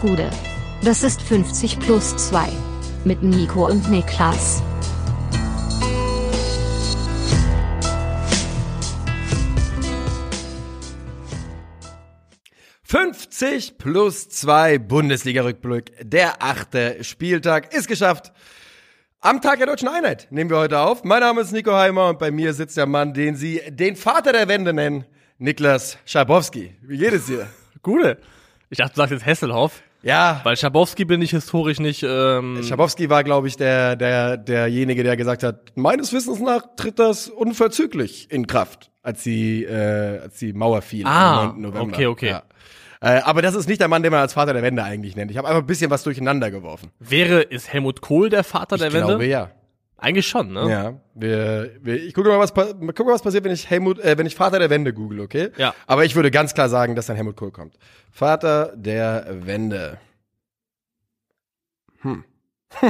Gude. Das ist 50 plus 2. Mit Nico und Niklas. »50 plus 2 Bundesliga-Rückblick. Der achte Spieltag ist geschafft. Am Tag der Deutschen Einheit nehmen wir heute auf. Mein Name ist Nico Heimer und bei mir sitzt der Mann, den Sie den Vater der Wende nennen, Niklas Schabowski. Wie geht es dir? Gute. Ich dachte, du sagst jetzt Hesselhoff. Ja, Weil Schabowski bin ich historisch nicht. Ähm, Schabowski war, glaube ich, der, der, derjenige, der gesagt hat, meines Wissens nach tritt das unverzüglich in Kraft, als die, äh, als die Mauer fiel Ah, am 9. November. okay, okay. Ja. Äh, aber das ist nicht der Mann, den man als Vater der Wende eigentlich nennt. Ich habe einfach ein bisschen was durcheinander geworfen. wäre, ist Helmut Kohl der Vater der ich Wende? glaube, ja. Eigentlich schon, ne? Ja, wir, wir, ich gucke mal, was, pa- mal was passiert, wenn ich Helmut, äh, wenn ich Vater der Wende google, okay? Ja. Aber ich würde ganz klar sagen, dass dann Helmut Kohl kommt. Vater der Wende. Hm.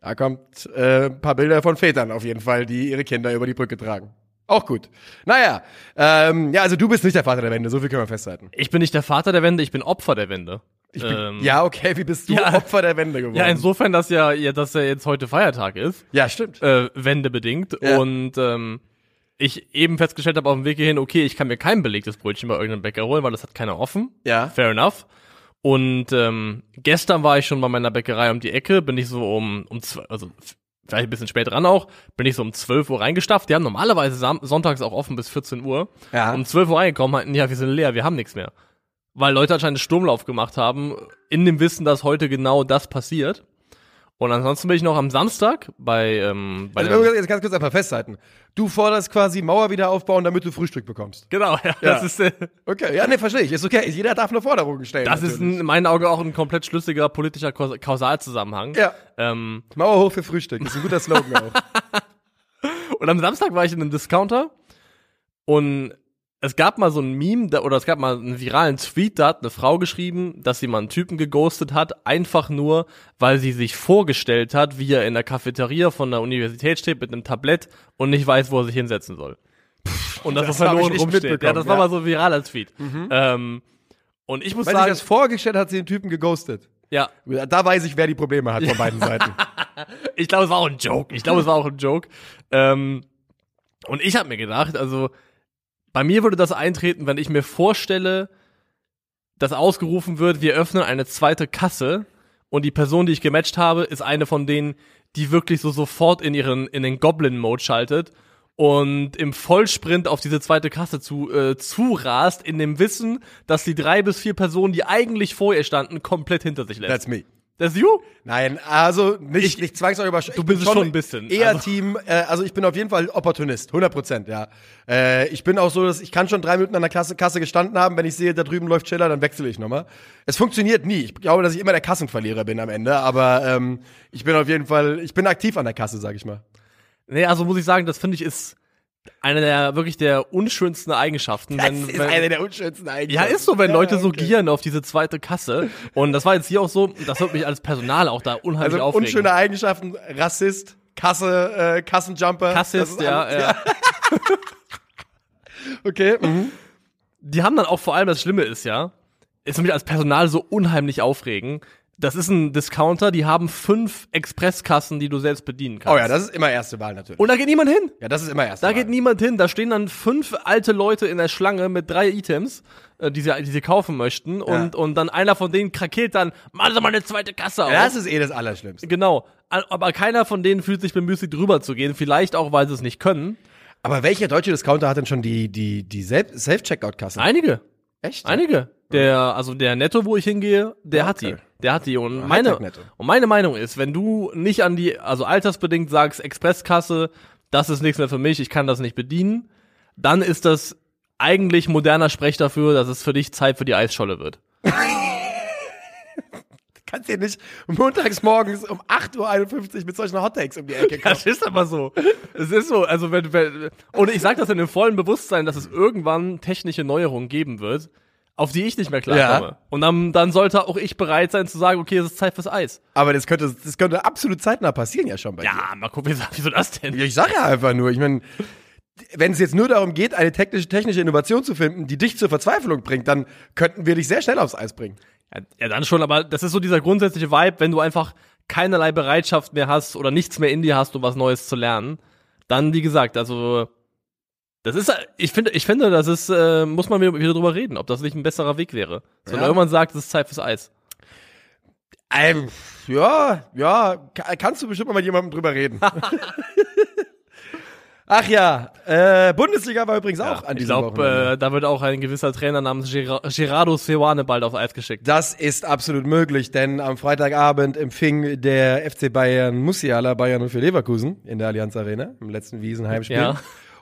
da kommt äh, ein paar Bilder von Vätern auf jeden Fall, die ihre Kinder über die Brücke tragen. Auch gut. Naja, ähm, ja, also du bist nicht der Vater der Wende, so viel können wir festhalten. Ich bin nicht der Vater der Wende, ich bin Opfer der Wende. Bin, Ähm, ja, okay, wie bist du ja. Opfer der Wende geworden? Ja, insofern, dass ja, ja, dass ja jetzt heute Feiertag ist, ja, stimmt. äh, wendebedingt. Ja. Und ähm, ich eben festgestellt habe auf dem Weg hierhin, okay, ich kann mir kein belegtes Brötchen bei irgendeinem Bäcker holen, weil das hat keiner offen. Ja. Fair enough. Und ähm, gestern war ich schon bei meiner Bäckerei um die Ecke, bin ich so um, um zwei, also vielleicht ein bisschen später dran auch, bin ich so um 12 Uhr reingestafft. Die haben normalerweise sonntags auch offen bis 14 Uhr. Ja. Um 12 Uhr reingekommen, meinten, ja, wir sind leer, wir haben nichts mehr. Weil Leute anscheinend Sturmlauf gemacht haben, in dem Wissen, dass heute genau das passiert. Und ansonsten bin ich noch am Samstag bei, ähm, bei Also, jetzt ganz kurz einfach festhalten. Du forderst quasi Mauer wieder aufbauen, damit du Frühstück bekommst. Genau, ja, Ja. das ist, äh, Okay, ja, nee, verstehe ich. Ist okay. Jeder darf eine Forderung stellen. das ist natürlich. in meinen Augen auch ein komplett schlüssiger politischer Kaus- Kausalzusammenhang. Ja. Ähm, Mauer hoch für Frühstück. Ist ein guter Slogan auch. Und am Samstag war ich in einem Discounter und es gab mal so ein Meme, da, oder es gab mal einen viralen Tweet, da hat eine Frau geschrieben, dass sie mal einen Typen geghostet hat, einfach nur, weil sie sich vorgestellt hat, wie er in der Cafeteria von der Universität steht mit einem Tablett und nicht weiß, wo er sich hinsetzen soll. Und das, das ich verloren rumsteht. Ja, das war ja. Mhm. mal so ein viraler Tweet. Ähm, und ich muss Weil sagen, das vorgestellt hat, sie den Typen geghostet. ja, Da weiß ich, wer die Probleme hat von beiden Seiten. Ich glaube, es war auch ein Joke. Ich glaube, es war auch ein Joke. Ähm, und ich habe mir gedacht, also bei mir würde das eintreten, wenn ich mir vorstelle, dass ausgerufen wird, wir öffnen eine zweite Kasse und die Person, die ich gematcht habe, ist eine von denen, die wirklich so sofort in ihren in den Goblin-Mode schaltet und im Vollsprint auf diese zweite Kasse zu äh, zurast, in dem Wissen, dass die drei bis vier Personen, die eigentlich vor ihr standen, komplett hinter sich lässt. That's me. Das ist you? Nein, also nicht, nicht zwangsläufig über. Du bist es schon ein bisschen, Eher also- Team, äh, also ich bin auf jeden Fall Opportunist, 100 Prozent, ja. Äh, ich bin auch so, dass ich kann schon drei Minuten an der Kasse, Kasse gestanden haben, wenn ich sehe, da drüben läuft Schiller, dann wechsle ich nochmal. Es funktioniert nie. Ich glaube, dass ich immer der Kassenverlierer bin am Ende, aber ähm, ich bin auf jeden Fall, ich bin aktiv an der Kasse, sag ich mal. Nee, also muss ich sagen, das finde ich ist eine der wirklich der unschönsten Eigenschaften. wenn, wenn, der unschönsten ja, Eigenschaften. ist so, wenn Ja, Leute so okay. gieren auf diese zweite Kasse. Und das war jetzt hier auch so, das wird mich als Personal auch da unheimlich Also aufregen. unschöne Eigenschaften, Rassist, Kasse, äh, Kassenjumper. Das Kassist, ist ja, alles- ja. Okay. Mhm. Die haben dann auch vor allem, das Schlimme ist ja, ist mich als Personal so unheimlich aufregen. Das ist ein Discounter, die haben fünf Expresskassen, die du selbst bedienen kannst. Oh ja, das ist immer erste Wahl natürlich. Und da geht niemand hin. ja, das ist immer erste Da Wahl. geht niemand hin. Da stehen dann fünf alte Leute in der Schlange mit drei Items, äh, die, sie, die sie kaufen möchten. Und, und dann einer von denen krakeelt dann, machen Sie mal eine zweite Kasse auf. Ja, das ist eh das Allerschlimmste. genau. Aber keiner von denen fühlt sich bemüßigt, drüber zu gehen. Vielleicht auch, weil sie es nicht können. Aber welcher deutsche Discounter hat denn schon die, die, die Self- Self-Checkout-Kasse? Einige. Echt? Einige. Der, also der Netto, wo ich hingehe, der hat die. Okay. Der hat die. Und meine, und meine Meinung ist, wenn du nicht an die, also altersbedingt sagst, Expresskasse, das ist nichts mehr für mich, ich kann das nicht bedienen, dann ist das eigentlich moderner Sprech dafür, dass es für dich Zeit für die Eisscholle wird. Kannst dir nicht montags morgens um 8.51 Uhr mit solchen Hottakes um die Ecke kommen. Das ist aber so. Es ist so, also wenn, wenn und ich sage das in dem vollen Bewusstsein, dass es irgendwann technische Neuerungen geben wird, auf die ich nicht mehr klarkomme. Ja. Und dann, dann sollte auch ich bereit sein zu sagen, okay, es ist Zeit fürs Eis. Aber das könnte, das könnte absolut zeitnah passieren ja schon bei dir. Ja, mal gucken, wie- wieso das denn? Ja, ich sag ja einfach nur, ich meine, wenn es jetzt nur darum geht, eine technische, technische Innovation zu finden, die dich zur Verzweiflung bringt, dann könnten wir dich sehr schnell aufs Eis bringen. Ja, ja, dann schon, aber das ist so dieser grundsätzliche Vibe, wenn du einfach keinerlei Bereitschaft mehr hast oder nichts mehr in dir hast, um was Neues zu lernen, dann, wie gesagt, also das ist, ich finde, ich finde, das ist, äh, muss man wieder, drüber reden, ob das nicht ein besserer Weg wäre. So, Wenn Ja. irgendwann sagt, es ist Zeit fürs Eis. Ähm, ja, ja, ka- kannst du bestimmt mal mit jemandem drüber reden. Ach ja, äh, Bundesliga war übrigens auch an ich diesem glaube, Wochenende. äh, da wird auch ein gewisser Trainer namens Ger Gerardo Seoane bald aufs Eis geschickt. Das ist absolut möglich, denn am Freitagabend empfing der FC Bayern Musiala Bayern für Leverkusen in der Allianz Arena im letzten Wiesenheimspiel. Ja.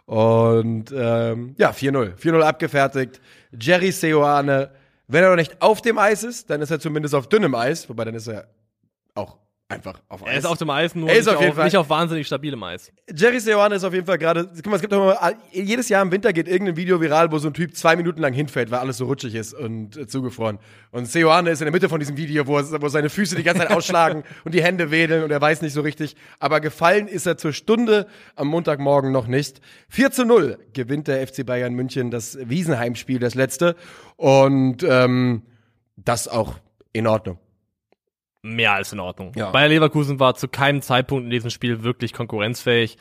Und ähm, ja, 4-0. 4-0 abgefertigt. Jerry Seoane, wenn er noch nicht auf dem Eis ist, dann ist er zumindest auf dünnem Eis, wobei dann ist er auch einfach auf Eis. Er ist auf dem Eis, nur Er ist nicht, auf jeden auf, Fall- nicht auf wahnsinnig stabilem Eis. Jerry Seoane ist auf jeden Fall gerade, guck mal, es gibt doch mal, jedes Jahr im Winter geht irgendein Video viral, wo so ein Typ zwei Minuten lang hinfällt, weil alles so rutschig ist und äh, zugefroren. Und Seoane ist in der Mitte von diesem Video, wo, wo seine Füße die ganze Zeit ausschlagen und die Hände wedeln und er weiß nicht so richtig. Aber gefallen ist er zur Stunde am Montagmorgen noch nicht. 4 zu 0 gewinnt der FC Bayern München das Wiesenheimspiel, das letzte. Und ähm, das auch in Ordnung. Mehr als in Ordnung. Ja. Bayer Leverkusen war zu keinem Zeitpunkt in diesem Spiel wirklich konkurrenzfähig.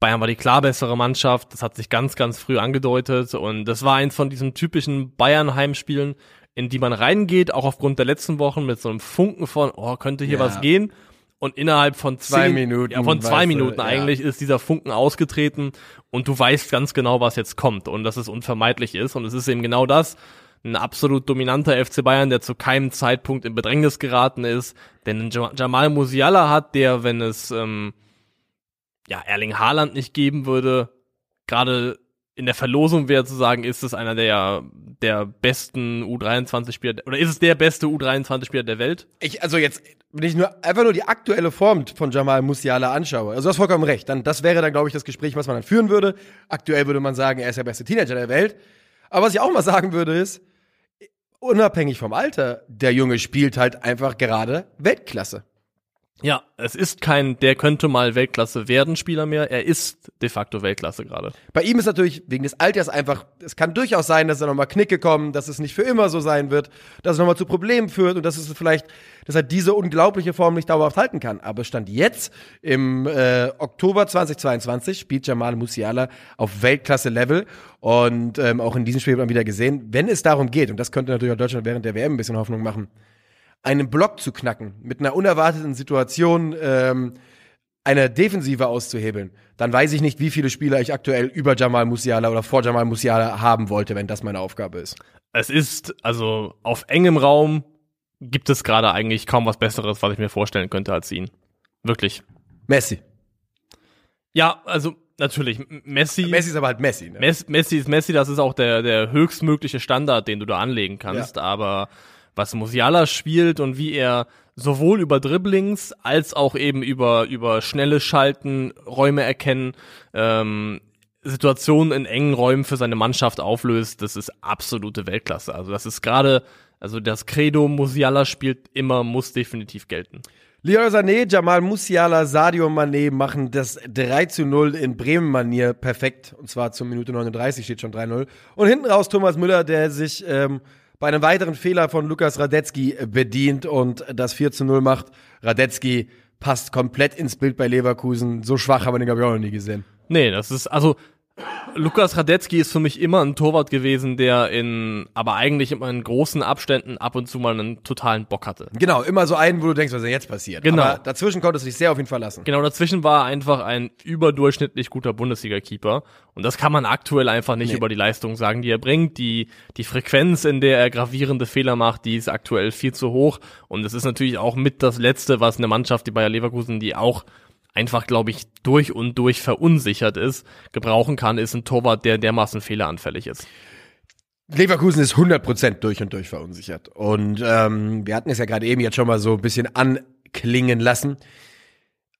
Bayern war die klar bessere Mannschaft. Das hat sich ganz, ganz früh angedeutet. Und das war eins von diesen typischen Bayern-Heimspielen, in die man reingeht, auch aufgrund der letzten Wochen mit so einem Funken von, oh, könnte hier Ja. was gehen. Und innerhalb von Zwei zehn, Minuten, ja, von zwei weißt du, Minuten ja. eigentlich ist dieser Funken ausgetreten und du weißt ganz genau, was jetzt kommt und dass es unvermeidlich ist. Und es ist eben genau das. Ein absolut dominanter FC Bayern, der zu keinem Zeitpunkt in Bedrängnis geraten ist, Ja- Jamal Musiala hat, der, wenn es ähm, ja Erling Haaland nicht geben würde, gerade in der Verlosung wäre zu sagen, ist es einer der der besten U23-Spieler oder ist es der beste U23-Spieler der Welt? Ich, also jetzt, wenn ich nur einfach nur die aktuelle Form von Jamal Musiala anschaue, also du hast vollkommen recht, dann das wäre dann, glaube ich, das Gespräch, was man dann führen würde. Aktuell würde man sagen, er ist der beste Teenager der Welt. Aber was ich auch mal sagen würde, ist, unabhängig vom Alter, der Junge spielt halt einfach gerade Weltklasse. Ja, es ist kein, der könnte mal Weltklasse werden Spieler mehr. Er ist de facto Weltklasse gerade. Bei ihm ist natürlich wegen des Alters einfach, es kann durchaus sein, dass da nochmal Knicke kommen, dass es nicht für immer so sein wird, dass es nochmal zu Problemen führt und dass es vielleicht, dass er diese unglaubliche Form nicht dauerhaft halten kann. Aber Stand jetzt, im äh, Oktober 2022, spielt Jamal Musiala auf Weltklasse-Level und ähm, auch in diesem Spiel hat man wieder gesehen, wenn es darum geht, und das könnte natürlich auch Deutschland während der WM ein bisschen Hoffnung machen, einen Block zu knacken, mit einer unerwarteten Situation ähm, eine Defensive auszuhebeln, dann weiß ich nicht, wie viele Spieler ich aktuell über Jamal Musiala oder vor Jamal Musiala haben wollte, wenn das meine Aufgabe ist. Es ist, also auf engem Raum gibt es gerade eigentlich kaum was Besseres, was ich mir vorstellen könnte als ihn. Wirklich. Messi. Ja, also natürlich, Messi. Messi ist aber halt Messi. Ne? Messi, ist Messi, das ist auch der, der höchstmögliche Standard, den du da anlegen kannst. Aber was Musiala spielt und wie er sowohl über Dribblings als auch eben über, über schnelle Schalten, Räume erkennen, ähm, Situationen in engen Räumen für seine Mannschaft auflöst, das ist absolute Weltklasse. Also das ist gerade, also das Credo Musiala spielt immer, muss definitiv gelten. Leroy Sané, Jamal Musiala, Sadio Mané machen das 3 zu 0 in Bremen-Manier perfekt. Und zwar zur Minute 39 steht schon 3-0. Und hinten raus Thomas Müller, der sich ähm, bei einem weiteren Fehler von Lukas Radetzky bedient und das 4 zu 0 macht. Radetzky passt komplett ins Bild bei Leverkusen. So schwach haben wir den, glaube ich, auch noch nie gesehen. Nee, das ist, also, Lukas Radetzky ist für mich immer ein Torwart gewesen, der in, aber eigentlich immer in großen Abständen ab und zu mal einen totalen Bock hatte. Genau, immer so einen, wo du denkst, was ist denn jetzt passiert. Genau. Aber dazwischen konntest du dich sehr auf ihn verlassen. Genau, dazwischen war er einfach ein überdurchschnittlich guter Bundesliga-Keeper. Und das kann man aktuell einfach nicht Nee. über die Leistung sagen, die er bringt. Die, die Frequenz, in der er gravierende Fehler macht, die ist aktuell viel zu hoch. Und es ist natürlich auch mit das Letzte, was eine Mannschaft, die Bayer Leverkusen, die auch einfach, glaube ich, durch und durch verunsichert ist, gebrauchen kann, ist ein Torwart, der dermaßen fehleranfällig ist. Leverkusen ist 100% durch und durch verunsichert. Und ähm, wir hatten es ja gerade eben jetzt schon mal so ein bisschen anklingen lassen.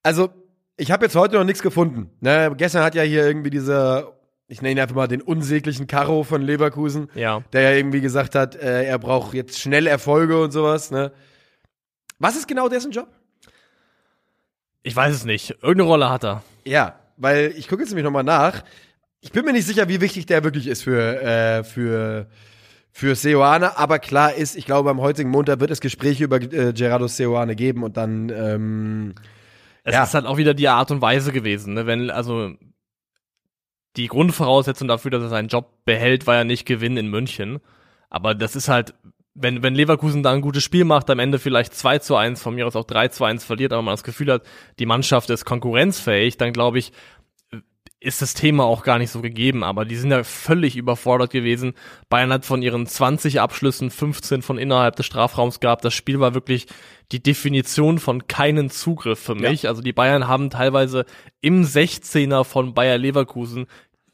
Also, ich habe jetzt heute noch nichts gefunden. Ne? Gestern hat ja hier irgendwie dieser, ich nenne ihn einfach mal den unsäglichen Karo von Leverkusen, Ja. der ja irgendwie gesagt hat, äh, er braucht jetzt schnell Erfolge und sowas. Ne? Was ist genau dessen Job? Ich weiß es nicht. Irgendeine Rolle hat er. Ja, weil ich gucke jetzt nämlich nochmal nach. Ich bin mir nicht sicher, wie wichtig der wirklich ist für, äh, für, für Seoane, aber klar ist, ich glaube, am heutigen Montag wird es Gespräche über äh, Gerardo Seoane geben und dann ähm, Es Ja. ist halt auch wieder die Art und Weise gewesen, ne? Wenn, also die Grundvoraussetzung dafür, dass er seinen Job behält, war ja nicht Gewinn in München. Aber das ist halt, wenn, wenn Leverkusen da ein gutes Spiel macht, am Ende vielleicht 2 zu 1, von mir aus auch 3 zu 1 verliert, aber man das Gefühl hat, die Mannschaft ist konkurrenzfähig, dann glaube ich, ist das Thema auch gar nicht so gegeben, aber die sind ja völlig überfordert gewesen. Bayern hat von ihren 20 Abschlüssen 15 von innerhalb des Strafraums gehabt. Das Spiel war wirklich die Definition von keinen Zugriff für mich. Also die Bayern haben teilweise im 16er von Bayer Leverkusen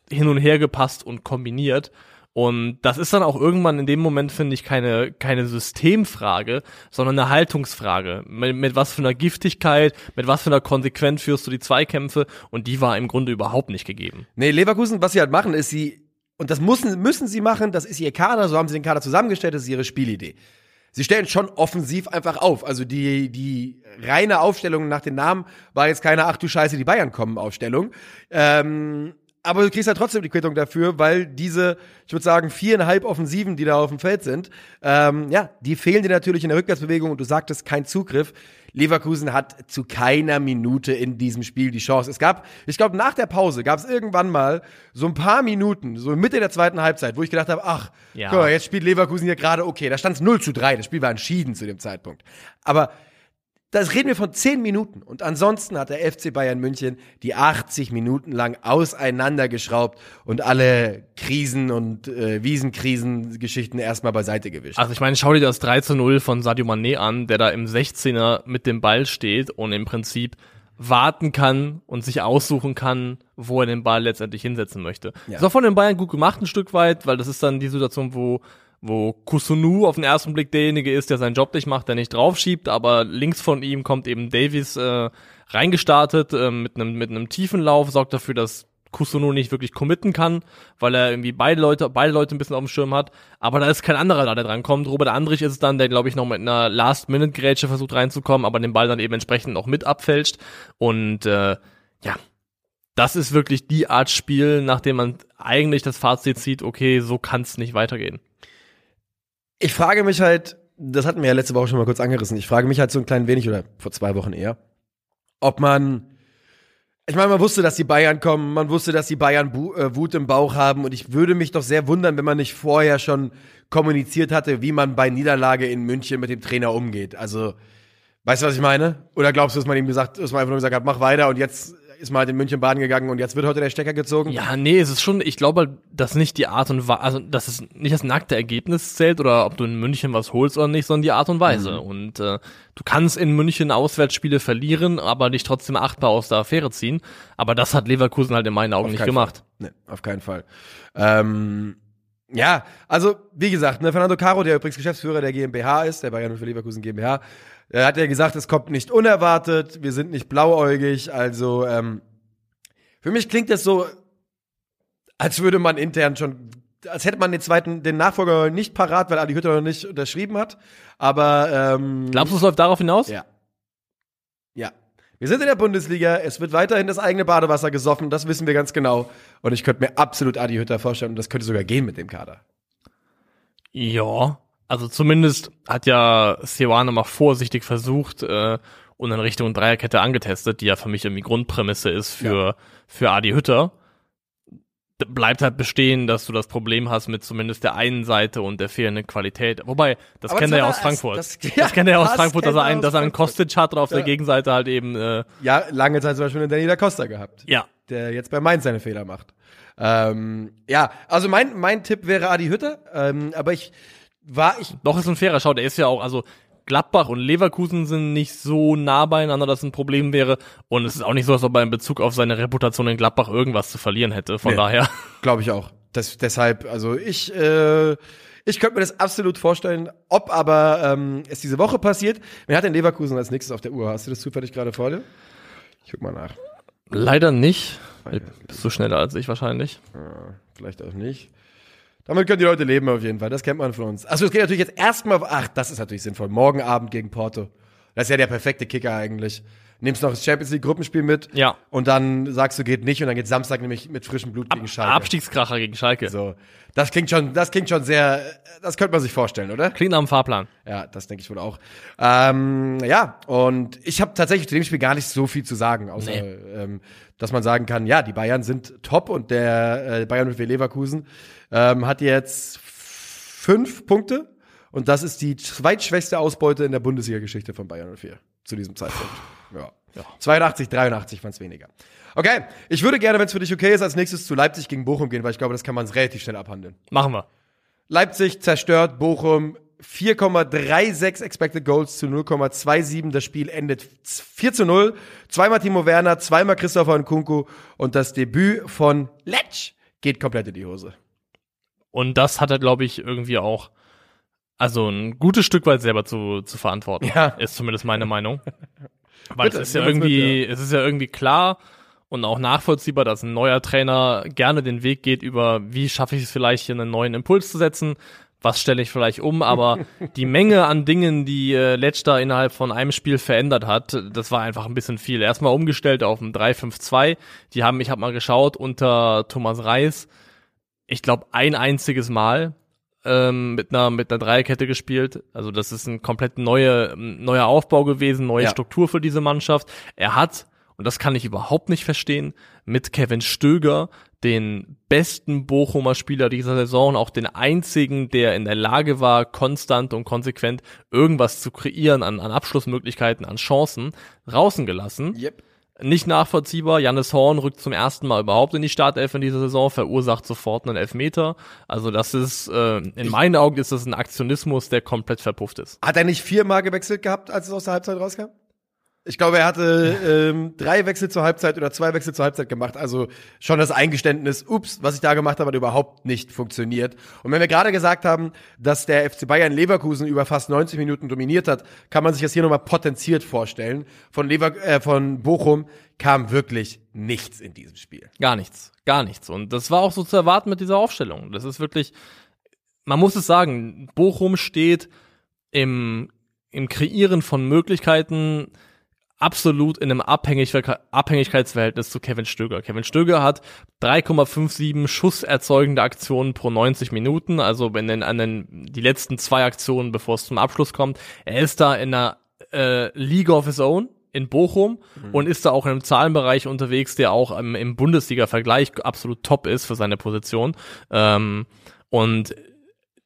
hin und her gepasst und kombiniert. Und das ist dann auch irgendwann in dem Moment, finde ich, keine, keine Systemfrage, sondern eine Haltungsfrage. Mit, mit was für einer Giftigkeit, mit was für einer Konsequenz führst du die Zweikämpfe? Und die war im Grunde überhaupt nicht gegeben. Nee, Leverkusen, was sie halt machen, ist sie, und das müssen, müssen sie machen, das ist ihr Kader, so haben sie den Kader zusammengestellt, das ist ihre Spielidee. Sie stellen schon offensiv einfach auf. Also die, die reine Aufstellung nach den Namen war jetzt keine Ach du Scheiße, die Bayern kommen Aufstellung. Ähm, aber du kriegst ja trotzdem die Quittung dafür, weil diese, ich würde sagen, viereinhalb Offensiven, die da auf dem Feld sind, ähm, ja, die fehlen dir natürlich in der Rückwärtsbewegung und du sagtest kein Zugriff. Leverkusen hat zu keiner Minute in diesem Spiel die Chance. Es gab, ich glaube, nach der Pause gab es irgendwann mal so ein paar Minuten, so Mitte der zweiten Halbzeit, wo ich gedacht habe, ach, Ja. guck mal, jetzt spielt Leverkusen hier gerade okay. Da stand es 0 zu 3, das Spiel war entschieden zu dem Zeitpunkt. Aber das reden wir von 10 Minuten. Und ansonsten hat der FC Bayern München die 80 Minuten lang auseinandergeschraubt und alle Krisen und äh, Wiesenkrisen-Geschichten erstmal beiseite gewischt. Also ich meine, schau dir das 3 zu 0 von Sadio Mané an, der da im 16er mit dem Ball steht und im Prinzip warten kann und sich aussuchen kann, wo er den Ball letztendlich hinsetzen möchte. Ja. Ist auch von den Bayern gut gemacht ein Stück weit, weil das ist dann die Situation, wo wo Kusunu auf den ersten Blick derjenige ist, der seinen Job nicht macht, der nicht draufschiebt, aber links von ihm kommt eben Davies äh, reingestartet äh, mit einem mit einem tiefen Lauf, sorgt dafür, dass Kusunu nicht wirklich committen kann, weil er irgendwie beide Leute, beide Leute ein bisschen auf dem Schirm hat. Aber da ist kein anderer da, der drankommt. Robert Andrich ist es dann, der, glaube ich, noch mit einer Last-Minute-Grätsche versucht reinzukommen, aber den Ball dann eben entsprechend auch mit abfälscht. Und äh, ja, das ist wirklich die Art Spiel, nachdem man eigentlich das Fazit zieht, okay, so kann es nicht weitergehen. Ich frage mich halt, das hatten wir ja letzte Woche schon mal kurz angerissen, ich frage mich halt so ein klein wenig, oder vor zwei Wochen eher, ob man, ich meine, man wusste, dass die Bayern kommen, man wusste, dass die Bayern Bu äh, Wut im Bauch haben und ich würde mich doch sehr wundern, wenn man nicht vorher schon kommuniziert hatte, wie man bei Niederlage in München mit dem Trainer umgeht. Also, weißt du, was ich meine? Oder glaubst du, dass man ihm gesagt, dass man einfach nur gesagt hat, mach weiter und jetzt ist man halt in München baden gegangen und jetzt wird heute der Stecker gezogen? Ja, nee, es ist schon, ich glaube, dass nicht die Art und Weise, also dass es nicht das nackte Ergebnis zählt oder ob du in München was holst oder nicht, sondern die Art und Weise. Und äh, du kannst in München Auswärtsspiele verlieren, aber dich trotzdem achtbar aus der Affäre ziehen. Aber das hat Leverkusen halt in meinen Augen Auf nicht gemacht. Nee, auf keinen Fall. Ähm, ja, also wie gesagt, ne, Fernando Caro, der übrigens Geschäftsführer der GmbH ist, der Bayern für Leverkusen GmbH, der hat ja gesagt, es kommt nicht unerwartet, wir sind nicht blauäugig, also ähm, für mich klingt das so, als würde man intern schon, als hätte man den zweiten, den Nachfolger nicht parat, weil Adi Hütter noch nicht unterschrieben hat, aber ähm, Glaubst du, es läuft darauf hinaus? ja. Ja. Wir sind in der Bundesliga, es wird weiterhin das eigene Badewasser gesoffen, das wissen wir ganz genau. Und ich könnte mir absolut Adi Hütter vorstellen, und das könnte sogar gehen mit dem Kader. Ja, also zumindest hat ja Seoane mal vorsichtig versucht äh, und in Richtung Dreierkette angetestet, die ja für mich irgendwie Grundprämisse ist für, für Adi Hütter. Bleibt halt bestehen, dass du das Problem hast mit zumindest der einen Seite und der fehlenden Qualität. Wobei, das kennt das er ja aus Frankfurt. Das, das- ja, kennt er ja aus das Frankfurt, dass er einen, dass er einen. Kostic hat und auf Ja. der Gegenseite halt eben, äh, Ja, lange Zeit zum Beispiel einen Danny da Costa gehabt, ja, der jetzt bei Mainz seine Fehler macht. Ähm, ja, also mein, mein Tipp wäre Adi Hütter, ähm, aber ich war, ich, Doch, ist ein fairer Schau. Der ist ja auch, also Gladbach und Leverkusen sind nicht so nah beieinander, dass ein Problem wäre. Und es ist auch nicht so, als ob er in Bezug auf seine Reputation in Gladbach irgendwas zu verlieren hätte. Von Nee. daher. glaube ich auch. Das, deshalb, also ich, äh, ich könnte mir das absolut vorstellen, ob aber ähm, es diese Woche passiert. Wer hat denn Leverkusen als nächstes auf der Uhr? Hast du das zufällig gerade vor dir? Ich guck mal nach. Leider nicht. Bist du schneller als ich wahrscheinlich. Ja, vielleicht auch nicht. Damit können die Leute leben auf jeden Fall. Das kennt man von uns. Achso, es geht natürlich jetzt erstmal. Ach, das ist natürlich sinnvoll. Morgen Abend gegen Porto. Das ist ja der perfekte Kicker eigentlich. Nimmst noch das Champions League Gruppenspiel mit Ja. und dann sagst du, geht nicht und dann geht Samstag nämlich mit frischem Blut gegen Schalke. Abstiegskracher gegen Schalke. So. Das klingt schon, das klingt schon sehr, das könnte man sich vorstellen, oder? Klingt nach einem Fahrplan. Ja, das denke ich wohl auch. Ähm, ja, und ich habe tatsächlich zu dem Spiel gar nicht so viel zu sagen, außer Nee. ähm, dass man sagen kann, ja, die Bayern sind top und der äh, Bayern mit Leverkusen ähm, hat jetzt fünf Punkte und das ist die zweitschwächste Ausbeute in der Bundesliga-Geschichte von Bayern 04 zu diesem Zeitpunkt. Ja. 82, 83 waren es weniger. Okay, ich würde gerne, wenn es für dich okay ist, als nächstes zu Leipzig gegen Bochum gehen, weil ich glaube, das kann man relativ schnell abhandeln. Machen wir. Leipzig zerstört Bochum 4,36 Expected Goals zu 0,27. Das Spiel endet 4 zu 0. Zweimal Timo Werner, zweimal Christopher Nkunku und das Debüt von Letsch geht komplett in die Hose. Und das hat er, glaube ich, irgendwie auch, also ein gutes Stück weit selber zu, zu verantworten. Ja. Ist zumindest meine Meinung. Weil Bitte, es ist ja uns mit, irgendwie, es ist ja irgendwie klar und auch nachvollziehbar, dass ein neuer Trainer gerne den Weg geht über, wie schaffe ich es vielleicht hier einen neuen Impuls zu setzen, was stelle ich vielleicht um, aber die Menge an Dingen, die äh, Letsch da innerhalb von einem Spiel verändert hat, das war einfach ein bisschen viel. Erstmal umgestellt auf ein 3-5-2. Die haben, ich habe mal geschaut, unter Thomas Reis, ich glaube, ein einziges Mal ähm, mit einer mit einer Dreierkette gespielt. Also das ist ein komplett neue, neuer Aufbau gewesen, neue Ja. Struktur für diese Mannschaft. Er hat, und das kann ich überhaupt nicht verstehen, mit Kevin Stöger den besten Bochumer Spieler dieser Saison auch den einzigen, der in der Lage war, konstant und konsequent irgendwas zu kreieren an, an Abschlussmöglichkeiten, an Chancen, draußen gelassen Yep. Nicht nachvollziehbar. Jannis Horn rückt zum ersten Mal überhaupt in die Startelf in dieser Saison, verursacht sofort einen Elfmeter. Also das ist, äh, in meinen Augen ist das ein Aktionismus, der komplett verpufft ist. Hat er nicht viermal gewechselt gehabt, als es aus der Halbzeit rauskam? Ich glaube, er hatte ähm, drei Wechsel zur Halbzeit oder zwei Wechsel zur Halbzeit gemacht. Also schon das Eingeständnis, ups, was ich da gemacht habe, hat überhaupt nicht funktioniert. Und wenn wir gerade gesagt haben, dass der FC Bayern Leverkusen über fast 90 Minuten dominiert hat, kann man sich das hier nochmal potenziert vorstellen. Von, Lever äh, von Bochum kam wirklich nichts in diesem Spiel. Gar nichts, gar nichts. Und das war auch so zu erwarten mit dieser Aufstellung. Das ist wirklich, man muss es sagen, Bochum steht im, im Kreieren von Möglichkeiten absolut in einem Abhängig Abhängigkeitsverhältnis zu Kevin Stöger. Kevin Stöger hat 3,57 schusserzeugende Aktionen pro 90 Minuten, also wenn denn an den, die letzten zwei Aktionen, bevor es zum Abschluss kommt. Er ist da in einer äh, League of his own in Bochum und ist da auch in einem Zahlenbereich unterwegs, der auch im, im Bundesliga-Vergleich absolut top ist für seine Position. Ähm, und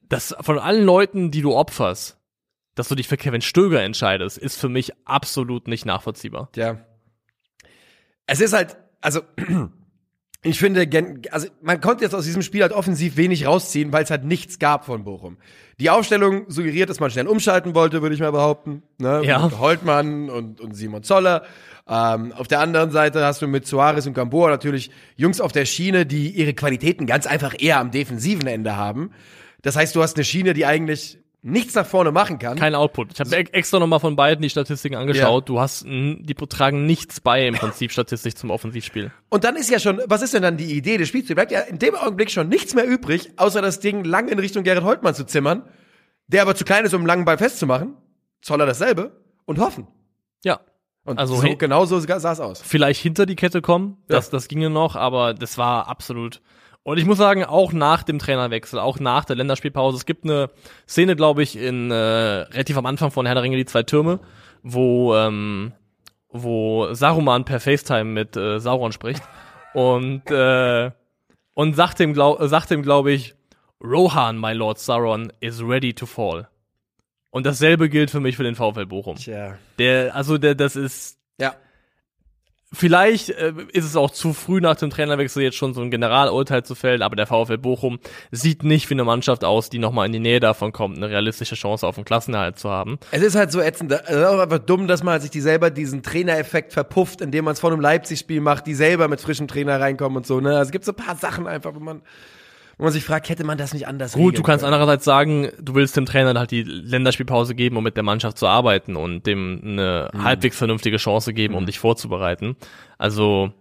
das von allen Leuten, die du opferst, dass du dich für Kevin Stöger entscheidest, ist für mich absolut nicht nachvollziehbar. Ja. Es ist halt, also ich finde, also man konnte jetzt aus diesem Spiel halt offensiv wenig rausziehen, weil es halt nichts gab von Bochum. Die Aufstellung suggeriert, dass man schnell umschalten wollte, würde ich mal behaupten. Ne? Ja. Mit Holtmann und, und Simon Zoller. Ähm, auf der anderen Seite hast du mit Suarez und Gamboa natürlich Jungs auf der Schiene, die ihre Qualitäten ganz einfach eher am defensiven Ende haben. Das heißt, du hast eine Schiene, die eigentlich nichts nach vorne machen kann. Kein Output. Ich habe extra nochmal von beiden die Statistiken angeschaut. Du hast, die tragen nichts bei im Prinzip statistisch zum Offensivspiel. Und dann ist ja schon, was ist denn dann die Idee des Spiels? Dir bleibt ja in dem Augenblick schon nichts mehr übrig, außer das Ding lang in Richtung Gerrit Holtmann zu zimmern, der aber zu klein ist, um einen langen Ball festzumachen. Zoller dasselbe und hoffen. Ja. Und Also so, hey- genau so sah es aus. vielleicht hinter die Kette kommen. Das, das ginge noch, aber das war absolut. Und ich muss sagen, auch nach dem Trainerwechsel, auch nach der Länderspielpause, es gibt eine Szene, glaube ich, in äh, relativ am Anfang von Herr der Ringe, die zwei Türme, wo ähm, wo Saruman per FaceTime mit äh, Sauron spricht und äh, und sagt ihm, glaub, sagt ihm, glaube ich, Rohan, my Lord Sauron, is ready to fall. Und dasselbe gilt für mich für den VfL Bochum. Tja. Der, also der, das ist Ja. Vielleicht äh, ist es auch zu früh nach dem Trainerwechsel jetzt schon so ein Generalurteil zu fällen, aber der VfL Bochum sieht nicht wie eine Mannschaft aus, die nochmal in die Nähe davon kommt, eine realistische Chance auf einen Klassenerhalt zu haben. Es ist halt so ätzend. Es ist auch einfach dumm, dass man sich die selber diesen Trainereffekt verpufft, indem man es vor einem Leipzig-Spiel macht, die selber mit frischem Trainer reinkommen und so. Ne? Also es gibt so ein paar Sachen einfach, wo man, wo man sich fragt, hätte man das nicht anders Gut, du kannst können? andererseits sagen, du willst dem Trainer halt die Länderspielpause geben, um mit der Mannschaft zu arbeiten und dem eine halbwegs vernünftige Chance geben, um dich vorzubereiten. Also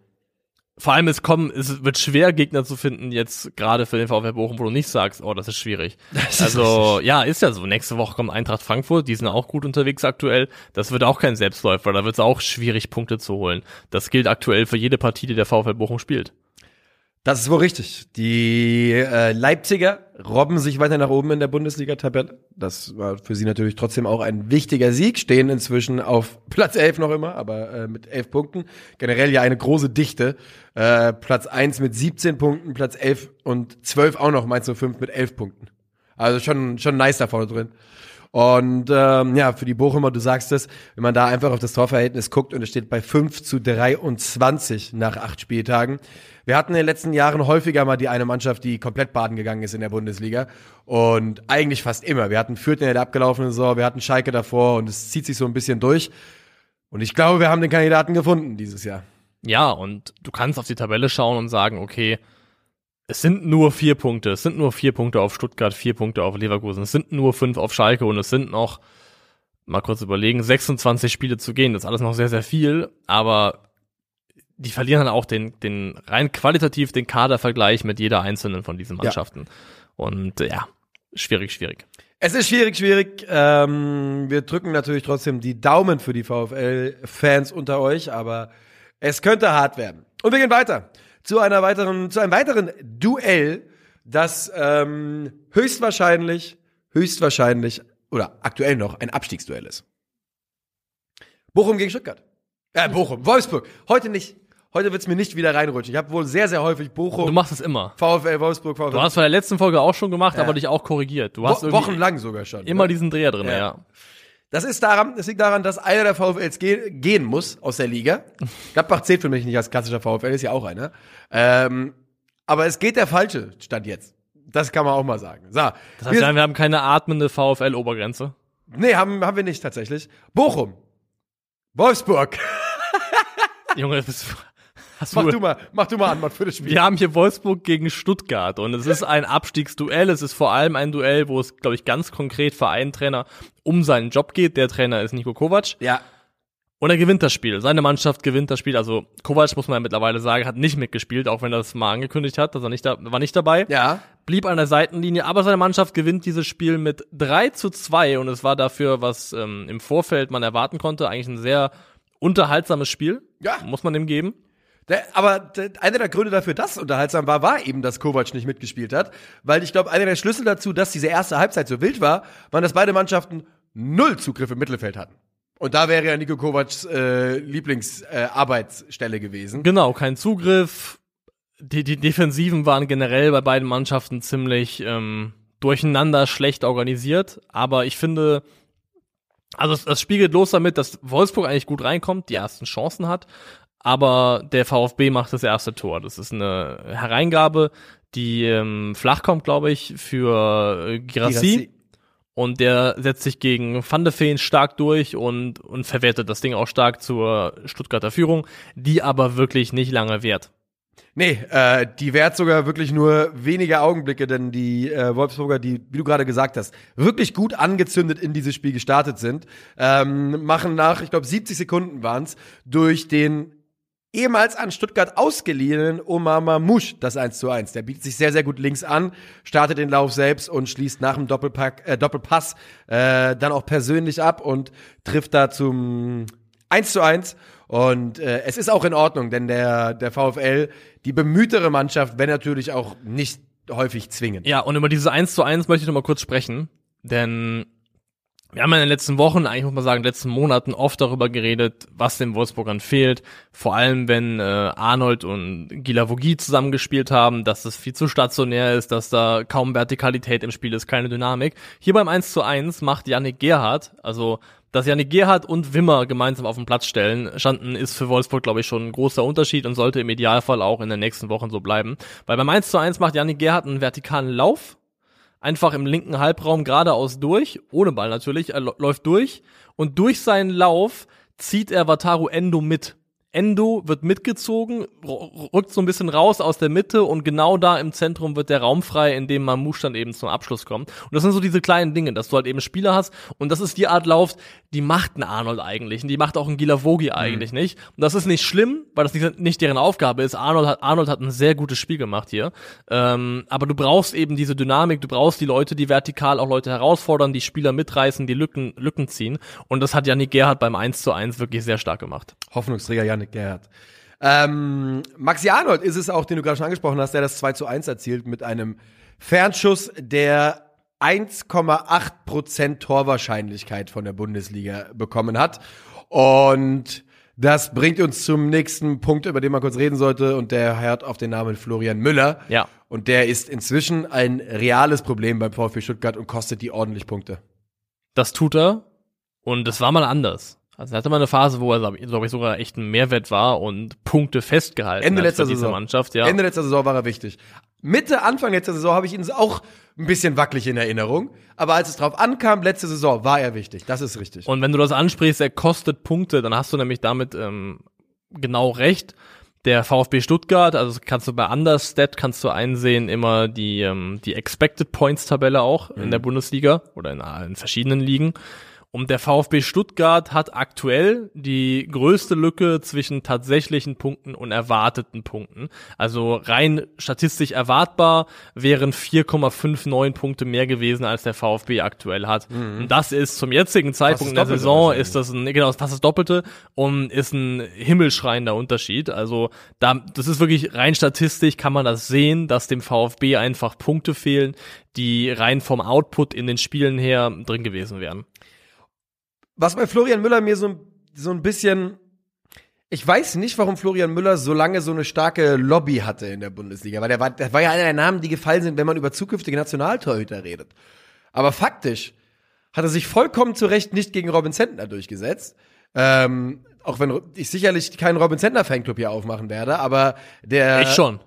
vor allem es kommen, es wird schwer, Gegner zu finden, jetzt gerade für den VfL Bochum, wo du nicht sagst, oh, das ist schwierig. Das ist also, ja, ist ja so. Nächste Woche kommt Eintracht Frankfurt, die sind auch gut unterwegs aktuell. Das wird auch kein Selbstläufer, da wird es auch schwierig, Punkte zu holen. Das gilt aktuell für jede Partie, die der VfL Bochum spielt. Das ist wohl richtig. Die äh, Leipziger robben sich weiter nach oben in der Bundesliga-Tabelle. Das war für sie natürlich trotzdem auch ein wichtiger Sieg. Stehen inzwischen auf Platz 11 noch immer, aber äh, mit 11 Punkten. Generell ja eine große Dichte. Äh, Platz 1 mit 17 Punkten, Platz 11 und 12 auch noch, du 5 mit 11 Punkten. Also schon, schon nice da vorne drin. Und ähm, ja, für die Bochumer, du sagst es, wenn man da einfach auf das Torverhältnis guckt und es steht bei 5 zu 23 nach acht Spieltagen. Wir hatten in den letzten Jahren häufiger mal die eine Mannschaft, die komplett baden gegangen ist in der Bundesliga. Und eigentlich fast immer. Wir hatten Fürth in der abgelaufenen Saison, wir hatten Schalke davor und es zieht sich so ein bisschen durch. Und ich glaube, wir haben den Kandidaten gefunden dieses Jahr. Ja, und du kannst auf die Tabelle schauen und sagen, okay, es sind nur vier Punkte. Es sind nur vier Punkte auf Stuttgart, vier Punkte auf Leverkusen. Es sind nur fünf auf Schalke und es sind noch, mal kurz überlegen, 26 Spiele zu gehen. Das ist alles noch sehr, sehr viel, aber die verlieren dann auch den, den rein qualitativ den Kadervergleich mit jeder einzelnen von diesen Mannschaften. Ja. Und äh, ja, schwierig, schwierig. Es ist schwierig, schwierig. Ähm, wir drücken natürlich trotzdem die Daumen für die VfL-Fans unter euch, aber es könnte hart werden. Und wir gehen weiter zu einer weiteren, zu einem weiteren Duell, das ähm, höchstwahrscheinlich, höchstwahrscheinlich oder aktuell noch ein Abstiegsduell ist. Bochum gegen Stuttgart. Äh, Bochum, Wolfsburg. Heute nicht. Heute wird's mir nicht wieder reinrutschen. Ich habe wohl sehr, sehr häufig Bochum. Du machst es immer. VfL Wolfsburg, VfL. Du hast bei der letzten Folge auch schon gemacht, Ja. aber dich auch korrigiert. Du hast Wo wochenlang sogar schon. immer ne? diesen Dreher drin, ja. Ja. Das ist daran, das liegt daran, dass einer der VfLs ge gehen muss aus der Liga. Gladbach zählt für mich nicht als klassischer VfL, ist ja auch einer. Ähm, aber es geht der falsche Stand jetzt. Das kann man auch mal sagen. So, Das heißt, wir, wir haben keine atmende VfL-Obergrenze. nee, haben, haben wir nicht tatsächlich. Bochum. Wolfsburg. Junge, das ist, hast Mach du, du mal, mach du mal an, Mann, für das Spiel. wir haben hier Wolfsburg gegen Stuttgart und es ist ein Abstiegsduell. Es ist vor allem ein Duell, wo es, glaube ich, ganz konkret für einen Trainer um seinen Job geht. Der Trainer ist Nico Kovac. Ja. Und er gewinnt das Spiel. Seine Mannschaft gewinnt das Spiel. Also Kovac, muss man ja mittlerweile sagen, hat nicht mitgespielt, auch wenn er das mal angekündigt hat, dass er nicht da, war nicht dabei. Ja. Blieb an der Seitenlinie, aber seine Mannschaft gewinnt dieses Spiel mit 3 zu 2 und es war dafür, was ähm, im Vorfeld man erwarten konnte, eigentlich ein sehr unterhaltsames Spiel. Ja. Muss man ihm geben. Der, aber der, einer der Gründe dafür, dass es unterhaltsam war, war eben, dass Kovac nicht mitgespielt hat. Weil ich glaube, einer der Schlüssel dazu, dass diese erste Halbzeit so wild war, waren, dass beide Mannschaften null Zugriff im Mittelfeld hatten. Und da wäre ja Nico Kovacs äh, Lieblingsarbeitsstelle äh, gewesen. Genau, kein Zugriff. Die, die Defensiven waren generell bei beiden Mannschaften ziemlich ähm, durcheinander schlecht organisiert. Aber ich finde, also es, es spiegelt los damit, dass Wolfsburg eigentlich gut reinkommt, die ersten Chancen hat. Aber der VfB macht das erste Tor. Das ist eine Hereingabe, die ähm, flach kommt, glaube ich, für äh, Girassi. Girassi. Und der setzt sich gegen Van de Veen stark durch und, und verwertet das Ding auch stark zur Stuttgarter Führung, die aber wirklich nicht lange währt. Nee, äh, die währt sogar wirklich nur wenige Augenblicke, denn die äh, Wolfsburger, die, wie du gerade gesagt hast, wirklich gut angezündet in dieses Spiel gestartet sind, ähm, machen nach, ich glaube, 70 Sekunden waren's durch den ehemals an Stuttgart ausgeliehenen Omar Musch das 1 zu 1. Der bietet sich sehr, sehr gut links an, startet den Lauf selbst und schließt nach dem Doppelpack, äh, Doppelpass äh, dann auch persönlich ab und trifft da zum 1 zu 1. Und äh, es ist auch in Ordnung, denn der, der VfL, die bemühtere Mannschaft, wenn natürlich auch nicht häufig zwingend. Ja, und über dieses 1 zu 1 möchte ich noch mal kurz sprechen, denn wir haben in den letzten Wochen, eigentlich muss man sagen, in den letzten Monaten oft darüber geredet, was den Wolfsburgern fehlt. Vor allem, wenn äh, Arnold und Gilavogi zusammengespielt haben, dass das viel zu stationär ist, dass da kaum Vertikalität im Spiel ist, keine Dynamik. Hier beim 1 zu 1 macht Yannick Gerhardt, also dass Yannick Gerhardt und Wimmer gemeinsam auf den Platz stellen, standen, ist für Wolfsburg, glaube ich, schon ein großer Unterschied und sollte im Idealfall auch in den nächsten Wochen so bleiben. Weil beim 1 zu 1 macht Yannick Gerhardt einen vertikalen Lauf, einfach im linken Halbraum geradeaus durch, ohne Ball natürlich, er läuft durch und durch seinen Lauf zieht er Wataru Endo mit. Endo wird mitgezogen, rückt so ein bisschen raus aus der Mitte und genau da im Zentrum wird der Raum frei, in dem Mamouche dann eben zum Abschluss kommt. Und das sind so diese kleinen Dinge, dass du halt eben Spieler hast und das ist die Art Lauf, die macht ein Arnold eigentlich und die macht auch ein Gilavogi eigentlich mhm. nicht. Und das ist nicht schlimm, weil das nicht, nicht deren Aufgabe ist. Arnold hat, Arnold hat ein sehr gutes Spiel gemacht hier. Ähm, aber du brauchst eben diese Dynamik, du brauchst die Leute, die vertikal auch Leute herausfordern, die Spieler mitreißen, die Lücken, Lücken ziehen. Und das hat Janik Gerhardt beim 1 zu 1 wirklich sehr stark gemacht. Hoffnungsträger Janik Dominik Gerhardt. Ähm, Maxi Arnold ist es auch, den du gerade schon angesprochen hast, der das 2 zu 1 erzielt mit einem Fernschuss, der 1,8% Torwahrscheinlichkeit von der Bundesliga bekommen hat. Und das bringt uns zum nächsten Punkt, über den man kurz reden sollte, und der hört auf den Namen Florian Müller. Ja. Und der ist inzwischen ein reales Problem beim VfB Stuttgart und kostet die ordentlich Punkte. Das tut er. Und es war mal anders. Also er hatte mal eine Phase, wo er, glaube ich, sogar echt ein Mehrwert war und Punkte festgehalten Ende letzter Saison. Mannschaft. Ja. Ende letzter Saison war er wichtig. Mitte, Anfang letzter Saison habe ich ihn auch ein bisschen wackelig in Erinnerung. Aber als es drauf ankam, letzte Saison, war er wichtig. Das ist richtig. Und wenn du das ansprichst, er kostet Punkte, dann hast du nämlich damit ähm, genau recht. Der VfB Stuttgart, also kannst du bei Understat kannst du einsehen immer die ähm, die Expected Points Tabelle auch mhm. in der Bundesliga oder in, in verschiedenen Ligen. Und der VfB Stuttgart hat aktuell die größte Lücke zwischen tatsächlichen Punkten und erwarteten Punkten. Also rein statistisch erwartbar wären 4,59 Punkte mehr gewesen, als der VfB aktuell hat. Mhm. Und das ist zum jetzigen Zeitpunkt in der Saison ist das ein, genau, fast das Doppelte und ist ein himmelschreiender Unterschied. Also da, das ist wirklich rein statistisch kann man das sehen, dass dem VfB einfach Punkte fehlen, die rein vom Output in den Spielen her drin gewesen wären. Was bei Florian Müller mir so, so ein bisschen ich weiß nicht, warum Florian Müller so lange so eine starke Lobby hatte in der Bundesliga, weil der war, der war ja einer der Namen, die gefallen sind, wenn man über zukünftige Nationaltorhüter redet. Aber faktisch hat er sich vollkommen zu Recht nicht gegen Robin Zentner durchgesetzt. Ähm, auch wenn ich sicherlich keinen Robin Zentner Fanclub hier aufmachen werde, aber der. Ich schon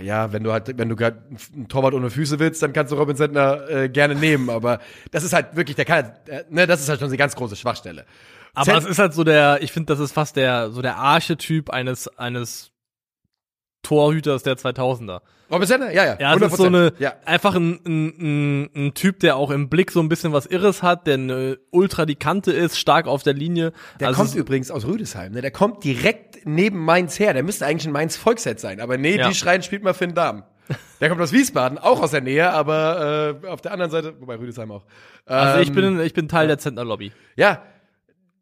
ja, wenn du halt, wenn du gerade einen Torwart ohne Füße willst, dann kannst du Robin Sentner äh, gerne nehmen, aber das ist halt wirklich, der kann, äh, ne, das ist halt schon eine ganz große Schwachstelle. Aber es ist halt so der, ich finde, das ist fast der, so der Archetyp eines, eines Torhüters der 2000er. Robin Sender, ja, ja. Ja, das ist so eine, ja. einfach ein, ein, ein, ein Typ, der auch im Blick so ein bisschen was Irres hat, der eine ultra die Kante ist, stark auf der Linie. Der also kommt übrigens aus Rüdesheim, ne? Der kommt direkt neben Mainz her. Der müsste eigentlich ein Mainz Volksset sein, aber nee, ja. die schreien, spielt mal Finn Darm. Der kommt aus Wiesbaden, auch aus der Nähe, aber äh, auf der anderen Seite, wobei Rüdesheim auch. Ähm, also ich ähm, bin, ich bin Teil ja. der Zentner Lobby. Ja,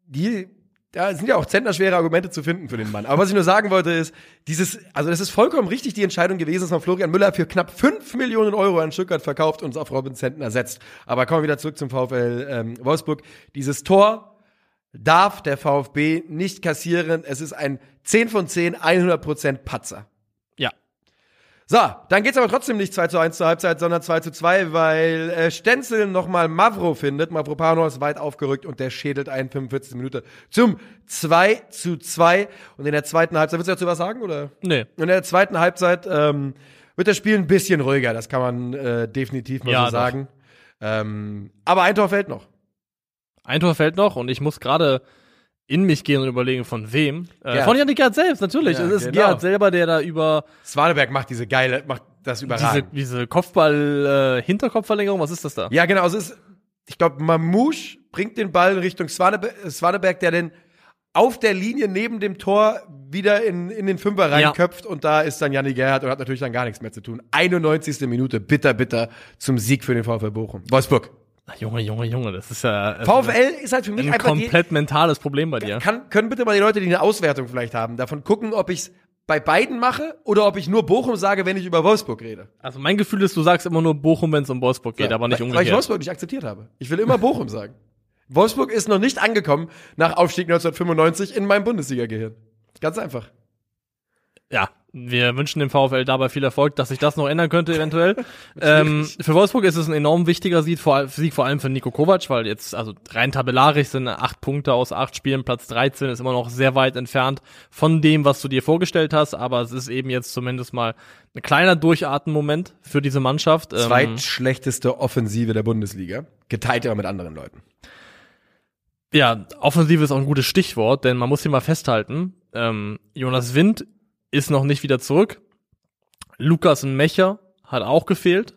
die da sind ja auch zentnerschwere Argumente zu finden für den Mann. Aber was ich nur sagen wollte ist, dieses, also das ist vollkommen richtig die Entscheidung gewesen, dass man Florian Müller für knapp 5 Millionen Euro an Stuttgart verkauft und es auf Robin Zentner setzt. Aber kommen wir wieder zurück zum VfL ähm, Wolfsburg. Dieses Tor darf der VfB nicht kassieren. Es ist ein 10 von 10, 100 Prozent Patzer. So, dann geht's aber trotzdem nicht 2 zu 1 zur Halbzeit, sondern 2 zu 2, weil äh, Stenzel nochmal Mavro findet. Mavropano ist weit aufgerückt und der schädelt einen 45. Minute zum 2 zu 2. Und in der zweiten Halbzeit, willst du dazu was sagen, oder? Nee. In der zweiten Halbzeit ähm, wird das Spiel ein bisschen ruhiger, das kann man äh, definitiv mal ja, so sagen. Ähm, aber ein Tor fällt noch. Ein Tor fällt noch und ich muss gerade in mich gehen und überlegen, von wem. Äh, von Janik Gerhardt selbst, natürlich. Ja, es ist genau. Gerhard selber, der da über. Swaneberg macht diese geile, macht das überragend. Diese, diese Kopfball, äh, Hinterkopfverlängerung, was ist das da? Ja, genau. Es ist, ich glaube, Mamouche bringt den Ball in Richtung Swaneberg, Swaneberg, der den auf der Linie neben dem Tor wieder in, in den Fünfer reinköpft ja. und da ist dann Janik Gerhardt und hat natürlich dann gar nichts mehr zu tun. 91. Minute, bitter, bitter zum Sieg für den VfL Bochum. Wolfsburg. Junge, Junge, Junge, das ist ja. Also VfL ist halt für mich ein einfach komplett die, mentales Problem bei dir. Kann, können bitte mal die Leute, die eine Auswertung vielleicht haben, davon gucken, ob ich es bei beiden mache oder ob ich nur Bochum sage, wenn ich über Wolfsburg rede. Also mein Gefühl ist, du sagst immer nur Bochum, wenn es um Wolfsburg geht, ja, aber nicht umgekehrt. Weil ich Wolfsburg nicht akzeptiert habe. Ich will immer Bochum sagen. Wolfsburg ist noch nicht angekommen nach Aufstieg 1995 in meinem Bundesliga-Gehirn. Ganz einfach. Ja, wir wünschen dem VfL dabei viel Erfolg, dass sich das noch ändern könnte eventuell. ähm, für Wolfsburg ist es ein enorm wichtiger Sieg vor, Sieg, vor allem für Nico Kovac, weil jetzt, also rein tabellarisch sind acht Punkte aus acht Spielen, Platz 13 ist immer noch sehr weit entfernt von dem, was du dir vorgestellt hast, aber es ist eben jetzt zumindest mal ein kleiner Durchatmen-Moment für diese Mannschaft. Ähm, Zweitschlechteste Offensive der Bundesliga, geteilt aber mit anderen Leuten. Ja, Offensive ist auch ein gutes Stichwort, denn man muss hier mal festhalten, Ähm, Jonas Wind ist noch nicht wieder zurück. Lukas Mecher hat auch gefehlt.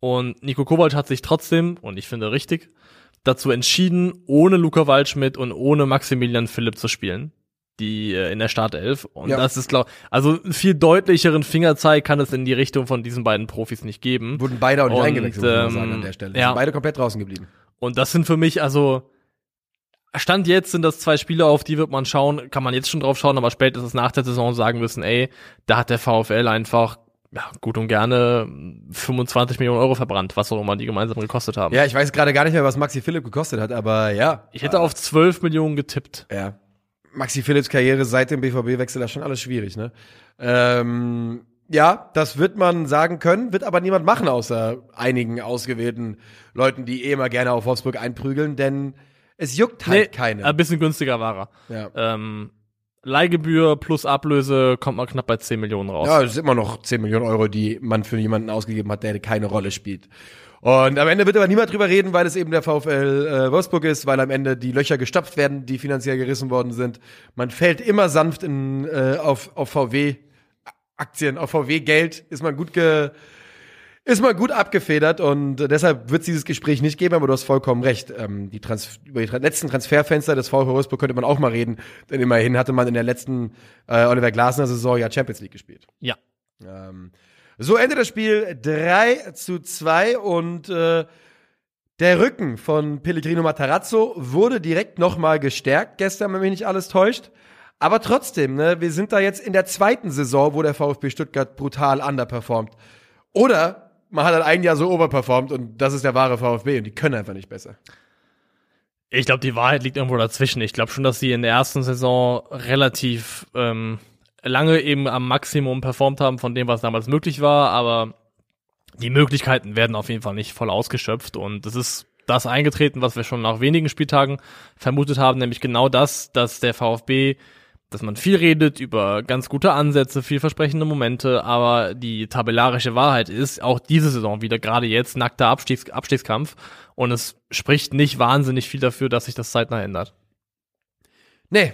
Und Nico Kovac hat sich trotzdem, und ich finde richtig, dazu entschieden, ohne Luca Waldschmidt und ohne Maximilian Philipp zu spielen. Die äh, in der Startelf. Und Ja. das ist, glaub also einen viel deutlicheren Fingerzeig kann es in die Richtung von diesen beiden Profis nicht geben. Wurden beide auch nicht Und, eingewechselt, muss man ähm, sagen, an der Stelle. ja. Sind beide komplett draußen geblieben. Und das sind für mich, also, Stand jetzt sind das zwei Spiele, auf die wird man schauen, kann man jetzt schon drauf schauen, aber spätestens nach der Saison sagen müssen, ey, da hat der VfL einfach, ja, gut und gerne 25 Millionen Euro verbrannt, was auch immer die gemeinsam gekostet haben. Ja, ich weiß gerade gar nicht mehr, was Maxi Philipp gekostet hat, aber ja. Ich hätte auf 12 Millionen getippt. Ja. Maxi Philipps Karriere seit dem BVB-Wechsel ist schon alles schwierig, ne? Ähm, ja, das wird man sagen können, wird aber niemand machen, außer einigen ausgewählten Leuten, die eh immer gerne auf Wolfsburg einprügeln, denn es juckt halt keine. Ein bisschen günstiger war er. ja. Ähm, Leihgebühr plus Ablöse kommt man knapp bei 10 Millionen raus. ja, es ist immer noch 10 Millionen Euro, die man für jemanden ausgegeben hat, der keine Rolle spielt. Und am Ende wird aber niemand drüber reden, weil es eben der VfL äh, Wolfsburg ist, weil am Ende die Löcher gestopft werden, die finanziell gerissen worden sind. Man fällt immer sanft in, äh, auf, auf VW Aktien, auf VW Geld, ist man gut ge, ist man gut abgefedert und deshalb wird es dieses Gespräch nicht geben, aber du hast vollkommen recht. Ähm, die Trans über die tra letzten Transferfenster des VfL Wolfsburg könnte man auch mal reden, denn immerhin hatte man in der letzten äh, Oliver Glasner Saison ja Champions League gespielt. Ja. Ähm, so endet das Spiel 3 zu 2 und äh, der Rücken von Pellegrino Matarazzo wurde direkt nochmal gestärkt gestern, wenn mich nicht alles täuscht. Aber trotzdem, ne, wir sind da jetzt in der zweiten Saison, wo der VfB Stuttgart brutal underperformt. Oder man hat halt ein Jahr so overperformt und das ist der wahre VfB und die können einfach nicht besser. Ich glaube, die Wahrheit liegt irgendwo dazwischen. Ich glaube schon, dass sie in der ersten Saison relativ ähm, lange eben am Maximum performt haben von dem, was damals möglich war, aber die Möglichkeiten werden auf jeden Fall nicht voll ausgeschöpft und es ist das eingetreten, was wir schon nach wenigen Spieltagen vermutet haben, nämlich genau das, dass der VfB, dass man viel redet über ganz gute Ansätze, vielversprechende Momente, aber die tabellarische Wahrheit ist, auch diese Saison wieder, gerade jetzt, nackter Abstiegs Abstiegskampf und es spricht nicht wahnsinnig viel dafür, dass sich das zeitnah ändert. Nee,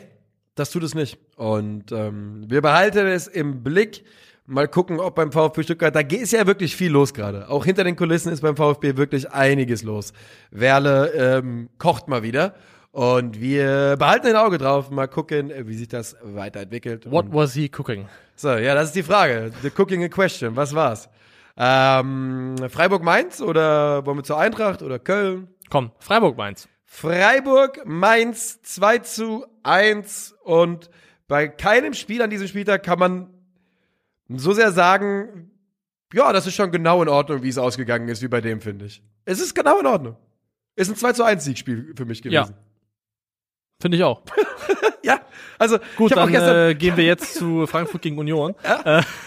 das tut es nicht. Und ähm, wir behalten es im Blick. Mal gucken, ob beim VfB Stuttgart, da ist ja wirklich viel los gerade. Auch hinter den Kulissen ist beim VfB wirklich einiges los. Werle ähm, kocht mal wieder. Und wir behalten ein Auge drauf, mal gucken, wie sich das weiterentwickelt. What was he cooking? so, ja, das ist die Frage. The cooking a question. Was war's? Ähm, Freiburg-Mainz oder wollen wir zur Eintracht oder Köln? Komm, Freiburg Mainz. Freiburg, Mainz 2 zu 1 und bei keinem Spiel an diesem Spieltag kann man so sehr sagen, ja, das ist schon genau in Ordnung, wie es ausgegangen ist, wie bei dem, finde ich. Es ist genau in Ordnung. Ist ein 2 zu 1 Siegspiel für mich Ja. Finde ich auch. Ja, also Gut, ich habe auch dann gestern, äh, gehen wir jetzt zu Frankfurt gegen Union.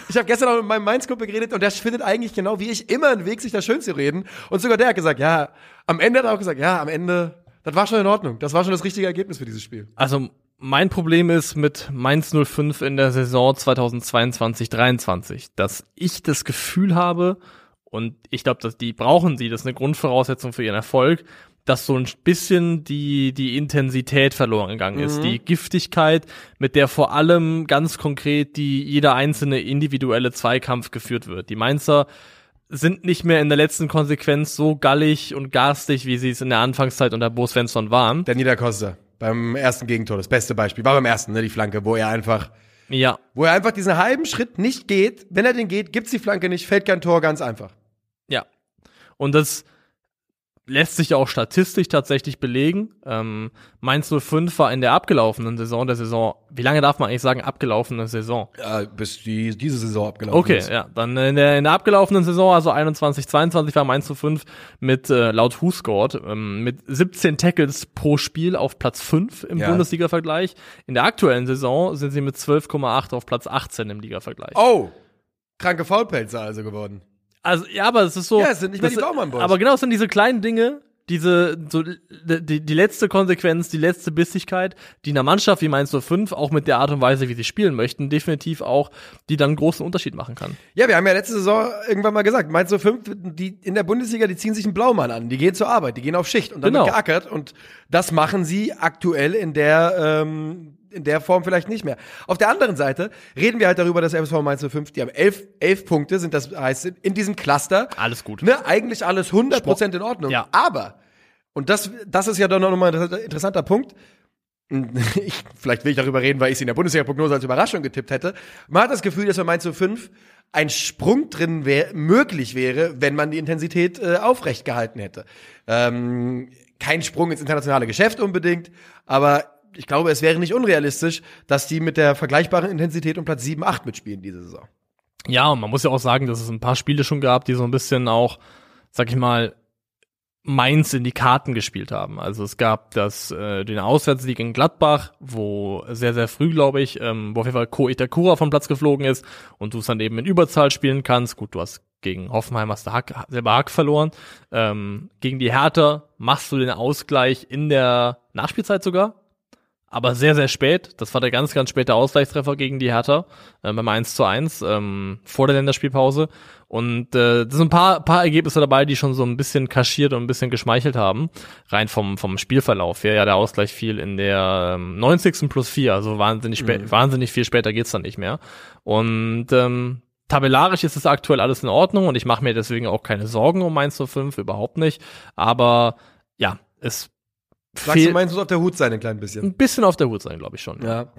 ich hab gestern auch mit meinem Mainz-Kumpel geredet und der findet eigentlich genau wie ich immer einen Weg, sich da schön zu reden. Und sogar der hat gesagt, ja, am Ende hat er auch gesagt, ja, am Ende, das war schon in Ordnung. Das war schon das richtige Ergebnis für dieses Spiel. Also mein Problem ist mit Mainz 05 in der Saison 2022-23, dass ich das Gefühl habe, und ich glaube, dass die brauchen sie, das ist eine Grundvoraussetzung für ihren Erfolg, dass so ein bisschen die, die Intensität verloren gegangen ist. Die Giftigkeit, mit der vor allem ganz konkret die, jeder einzelne individuelle Zweikampf geführt wird. Die Mainzer sind nicht mehr in der letzten Konsequenz so gallig und garstig, wie sie es in der Anfangszeit unter Bo Svensson waren. Der Niederkoster beim ersten Gegentor, das beste Beispiel, war beim ersten, ne, die Flanke, wo er einfach, Ja, wo er einfach diesen halben Schritt nicht geht. Wenn er den geht, gibt's die Flanke nicht, fällt kein Tor, ganz einfach. Ja. Und das lässt sich auch statistisch tatsächlich belegen. Ähm, Mainz 05 war in der abgelaufenen Saison, der Saison, wie lange darf man eigentlich sagen, abgelaufene Saison? Ja, bis die, diese Saison abgelaufen Okay, ist. ja, dann in der, in der abgelaufenen Saison, also 21, 22 war Mainz 05 mit, äh, laut WhoScored, ähm, mit 17 Tackles pro Spiel auf Platz 5 im Ja. Bundesliga-Vergleich. In der aktuellen Saison sind sie mit 12,8 auf Platz 18 im Liga-Vergleich. Oh, kranke Faulpelzer also geworden. Also, ja, aber es ist so. Ja, es sind nicht mehr das- die Baumann-Boys. Aber genau, es sind diese kleinen Dinge, diese, so, die, die letzte Konsequenz, die letzte Bissigkeit, die in einer Mannschaft wie Mainz 05 auch mit der Art und Weise, wie sie spielen möchten, definitiv auch, die dann einen großen Unterschied machen kann. Ja, wir haben ja letzte Saison irgendwann mal gesagt, Mainz 05, die in der Bundesliga, die ziehen sich einen Blaumann an, die gehen zur Arbeit, die gehen auf Schicht und dann Genau. wird geackert und das machen sie aktuell in der ähm, in der Form vielleicht nicht mehr. Auf der anderen Seite reden wir halt darüber, dass MSV Mainz 05, die haben elf, elf Punkte, sind das heißt in diesem Cluster. Alles gut. Ne, eigentlich alles 100% in Ordnung. Ja. Aber, und das, das ist ja dann noch mal ein interessanter Punkt, ich, vielleicht will ich darüber reden, weil ich sie in der Bundesliga-Prognose als Überraschung getippt hätte. Man hat das Gefühl, dass bei Mainz 05 ein Sprung drin wär, möglich wäre, wenn man die Intensität äh, aufrecht gehalten hätte. Ähm, kein Sprung ins internationale Geschäft unbedingt, aber ich glaube, es wäre nicht unrealistisch, dass die mit der vergleichbaren Intensität um Platz 7, 8 mitspielen diese Saison. Ja, und man muss ja auch sagen, dass es ein paar Spiele schon gab, die so ein bisschen auch, sag ich mal, Mainz in die Karten gespielt haben. Also es gab das äh, den Auswärtssieg in Gladbach, wo sehr sehr früh, glaube ich, ähm, wo auf jeden Fall Ko Itakura vom Platz geflogen ist und du es dann eben in Überzahl spielen kannst. Gut, du hast gegen Hoffenheim hast du Hack, selber Hack verloren. Ähm, gegen die Hertha machst du den Ausgleich in der Nachspielzeit sogar, aber sehr, sehr spät. Das war der ganz, ganz späte Ausgleichstreffer gegen die Hertha äh, beim 1 zu 1 ähm, vor der Länderspielpause. Und äh, das sind ein paar, paar Ergebnisse dabei, die schon so ein bisschen kaschiert und ein bisschen geschmeichelt haben. Rein vom, vom Spielverlauf. Ja, ja, der Ausgleich fiel in der ähm, 90. plus 4, also wahnsinnig, Mhm. wahnsinnig viel später geht's dann nicht mehr. Und ähm, tabellarisch ist es aktuell alles in Ordnung und ich mache mir deswegen auch keine Sorgen um Mainz 05, überhaupt nicht. Aber ja, es Sagst du, Mainz muss auf der Hut sein, ein klein bisschen. ein bisschen auf der Hut sein, glaube ich schon. Ja.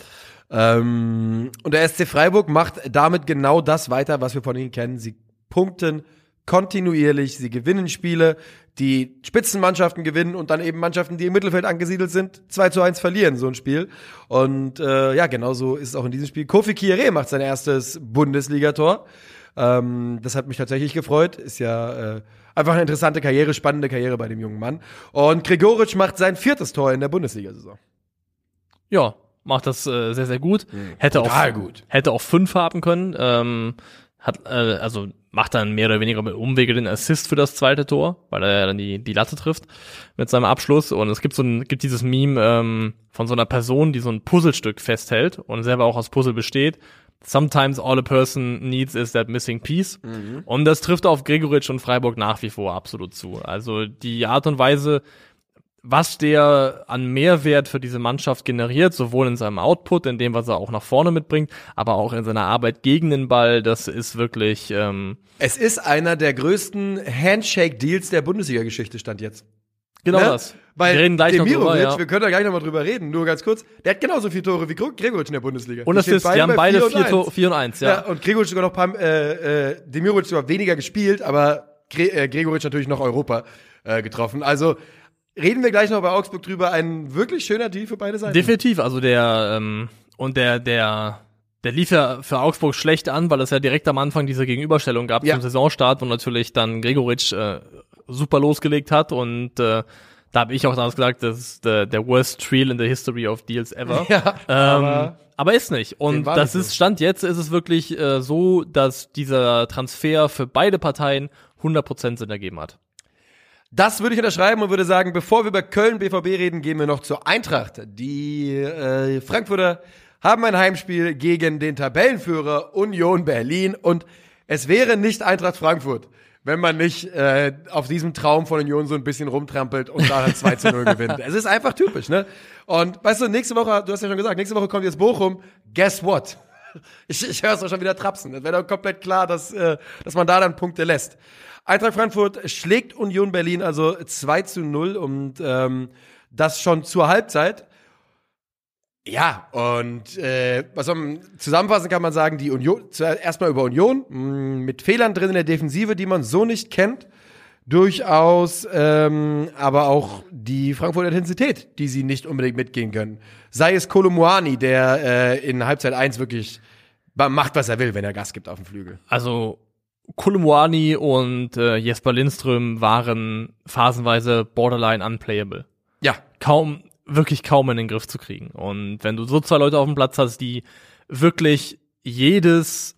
Ähm, und der SC Freiburg macht damit genau das weiter, was wir von ihnen kennen. Sie punkten kontinuierlich, sie gewinnen Spiele, die Spitzenmannschaften gewinnen und dann eben Mannschaften, die im Mittelfeld angesiedelt sind, 2 zu 1 verlieren, so ein Spiel. Und äh, ja, genauso ist es auch in diesem Spiel. Kofi Kieré macht sein erstes Bundesligator. Ähm, das hat mich tatsächlich gefreut. Ist ja äh, einfach eine interessante Karriere, spannende Karriere bei dem jungen Mann. Und Gregoritsch macht sein viertes Tor in der Bundesliga-Saison. Ja, macht das äh, sehr, sehr gut. Hätte auch, gut. hätte auch fünf haben können. Ähm, hat, äh, also macht dann mehr oder weniger mit Umwege den Assist für das zweite Tor, weil er ja dann die, die Latte trifft mit seinem Abschluss. Und es gibt so ein, gibt dieses Meme ähm, von so einer Person, die so ein Puzzlestück festhält und selber auch aus Puzzle besteht. Sometimes all a person needs is that missing piece. Und das trifft auf Gregoritsch und Freiburg nach wie vor absolut zu. Also die Art und Weise, was der an Mehrwert für diese Mannschaft generiert, sowohl in seinem Output, in dem, was er auch nach vorne mitbringt, aber auch in seiner Arbeit gegen den Ball, das ist wirklich, ähm, Es ist einer der größten Handshake-Deals der Bundesliga-Geschichte, stand jetzt. Genau Ne? das. Weil wir reden gleich noch Demirovic, drüber, ja. wir können da gleich noch mal drüber reden, nur ganz kurz, der hat genauso viele Tore wie Gre- Gregoritsch in der Bundesliga. Und das ist, die haben bei beide vier und vier, eins. Tor, vier und eins, ja. Ja, und Gregoritsch sogar noch ein paar, äh, äh, Demirovic sogar weniger gespielt, aber Gre äh, Gregoritsch natürlich noch Europa äh, getroffen. Also reden wir gleich noch bei Augsburg drüber. Ein wirklich schöner Deal für beide Seiten. Definitiv, also der, ähm, und der, der, der lief ja für Augsburg schlecht an, weil es ja direkt am Anfang diese Gegenüberstellung gab Ja. zum Saisonstart, wo natürlich dann Gregoritsch äh, super losgelegt hat und äh, da habe ich auch damals gesagt, das ist der, der worst Trial in the history of deals ever. Ja, ähm, aber- aber, ist nicht. Und das ist. Stand jetzt ist es wirklich äh, so, dass dieser Transfer für beide Parteien 100% Sinn ergeben hat. Das würde ich unterschreiben und würde sagen, bevor wir über Köln BVB reden, gehen wir noch zur Eintracht. Die äh, Frankfurter haben ein Heimspiel gegen den Tabellenführer Union Berlin und es wäre nicht Eintracht Frankfurt, wenn man nicht äh, auf diesem Traum von Union so ein bisschen rumtrampelt und da dann 2 zu 0 gewinnt. Es ist einfach typisch, ne? Und weißt du, nächste Woche, du hast ja schon gesagt, nächste Woche kommt jetzt Bochum. Guess what? Ich, ich höre es doch schon wieder trapsen. Das wäre doch komplett klar, dass, äh, dass man da dann Punkte lässt. Eintracht Frankfurt schlägt Union Berlin also 2 zu 0 und ähm, das schon zur Halbzeit. Ja, und äh, was man zusammenfassen kann man sagen, die Union, zuerst erstmal über Union, mh, mit Fehlern drin in der Defensive, die man so nicht kennt. Durchaus, ähm, aber auch die Frankfurter Intensität, die sie nicht unbedingt mitgehen können. Sei es Kolomuani, der äh, in Halbzeit 1 wirklich macht, was er will, wenn er Gas gibt auf dem Flügel. Also Kolumwani und äh, Jesper Lindström waren phasenweise borderline unplayable. Ja, Kaum, wirklich kaum in den Griff zu kriegen. Und wenn du so zwei Leute auf dem Platz hast, die wirklich jedes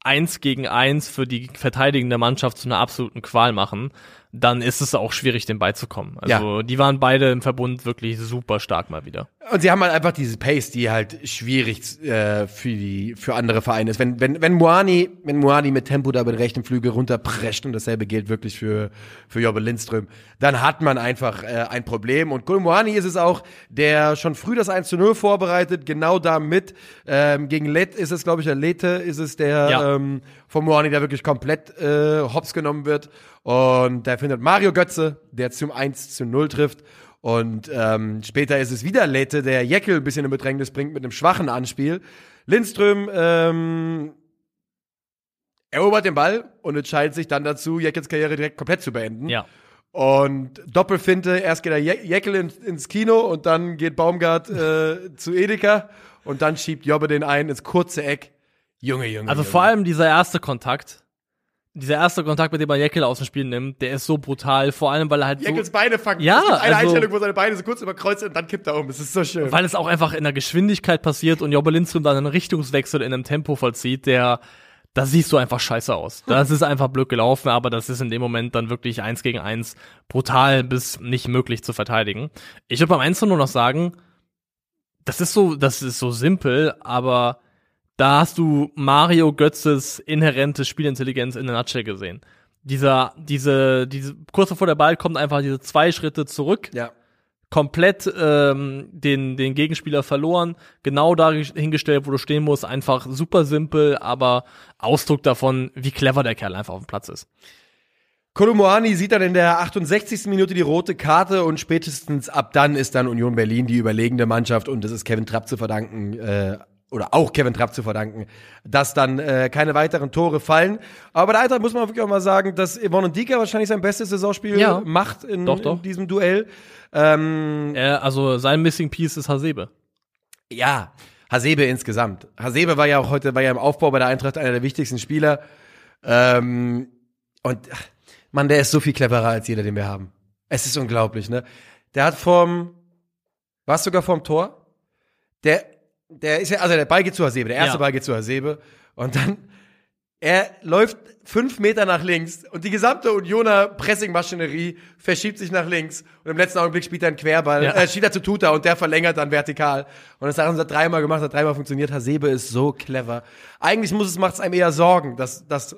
Eins gegen Eins für die verteidigende Mannschaft zu einer absoluten Qual machen, dann ist es auch schwierig, dem beizukommen. Also die waren beide im Verbund wirklich super stark mal wieder. Und sie haben halt einfach diese Pace, die halt schwierig äh, für die für andere Vereine ist. Wenn wenn wenn Moani, wenn Moani mit Tempo da den rechten Flügel runterprescht und dasselbe gilt wirklich für für Jobbe Lindström, dann hat man einfach äh, ein Problem. Und Moani ist es auch, der schon früh das 1 zu 0 vorbereitet, genau damit. Ähm, gegen Let ist es, glaube ich, der Lete ist es, der Ja. ähm, von Moani, der wirklich komplett äh, hops genommen wird. Und da findet Mario Götze, der zum 1 zu 0 trifft. Und ähm, später ist es wieder Lette, der Jeckel ein bisschen in Bedrängnis bringt mit einem schwachen Anspiel. Lindström ähm, erobert den Ball und entscheidet sich dann dazu, Jeckels Karriere direkt komplett zu beenden. Ja. Und Doppelfinte, erst geht der Je- Jeckel ins, ins Kino und dann geht Baumgart äh, zu Edeka und dann schiebt Jobbe den ein ins kurze Eck. Junge, Junge. Also Junge. vor allem dieser erste Kontakt, dieser erste Kontakt, mit dem man Jekyll aus dem Spiel nimmt, der ist so brutal, vor allem weil er halt so, Jeckels Beine fangen. Ja, es gibt eine also- Einstellung, wo seine Beine so kurz überkreuzt und dann kippt er um. Es ist so schön. weil es auch einfach in der Geschwindigkeit passiert und Jobbe Lindström dann einen Richtungswechsel in einem Tempo vollzieht, der, da siehst du einfach scheiße aus. Das ist einfach blöd gelaufen, aber das ist in dem Moment dann wirklich eins gegen eins brutal bis nicht möglich zu verteidigen. Ich würde beim Einzelnen nur noch sagen, das ist so, das ist so simpel, aber da hast du Mario Götzes inhärente Spielintelligenz in der Nutshell gesehen. Dieser, diese, diese, kurz bevor der Ball kommt, einfach diese zwei Schritte zurück, ja. komplett ähm, den, den Gegenspieler verloren, genau da hingestellt, wo du stehen musst, einfach super simpel, aber Ausdruck davon, wie clever der Kerl einfach auf dem Platz ist. Kolomoani sieht dann in der 68. Minute die rote Karte und spätestens ab dann ist dann Union Berlin die überlegende Mannschaft und das ist Kevin Trapp zu verdanken, äh, oder auch Kevin Trapp zu verdanken, dass dann äh, keine weiteren Tore fallen. Aber bei der Eintracht muss man wirklich auch mal sagen, dass Yvonne Dika wahrscheinlich sein bestes Saisonspiel Ja. macht in, Doch, doch. in diesem Duell. Ähm, Äh, also sein Missing Piece ist Hasebe. ja, Hasebe insgesamt. Hasebe war ja auch heute, war ja im Aufbau bei der Eintracht einer der wichtigsten Spieler. Ähm, und ach, Mann, der ist so viel cleverer als jeder, den wir haben. Es ist unglaublich, ne? Der hat vom, war es sogar vom Tor? Der, der ist ja, also der Ball geht zu Hasebe, der erste Ja. Ball geht zu Hasebe. Und dann, er läuft fünf Meter nach links und die gesamte Unioner Pressingmaschinerie verschiebt sich nach links und im letzten Augenblick spielt er einen Querball, Ja. äh, schiebt er zu Tuta und der verlängert dann vertikal. Und das haben sie dreimal gemacht, hat dreimal funktioniert. Hasebe ist so clever. Eigentlich muss es, macht es einem eher Sorgen, dass, dass,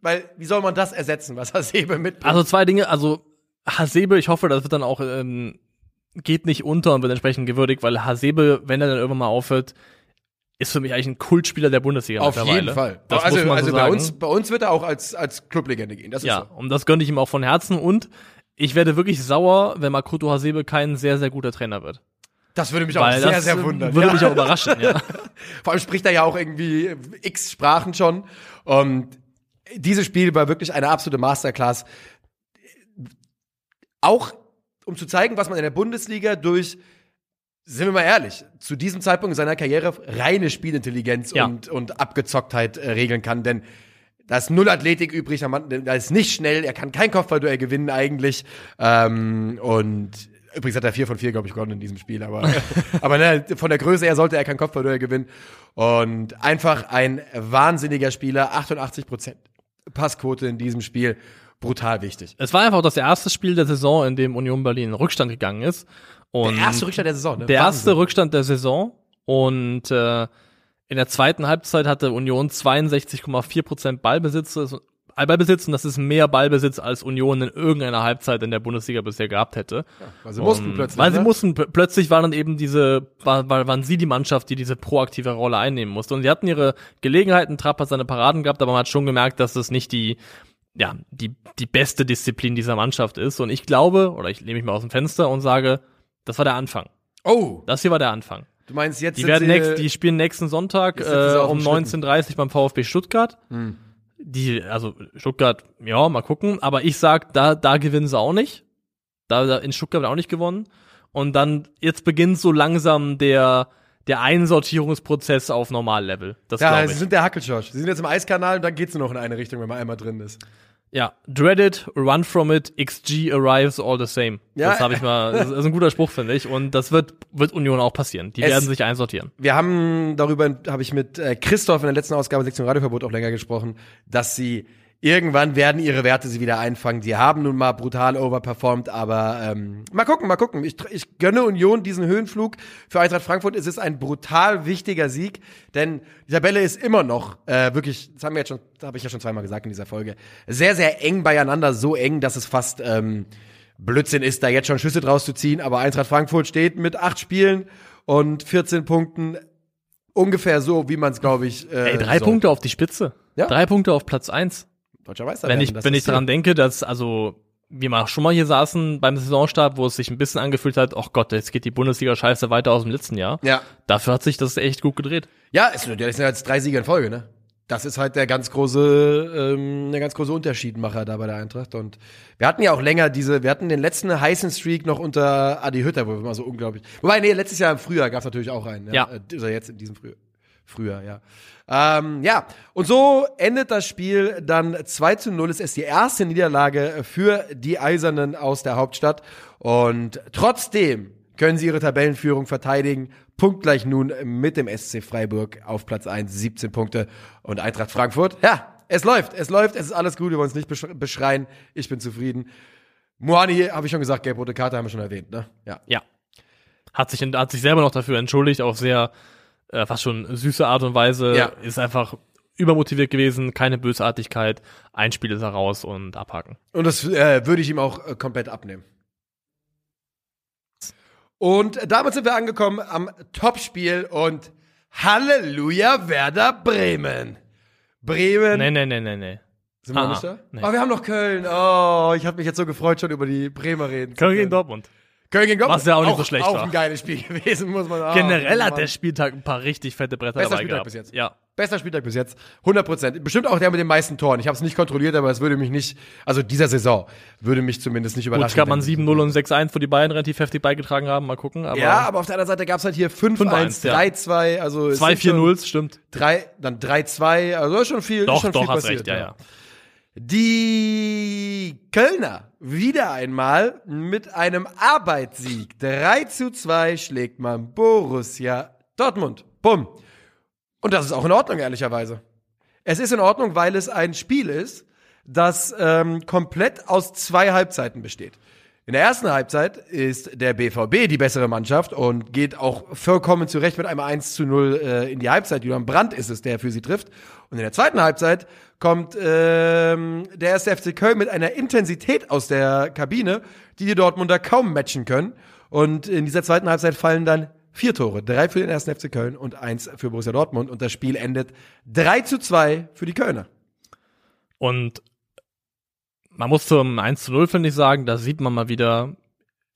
weil, wie soll man das ersetzen, was Hasebe mitbringt? Also zwei Dinge, also Hasebe, ich hoffe, das wird dann auch, ähm, geht nicht unter und wird entsprechend gewürdigt, weil Hasebe, wenn er dann irgendwann mal aufhört, ist für mich eigentlich ein Kultspieler der Bundesliga Auf mittlerweile. jeden Fall. Das also muss man also so bei, sagen. uns, bei uns wird er auch als, als Clublegende gehen. Das ist Ja, so. und das gönne ich ihm auch von Herzen und ich werde wirklich sauer, wenn Makoto Hasebe kein sehr, sehr guter Trainer wird. Das würde mich auch Weil sehr, das sehr wundern. würde ja. mich auch überraschen, ja. Vor allem spricht er ja auch irgendwie x Sprachen schon. Und dieses Spiel war wirklich eine absolute Masterclass. Auch um zu zeigen, was man in der Bundesliga durch, sind wir mal ehrlich, zu diesem Zeitpunkt in seiner Karriere reine Spielintelligenz Ja. und, und Abgezocktheit äh, regeln kann. Denn da ist null Athletik übrig, der ist nicht schnell, er kann kein Kopfballduell gewinnen eigentlich. Ähm, und übrigens hat er vier von vier, glaube ich, gewonnen in diesem Spiel. Aber, aber ne, von der Größe her sollte er kein Kopfballduell gewinnen. Und einfach ein wahnsinniger Spieler, 88 Prozent Passquote in diesem Spiel, brutal wichtig. Es war einfach das erste Spiel der Saison, in dem Union Berlin in Rückstand gegangen ist. Und Der erste Rückstand der Saison, ne? der erste Wahnsinn. Rückstand der Saison und äh, in der zweiten Halbzeit hatte Union 62,4 Prozent Ballbesitz, Ballbesitz und das ist mehr Ballbesitz als Union in irgendeiner Halbzeit in der Bundesliga bisher gehabt hätte. Weil sie mussten Und- plötzlich. Weil sie ne? mussten, pl- plötzlich waren dann eben diese, war, war, waren sie die Mannschaft, die diese proaktive Rolle einnehmen musste. Und sie hatten ihre Gelegenheiten, Trapp hat seine Paraden gehabt, aber man hat schon gemerkt, dass das nicht die, ja, die, die beste Disziplin dieser Mannschaft ist. Und ich glaube, oder ich lehne mich mal aus dem Fenster und sage, das war der Anfang. Oh, Das hier war der Anfang. du meinst jetzt Die werden nächst, die spielen nächsten Sonntag äh, um dem Schlitten. 19.30 Uhr beim VfB Stuttgart. Hm. Die, also Stuttgart, ja, mal gucken. Aber ich sag, da, da gewinnen sie auch nicht. Da, da in Stuttgart wird auch nicht gewonnen. Und dann, jetzt beginnt so langsam der, der Einsortierungsprozess auf Normallevel. Das Ja, sie sind der Hackelschorsch. Sie sind jetzt im Eiskanal und dann geht's nur noch in eine Richtung, wenn man einmal drin ist. Ja, dread it, run from it, XG arrives all the same. Ja. Das habe ich mal, das ist ein guter Spruch, finde ich. Und das wird, wird Union auch passieren. Die Es- werden sich einsortieren. Wir haben darüber, habe ich mit äh, Christoph in der letzten Ausgabe Sektion Radioverbot auch länger gesprochen, dass sie Irgendwann werden ihre Werte sie wieder einfangen. Die haben nun mal brutal overperformed, aber ähm, mal gucken, mal gucken. Ich, ich gönne Union diesen Höhenflug. Für Eintracht Frankfurt ist es ein brutal wichtiger Sieg, denn die Tabelle ist immer noch äh, wirklich, das haben wir jetzt schon, das habe ich ja schon zweimal gesagt in dieser Folge, sehr, sehr eng beieinander, so eng, dass es fast ähm, Blödsinn ist, da jetzt schon Schüsse draus zu ziehen. Aber Eintracht Frankfurt steht mit acht Spielen und 14 Punkten ungefähr so, wie man es, glaube ich. Äh, Ey, drei so. Punkte auf die Spitze. Ja. Drei Punkte auf Platz eins. Deutscher Meister wenn werden, ich, wenn ich daran denke, dass, also, wir mal schon mal hier saßen beim Saisonstart, wo es sich ein bisschen angefühlt hat, ach Gott, jetzt geht die Bundesliga-Scheiße weiter aus dem letzten Jahr. Ja. Dafür hat sich das echt gut gedreht. Ja, ist, das sind jetzt drei Siege in Folge, ne? Das ist halt der ganz große, ähm, der ganz große Unterschiedmacher da bei der Eintracht. Und wir hatten ja auch länger diese, wir hatten den letzten heißen Streak noch unter Adi Hütter, wo wir mal so unglaublich. Wobei, nee, letztes Jahr im Frühjahr gab es natürlich auch einen. Ja. Äh, Oder jetzt in diesem Frühjahr. Früher, ja. Ähm, ja, und so endet das Spiel dann 2 zu 0. Es ist die erste Niederlage für die Eisernen aus der Hauptstadt. Und trotzdem können sie ihre Tabellenführung verteidigen. Punktgleich nun mit dem SC Freiburg auf Platz 1, 17 Punkte. Und Eintracht Frankfurt, ja, es läuft, es läuft, es ist alles gut, wir wollen es nicht besch- beschreien. Ich bin zufrieden. Moani, habe ich schon gesagt, gelb-rote Karte haben wir schon erwähnt, ne? Ja. Ja. Hat sich, hat sich selber noch dafür entschuldigt, auf sehr, äh, fast schon süße Art und Weise. Ja. Ist einfach übermotiviert gewesen, keine Bösartigkeit. Ein Spiel ist er raus und abhaken. Und das äh, würde ich ihm auch äh, komplett abnehmen. Und damit sind wir angekommen am Topspiel und Halleluja Werder Bremen. Bremen. Nee, nee, nee, nee, nee. Sind wir Ah, nicht da? nee. Oh, wir haben noch Köln. Oh, ich habe mich jetzt so gefreut, schon über die Bremer reden. zu Köln gegen. Dortmund. Köln gegen Dortmund. Was ja auch nicht so schlecht auch war. ein geiles Spiel gewesen, muss man sagen. Generell hat Mann. der Spieltag ein paar richtig fette Bretter Bester dabei Spieltag gehabt. bis jetzt. Ja. Bester Spieltag bis jetzt. 100 Prozent. Bestimmt auch der mit den meisten Toren. Ich habe es nicht kontrolliert, aber es würde mich nicht, also dieser Saison, würde mich zumindest nicht Gut, überraschen. es gab man wenn- 7-0 und 6-1, wo die beiden relativ heftig beigetragen haben. Mal gucken. Aber ja, aber auf der anderen Seite gab es halt hier 5-1, 5-1, ja. 3-2, also es zwei sind schon 4-0, stimmt. drei, dann 3-2, also ist schon viel, ist Doch, schon doch, viel hast passiert. recht, ja, ja. Die Kölner wieder einmal mit einem Arbeitssieg. 3 zu 2 schlägt man Borussia Dortmund. Bumm. Und das ist auch in Ordnung, ehrlicherweise. Es ist in Ordnung, weil es ein Spiel ist, das ähm, komplett aus zwei Halbzeiten besteht. In der ersten Halbzeit ist der BVB die bessere Mannschaft und geht auch vollkommen zurecht mit einem 1 zu 0 äh, in die Halbzeit. Julian Brandt ist es, der für sie trifft. Und in der zweiten Halbzeit kommt ähm, der erste FC Köln mit einer Intensität aus der Kabine, die die Dortmunder kaum matchen können. Und in dieser zweiten Halbzeit fallen dann vier Tore. Drei für den ersten FC Köln und eins für Borussia Dortmund. Und das Spiel endet 3 zu 2 für die Kölner. Und man muss zum 1 zu 0, finde ich, sagen, da sieht man mal wieder,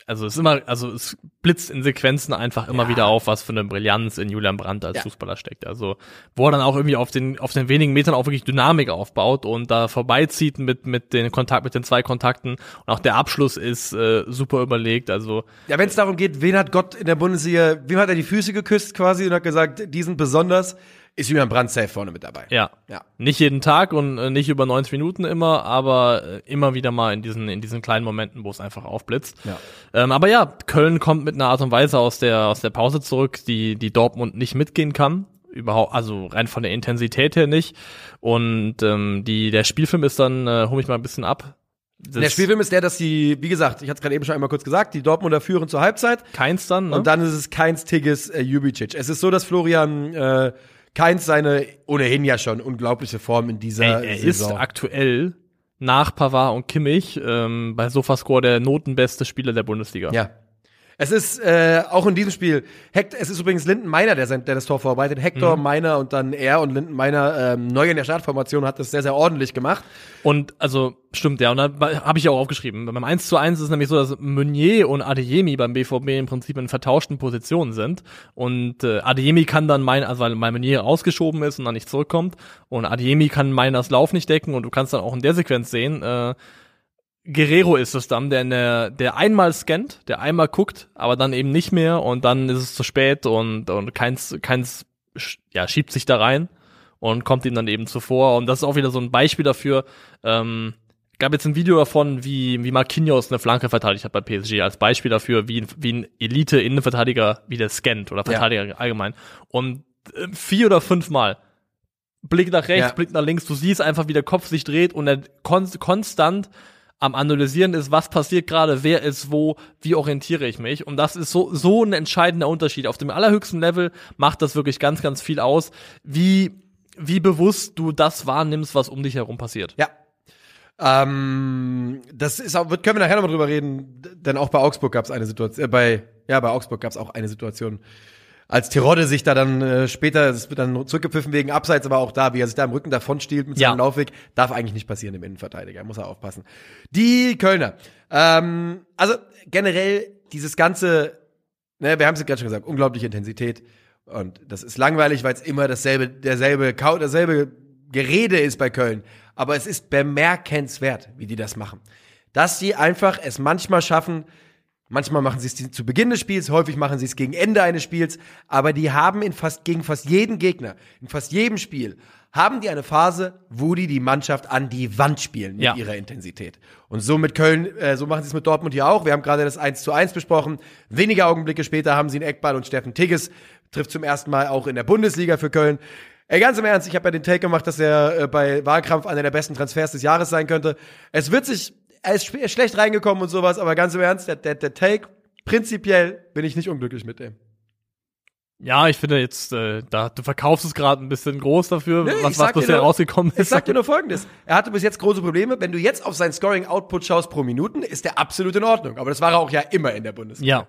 also es ist immer, also es blitzt in Sequenzen einfach immer Ja. wieder auf, was für eine Brillanz in Julian Brandt als Ja. Fußballer steckt. Also, wo er dann auch irgendwie auf den, auf den wenigen Metern auch wirklich Dynamik aufbaut und da vorbeizieht mit, mit den Kontakt, mit den zwei Kontakten. Und auch der Abschluss ist äh, super überlegt. Also, Ja, wenn es darum geht, wen hat Gott in der Bundesliga, wem hat er die Füße geküsst quasi und hat gesagt, die sind besonders, ist Julian Brandt safe vorne mit dabei. ja. Ja. Nicht jeden Tag und äh, nicht über 90 Minuten immer, aber äh, immer wieder mal in diesen, in diesen kleinen Momenten, wo es einfach aufblitzt. Ja. Ähm, aber ja, Köln kommt mit einer Art und Weise aus der, aus der Pause zurück, die, die Dortmund nicht mitgehen kann. Überhaupt, also rein von der Intensität her nicht. Und ähm, die, der Spielfilm ist dann, äh, hol mich mal ein bisschen ab. Das Der Spielfilm ist der, dass die, wie gesagt, ich hatte es gerade eben schon einmal kurz gesagt, die Dortmunder führen zur Halbzeit keins dann, ne? und dann ist es Keins Tigges äh, Jubicic. Es ist so, dass Florian äh, Keins seine ohnehin ja schon unglaubliche Form in dieser Ey, er ist Saison. aktuell nach Pavard und Kimmich ähm, bei Sofascore der notenbeste Spieler der Bundesliga. Ja. Es ist äh, auch in diesem Spiel, Hector, es ist übrigens Linden Meiner, der, sein, der das Tor vorbereitet. Hector, Meiner und dann er und Linden Meiner ähm, neu in der Startformation hat das sehr, sehr ordentlich gemacht. Und also stimmt ja, und da habe ich ja auch aufgeschrieben. Beim 1 zu 1 ist es nämlich so, dass Meunier und Adeyemi beim BVB im Prinzip in vertauschten Positionen sind. Und äh, Adeyemi kann dann mein, also weil mein Meunier ausgeschoben ist und dann nicht zurückkommt. Und Adeyemi kann Meiners Lauf nicht decken und du kannst dann auch in der Sequenz sehen, äh, Guerrero ist es dann, der, in der, einmal scannt, der einmal guckt, aber dann eben nicht mehr und dann ist es zu spät und, und keins, keins ja, schiebt sich da rein und kommt ihm dann eben zuvor. Und das ist auch wieder so ein Beispiel dafür. Ähm, gab jetzt ein Video davon, wie, wie Marquinhos eine Flanke verteidigt hat bei PSG, als Beispiel dafür, wie, wie ein Elite-Innenverteidiger wie der scannt oder Verteidiger allgemein. Und äh, vier oder fünfmal Blick nach rechts, Ja. Blick nach links. Du siehst einfach, wie der Kopf sich dreht und er kon konstant am Analysieren ist, was passiert gerade, wer ist wo, wie orientiere ich mich. Und das ist so, so ein entscheidender Unterschied. Auf dem allerhöchsten Level macht das wirklich ganz, ganz viel aus, wie, wie bewusst du das wahrnimmst, was um dich herum passiert. Ja. Ähm, das ist auch, können wir nachher nochmal drüber reden, denn auch bei Augsburg gab es eine Situation, äh, bei, ja, bei Augsburg gab es auch eine Situation, als Tirode sich da dann äh, später, es wird dann zurückgepfiffen wegen Abseits, aber auch da, wie er sich da im Rücken davon stiehlt mit seinem Ja. Laufweg, darf eigentlich nicht passieren im Innenverteidiger, muss er aufpassen. Die Kölner, ähm, also generell dieses ganze, ne, wir haben es gerade schon gesagt, unglaubliche Intensität und das ist langweilig, weil es immer dasselbe, derselbe, Kau- derselbe Gerede ist bei Köln. Aber es ist bemerkenswert, wie die das machen. Dass sie einfach es manchmal schaffen, manchmal machen sie es zu Beginn des Spiels, häufig machen sie es gegen Ende eines Spiels, aber die haben in fast, gegen fast jeden Gegner, in fast jedem Spiel, haben die eine Phase, wo die die Mannschaft an die Wand spielen mit Ja. ihrer Intensität. Und so mit Köln, äh, so machen sie es mit Dortmund hier auch. Wir haben gerade das 1 zu 1 besprochen. Wenige Augenblicke später haben sie einen Eckball und Steffen Tigges trifft zum ersten Mal auch in der Bundesliga für Köln. Ey, ganz im Ernst, ich habe ja den Take gemacht, dass er äh, bei Wahlkampf einer der besten Transfers des Jahres sein könnte. Es wird sich, er ist sch- schlecht reingekommen und sowas, aber ganz im Ernst, der, der, der Take, prinzipiell bin ich nicht unglücklich mit dem. Ja, ich finde jetzt, äh, da, du verkaufst es gerade ein bisschen groß dafür, Nee, ich was, was bisher nur- rausgekommen Ich ist. sag dir nur Folgendes. Er hatte bis jetzt große Probleme. Wenn du jetzt auf seinen Scoring-Output schaust pro Minuten, ist der absolut in Ordnung. Aber das war er auch ja immer in der Bundesliga. Ja.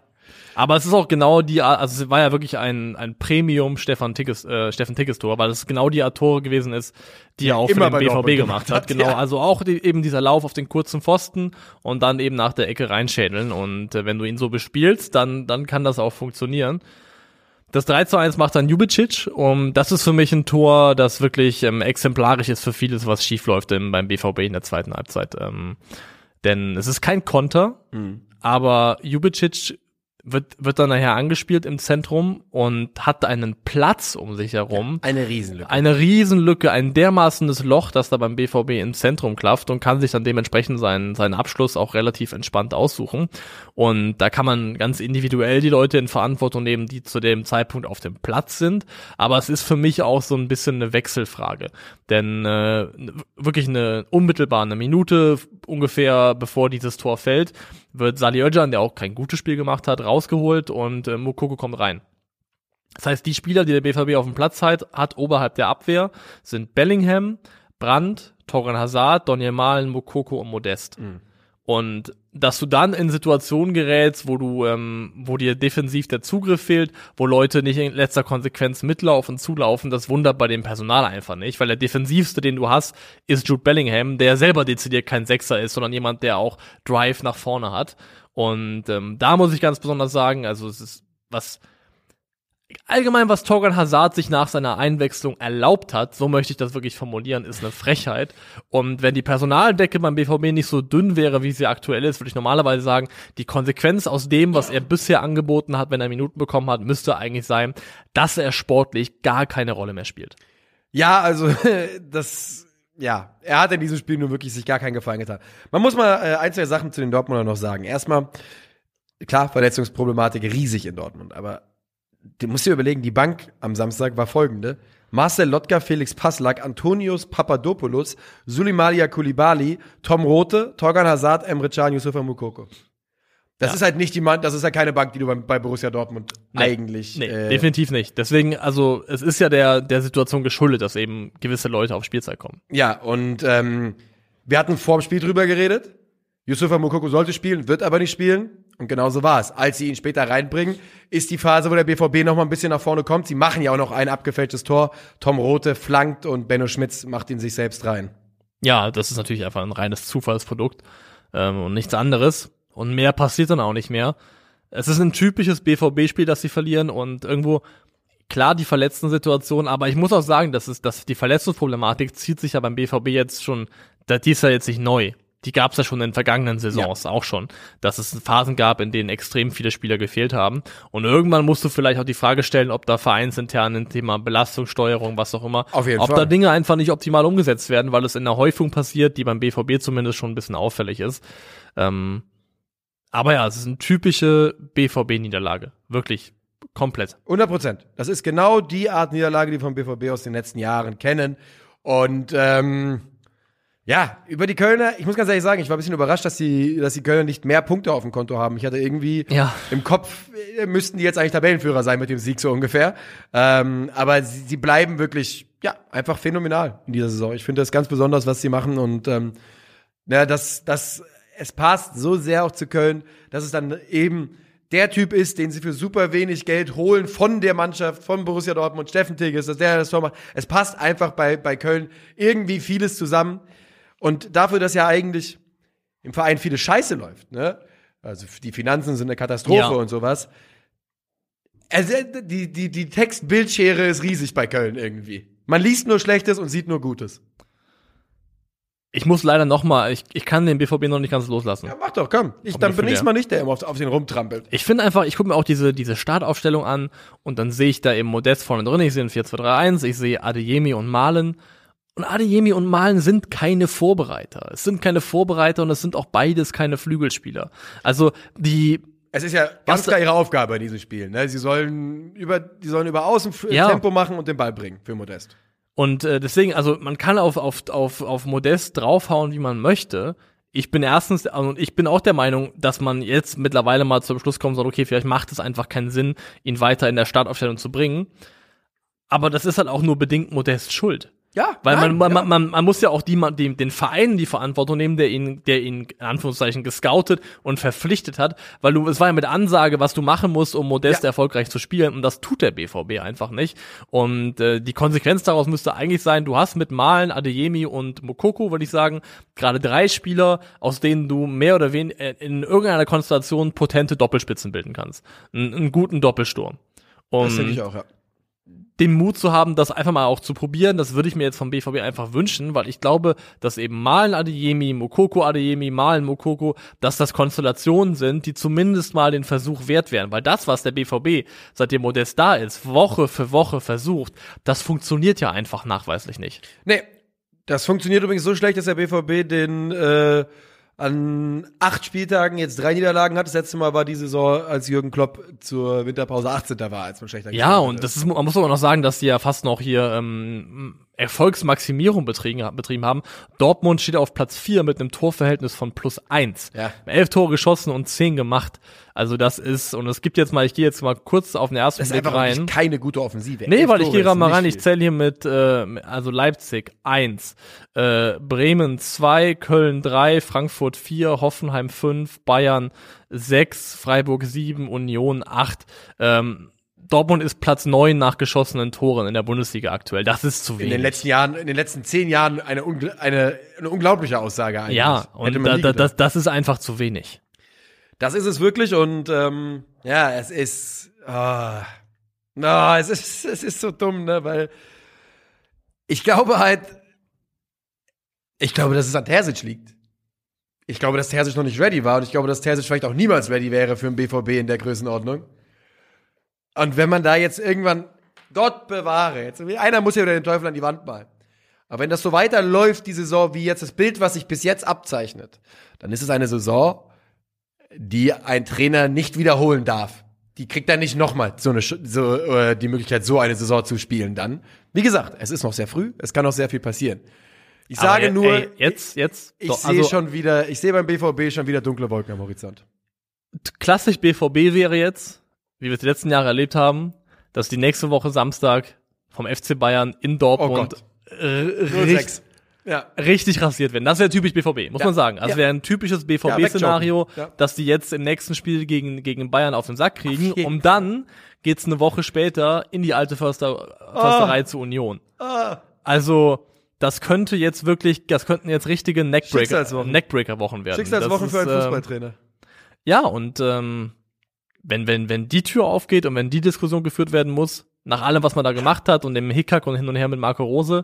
Aber es ist auch genau die, also es war ja wirklich ein, ein Premium Stefan Tickes, äh, Steffen Tickes Tor, weil es genau die Art Tore gewesen ist, die er auch für immer den bei BVB gemacht hat. Genau, ja. also auch die, eben dieser Lauf auf den kurzen Pfosten und dann eben nach der Ecke reinschädeln. Und äh, wenn du ihn so bespielst, dann, dann kann das auch funktionieren. Das 3 zu 1 macht dann Jubicic. Und das ist für mich ein Tor, das wirklich ähm, exemplarisch ist für vieles, was schief läuft im, beim BVB in der zweiten Halbzeit. Ähm, denn es ist kein Konter, aber Jubicic wird, wird dann nachher angespielt im Zentrum und hat einen Platz um sich herum. Eine Riesenlücke. Eine Riesenlücke, ein dermaßenes Loch, das da beim BVB im Zentrum klafft und kann sich dann dementsprechend seinen, seinen Abschluss auch relativ entspannt aussuchen. Und da kann man ganz individuell die Leute in Verantwortung nehmen, die zu dem Zeitpunkt auf dem Platz sind. Aber es ist für mich auch so ein bisschen eine Wechselfrage. Denn äh, wirklich eine unmittelbar eine Minute ungefähr bevor dieses Tor fällt, wird Sali Özcan, der auch kein gutes Spiel gemacht hat, rausgeholt und äh, Mokoko kommt rein. Das heißt, die Spieler, die der BVB auf dem Platz hat, hat oberhalb der Abwehr, sind Bellingham, Brandt, Torgan Hazard, Daniel Malen, Mokoko und Modest. Und dass du dann in Situationen gerätst, wo du, ähm, wo dir defensiv der Zugriff fehlt, wo Leute nicht in letzter Konsequenz mitlaufen, zulaufen, das wundert bei dem Personal einfach nicht, weil der defensivste, den du hast, ist Jude Bellingham, der selber dezidiert kein Sechser ist, sondern jemand, der auch Drive nach vorne hat. Und ähm, da muss ich ganz besonders sagen, also es ist was allgemein, was Torgan Hazard sich nach seiner Einwechslung erlaubt hat, so möchte ich das wirklich formulieren, ist eine Frechheit. Und wenn die Personaldecke beim BVB nicht so dünn wäre, wie sie aktuell ist, würde ich normalerweise sagen, die Konsequenz aus dem, was er bisher angeboten hat, wenn er Minuten bekommen hat, müsste eigentlich sein, dass er sportlich gar keine Rolle mehr spielt. Ja, also das, ja, er hat in diesem Spiel nur wirklich sich gar keinen Gefallen getan. Man muss mal äh, ein, zwei Sachen zu den Dortmundern noch sagen. Erstmal, klar, Verletzungsproblematik riesig in Dortmund, aber du musst dir überlegen, die Bank am Samstag war folgende. Marcel Lotka, Felix Passlack, Antonius Papadopoulos, Sulimalia Kulibali, Tom Rote, Torgan Hazard, Emre Can, Yusufa Mukoko. Das Ja. ist halt nicht die Mann, das ist halt keine Bank, die du bei, Borussia Dortmund eigentlich. Nee, äh, definitiv nicht. Deswegen, also, es ist ja der, der Situation geschuldet, dass eben gewisse Leute auf Spielzeit kommen. Ja, und ähm, wir hatten vor dem Spiel drüber geredet. Yusufa Mukoko sollte spielen, wird aber nicht spielen. Und genauso war es. Als sie ihn später reinbringen, ist die Phase, wo der BVB noch mal ein bisschen nach vorne kommt. Sie machen ja auch noch ein abgefälschtes Tor. Tom Rote flankt und Benno Schmitz macht ihn sich selbst rein. Ja, das ist natürlich einfach ein reines Zufallsprodukt ähm, und nichts anderes. Und mehr passiert dann auch nicht mehr. Es ist ein typisches BVB-Spiel, das sie verlieren und irgendwo klar die verletzten Situation, aber ich muss auch sagen, dass es, dass die Verletzungsproblematik zieht sich ja beim BVB jetzt schon, da- die ist ja jetzt nicht neu. Die gab es ja schon in vergangenen Saisons auch schon, dass es Phasen gab, in denen extrem viele Spieler gefehlt haben. Und irgendwann musst du vielleicht auch die Frage stellen, ob da vereinsintern ein Thema Belastungssteuerung, was auch immer, Auf jeden ob Fall. da Dinge einfach nicht optimal umgesetzt werden, weil es in der Häufung passiert, die beim BVB zumindest schon ein bisschen auffällig ist. Ähm, aber ja, es ist eine typische BVB-Niederlage. Wirklich Komplett. 100 Prozent. Das ist genau die Art Niederlage, die wir vom BVB aus den letzten Jahren kennen. Und ähm, ja, über die Kölner, ich muss ganz ehrlich sagen, ich war ein bisschen überrascht, dass die, dass die Kölner nicht mehr Punkte auf dem Konto haben. Ich hatte irgendwie Ja. im Kopf, äh, müssten die jetzt eigentlich Tabellenführer sein mit dem Sieg so ungefähr. Ähm, aber sie, sie bleiben wirklich, ja, einfach phänomenal in dieser Saison. Ich finde das ganz besonders, was sie machen. Und ähm, ja, das, das, es passt so sehr auch zu Köln, dass es dann eben der Typ ist, den sie für super wenig Geld holen von der Mannschaft, von Borussia Dortmund, Steffen Tigges, dass der das Tor macht. Es passt einfach bei, bei Köln irgendwie vieles zusammen. Und dafür, dass ja eigentlich im Verein viele Scheiße läuft, ne? Also die Finanzen sind eine Katastrophe Ja. und sowas. Also die, die, die Textbildschere ist riesig bei Köln irgendwie. Man liest nur Schlechtes und sieht nur Gutes. Ich muss leider noch mal, ich, ich kann den BVB noch nicht ganz loslassen. Ja, mach doch, komm. Ich, dann bin ich mal nicht der, der immer auf, auf den rumtrampelt. Ich finde einfach, ich gucke mir auch diese, diese Startaufstellung an und dann sehe ich da eben Modest vorne drin, ich sehe ein 4-2-3-1, ich sehe Adeyemi und Malen. Und Adeyemi und Malen sind keine Vorbereiter. Es sind keine Vorbereiter und es sind auch beides keine Flügelspieler. Also die, Es ist ja ganz klar ihre Aufgabe in diesem Spiel. Ne? Sie sollen über, die sollen über Außen Ja. Tempo machen und den Ball bringen für Modest. Und äh, deswegen, also man kann auf, auf, auf, auf Modest draufhauen, wie man möchte. Ich bin erstens, also, und ich bin auch der Meinung, dass man jetzt mittlerweile mal zum Schluss kommen soll, okay, vielleicht macht es einfach keinen Sinn, ihn weiter in der Startaufstellung zu bringen. Aber das ist halt auch nur bedingt Modest schuld. Ja, Weil nein, man, man, ja. man, man, muss ja auch die, man- dem, den Verein die Verantwortung nehmen, der ihn, der ihn in Anführungszeichen gescoutet und verpflichtet hat, weil du, es war ja mit Ansage, was du machen musst, um Modest Ja. erfolgreich zu spielen und das tut der BVB einfach nicht. Und äh, die Konsequenz daraus müsste eigentlich sein, du hast mit Malen, Adeyemi und Mokoko, würde ich sagen, gerade drei Spieler, aus denen du mehr oder weniger äh, in irgendeiner Konstellation potente Doppelspitzen bilden kannst. Einen, einen guten Doppelsturm. Und Das denke ich auch, ja. Den Mut zu haben, das einfach mal auch zu probieren. Das würde ich mir jetzt vom BVB einfach wünschen, weil ich glaube, dass eben Malen Adeyemi, Mokoko Adeyemi, Malen Mokoko, dass das Konstellationen sind, die zumindest mal den Versuch wert wären. Weil das, was der BVB, seitdem Modest da ist, Woche für Woche versucht, das funktioniert ja einfach nachweislich nicht. Nee, das funktioniert übrigens so schlecht, dass der BVB den äh, an acht Spieltagen jetzt drei Niederlagen hat. Das letzte Mal war die Saison, als Jürgen Klopp zur Winterpause 18. war, als man schlechter Ja, und das ist, man muss aber noch sagen, dass die ja fast noch hier ähm, Erfolgsmaximierung betrieben, betrieben haben. Dortmund steht auf Platz 4 mit einem Torverhältnis von plus 1. Ja. Elf Tore geschossen und zehn gemacht. Also das ist, und es gibt jetzt mal, ich gehe jetzt mal kurz auf den ersten das Blick rein. keine gute Offensive. Nee, Elf weil ich Tore gehe ist gerade mal rein, ich zähle hier mit, äh, also Leipzig 1, äh, Bremen 2, Köln 3, Frankfurt 4, Hoffenheim 5, Bayern 6, Freiburg 7, Union 8. Ähm, Dortmund ist Platz 9 nach geschossenen Toren in der Bundesliga aktuell. Das ist zu in wenig. den letzten Jahren, in den letzten zehn Jahren eine, eine, eine unglaubliche Aussage eigentlich. ja, und da, da, das, das ist einfach zu wenig. Das ist es wirklich und ähm, ja, es ist, ah, na, es ist, es ist so dumm, ne, weil ich glaube halt, ich glaube, dass es an Terzic liegt. Ich glaube, dass Terzic noch nicht ready war und ich glaube, dass Terzic vielleicht auch niemals ready wäre für einen BVB in der Größenordnung. Und wenn man da jetzt irgendwann, Gott bewahre, jetzt, einer muss ja wieder den Teufel an die Wand malen. Aber wenn das so weiterläuft, die Saison, wie jetzt das Bild, was sich bis jetzt abzeichnet, dann ist es eine Saison, die ein Trainer nicht wiederholen darf. Die kriegt dann nicht nochmal so eine so, äh, die Möglichkeit, so eine Saison zu spielen dann. Wie gesagt, es ist noch sehr früh, es kann noch sehr viel passieren. Ich Aber sage nur, ey, jetzt, jetzt, ich sehe also- schon wieder, ich sehe beim BVB schon wieder dunkle Wolken am Horizont. klassisch BVB wäre jetzt, wie wir es die letzten Jahre erlebt haben, dass die nächste Woche Samstag vom FC Bayern in Dortmund Gott. äh, richtig, 06. Ja. richtig rasiert werden. Das wäre typisch BVB, muss Ja. man sagen. Also Ja. wäre ein typisches BVB-Szenario. Ja. dass die jetzt im nächsten Spiel gegen, gegen Bayern auf den Sack kriegen, jeden um dann geht's eine Woche später in die alte Förster, Försterei zur Union. Ah, Also, das könnte jetzt wirklich, das könnten jetzt richtige Neckbreaker. Neckbreaker-Wochen werden. Schicksalswochen für einen ähm, Fußballtrainer. ja, und ähm, wenn, wenn, wenn die Tür aufgeht und wenn die Diskussion geführt werden muss, nach allem, was man da gemacht hat und dem Hickhack und hin und her mit Marco Rose,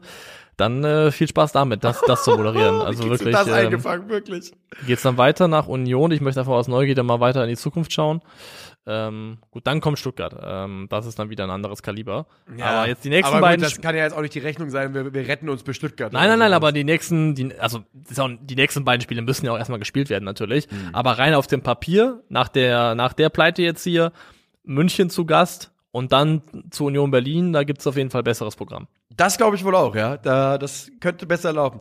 dann äh, viel Spaß damit, das, das zu moderieren. Also wirklich, das ähm, eingefangen, wirklich. geht's dann weiter nach Union. Ich möchte einfach aus Neugierde mal weiter in die Zukunft schauen. Ähm, gut, dann kommt Stuttgart. Ähm, das ist dann wieder ein anderes Kaliber. aber jetzt die nächsten aber gut, beiden das kann ja jetzt auch nicht die Rechnung sein, wir, wir retten uns bis Stuttgart. Nein, nein, nein, aber die nächsten, die, also die nächsten beiden Spiele müssen ja auch erstmal gespielt werden natürlich. Mhm. Aber rein auf dem Papier, nach der, nach der Pleite jetzt hier, München zu Gast Und dann zu Union Berlin, da gibt's auf jeden Fall besseres Programm. Das glaube ich wohl auch, ja. Da, das könnte besser laufen.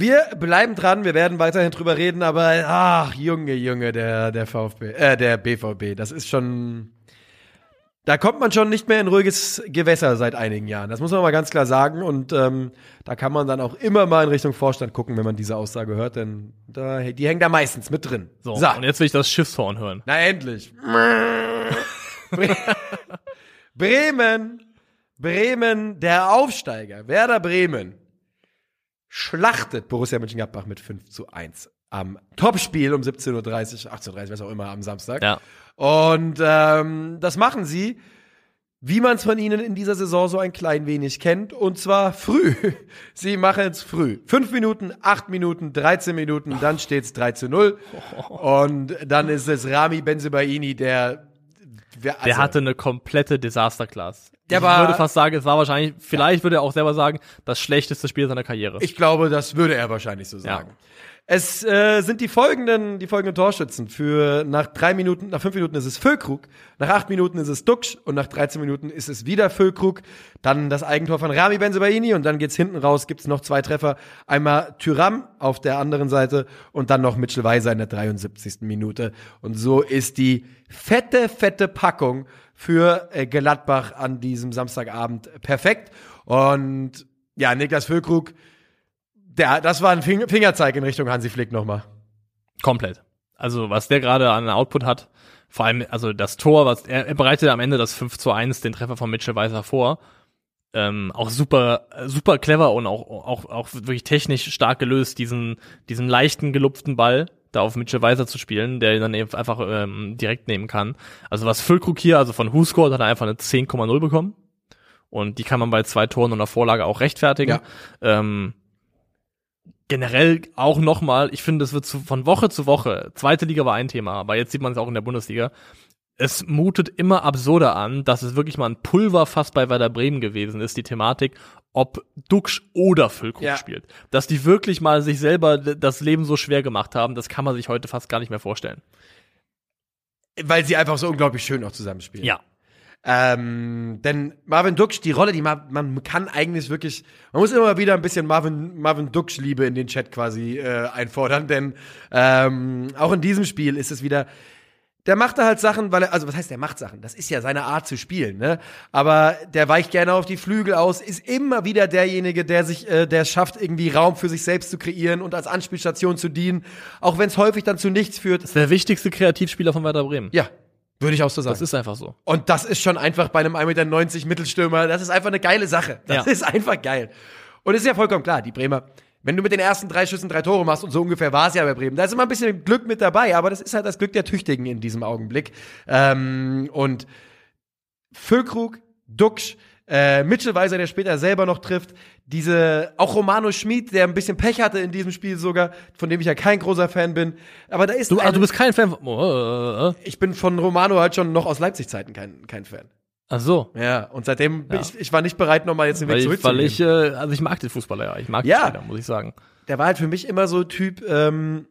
Wir bleiben dran, wir werden weiterhin drüber reden, aber ach, Junge, Junge, der, der VfB, äh, der BVB, das ist schon. Da kommt man schon nicht mehr in ruhiges Gewässer seit einigen Jahren. Das muss man mal ganz klar sagen. Und ähm, da kann man dann auch immer mal in Richtung Vorstand gucken, wenn man diese Aussage hört, denn da, die hängen da meistens mit drin. So, und jetzt will ich das Schiffshorn hören. Na endlich. Bre- Bremen, Bremen, der Aufsteiger, Werder Bremen, schlachtet Borussia Mönchengladbach mit 5 zu 1 am Topspiel um 17.30 Uhr, 18.30 Uhr, was auch immer, am Samstag. Ja. Und ähm, das machen sie, wie man es von ihnen in dieser Saison so ein klein wenig kennt, und zwar früh. Sie machen es früh. Fünf Minuten, acht Minuten, 13 Minuten, dann steht es 3 zu 0. Und dann ist es Rami Benzebaini, der wer- Der also- hatte eine komplette Desasterclass. Der ich war- würde fast sagen, es war wahrscheinlich, vielleicht würde er auch selber sagen, das schlechteste Spiel seiner Karriere. Ich glaube, das würde er wahrscheinlich so sagen. Es äh, sind die folgenden, die folgenden Torschützen. Für nach drei Minuten, nach fünf Minuten ist es Füllkrug, nach acht Minuten ist es Duxch und nach 13 Minuten ist es wieder Füllkrug. Dann das Eigentor von Rami Benzebaini und dann geht's hinten raus, gibt's noch zwei Treffer. Einmal Tyram auf der anderen Seite und dann noch Mitchell Weiser in der 73. Minute. Und so ist die fette, fette Packung für äh, Gladbach an diesem Samstagabend perfekt. Und ja, Niklas Füllkrug, der, das war ein Fing- Fingerzeig in Richtung Hansi Flick nochmal. Komplett. Also, was der gerade an Output hat, vor allem, also das Tor, was er, er bereitet am Ende das 5 zu 1, den Treffer von Mitchell Weiser vor. Ähm, auch super, super clever und auch, auch, auch wirklich technisch stark gelöst, diesen, diesen leichten, gelupften Ball da auf Mitchell Weiser zu spielen, der ihn dann eben einfach ähm, direkt nehmen kann. Also was Füllkrug hier, also von Huscore, hat er einfach eine 10,0 bekommen. Und die kann man bei zwei Toren und einer Vorlage auch rechtfertigen. Ähm, generell auch nochmal, ich finde, es wird zu, von Woche zu Woche, zweite Liga war ein Thema, aber jetzt sieht man es auch in der Bundesliga, es mutet immer absurder an, dass es wirklich mal ein Pulverfass bei Werder Bremen gewesen ist, die Thematik, ob Duxch oder Füllkrug Ja. spielt. Dass die wirklich mal sich selber das Leben so schwer gemacht haben, das kann man sich heute fast gar nicht mehr vorstellen. Weil sie einfach so unglaublich schön auch zusammenspielen. Ja. Ähm, denn Marvin Duksch, die Rolle, die man, man kann eigentlich wirklich, man muss immer wieder ein bisschen Marvin, Marvin Duksch-Liebe in den Chat quasi äh, einfordern, denn ähm, auch in diesem Spiel ist es wieder, der macht da halt Sachen, weil er, also was heißt, der macht Sachen? Das ist ja seine Art zu spielen, ne? Aber der weicht gerne auf die Flügel aus, ist immer wieder derjenige, der sich, äh, der es schafft, irgendwie Raum für sich selbst zu kreieren und als Anspielstation zu dienen, auch wenn es häufig dann zu nichts führt. Das ist der wichtigste Kreativspieler von Werder Bremen. Ja, würde ich auch so sagen. Das ist einfach so. Und das ist schon einfach bei einem 1,90 Meter Mittelstürmer, das ist einfach eine geile Sache. Das Ja. ist einfach geil. Und es ist ja vollkommen klar, die Bremer, wenn du mit den ersten drei Schüssen drei Tore machst, und so ungefähr war es ja bei Bremen, da ist immer ein bisschen Glück mit dabei, aber das ist halt das Glück der Tüchtigen in diesem Augenblick. Ähm, und Füllkrug, Duxch, äh, Mitchell Weiser, der später selber noch trifft, diese, auch Romano Schmid, der ein bisschen Pech hatte in diesem Spiel sogar, von dem ich ja kein großer Fan bin. Aber da ist Du, ah, eine- du bist kein Fan von. Oh, äh, äh. ich bin von Romano halt schon noch aus Leipzig-Zeiten kein, kein Fan. Ach so. Ja, und seitdem bin Ja. ich, ich war nicht bereit, nochmal jetzt den Weg zurückzugehen. weil ich, äh, also ich mag den Fußballer ja. Ich mag Ja. den Spieler, muss ich sagen. Der war halt für mich immer so Typ, ähm,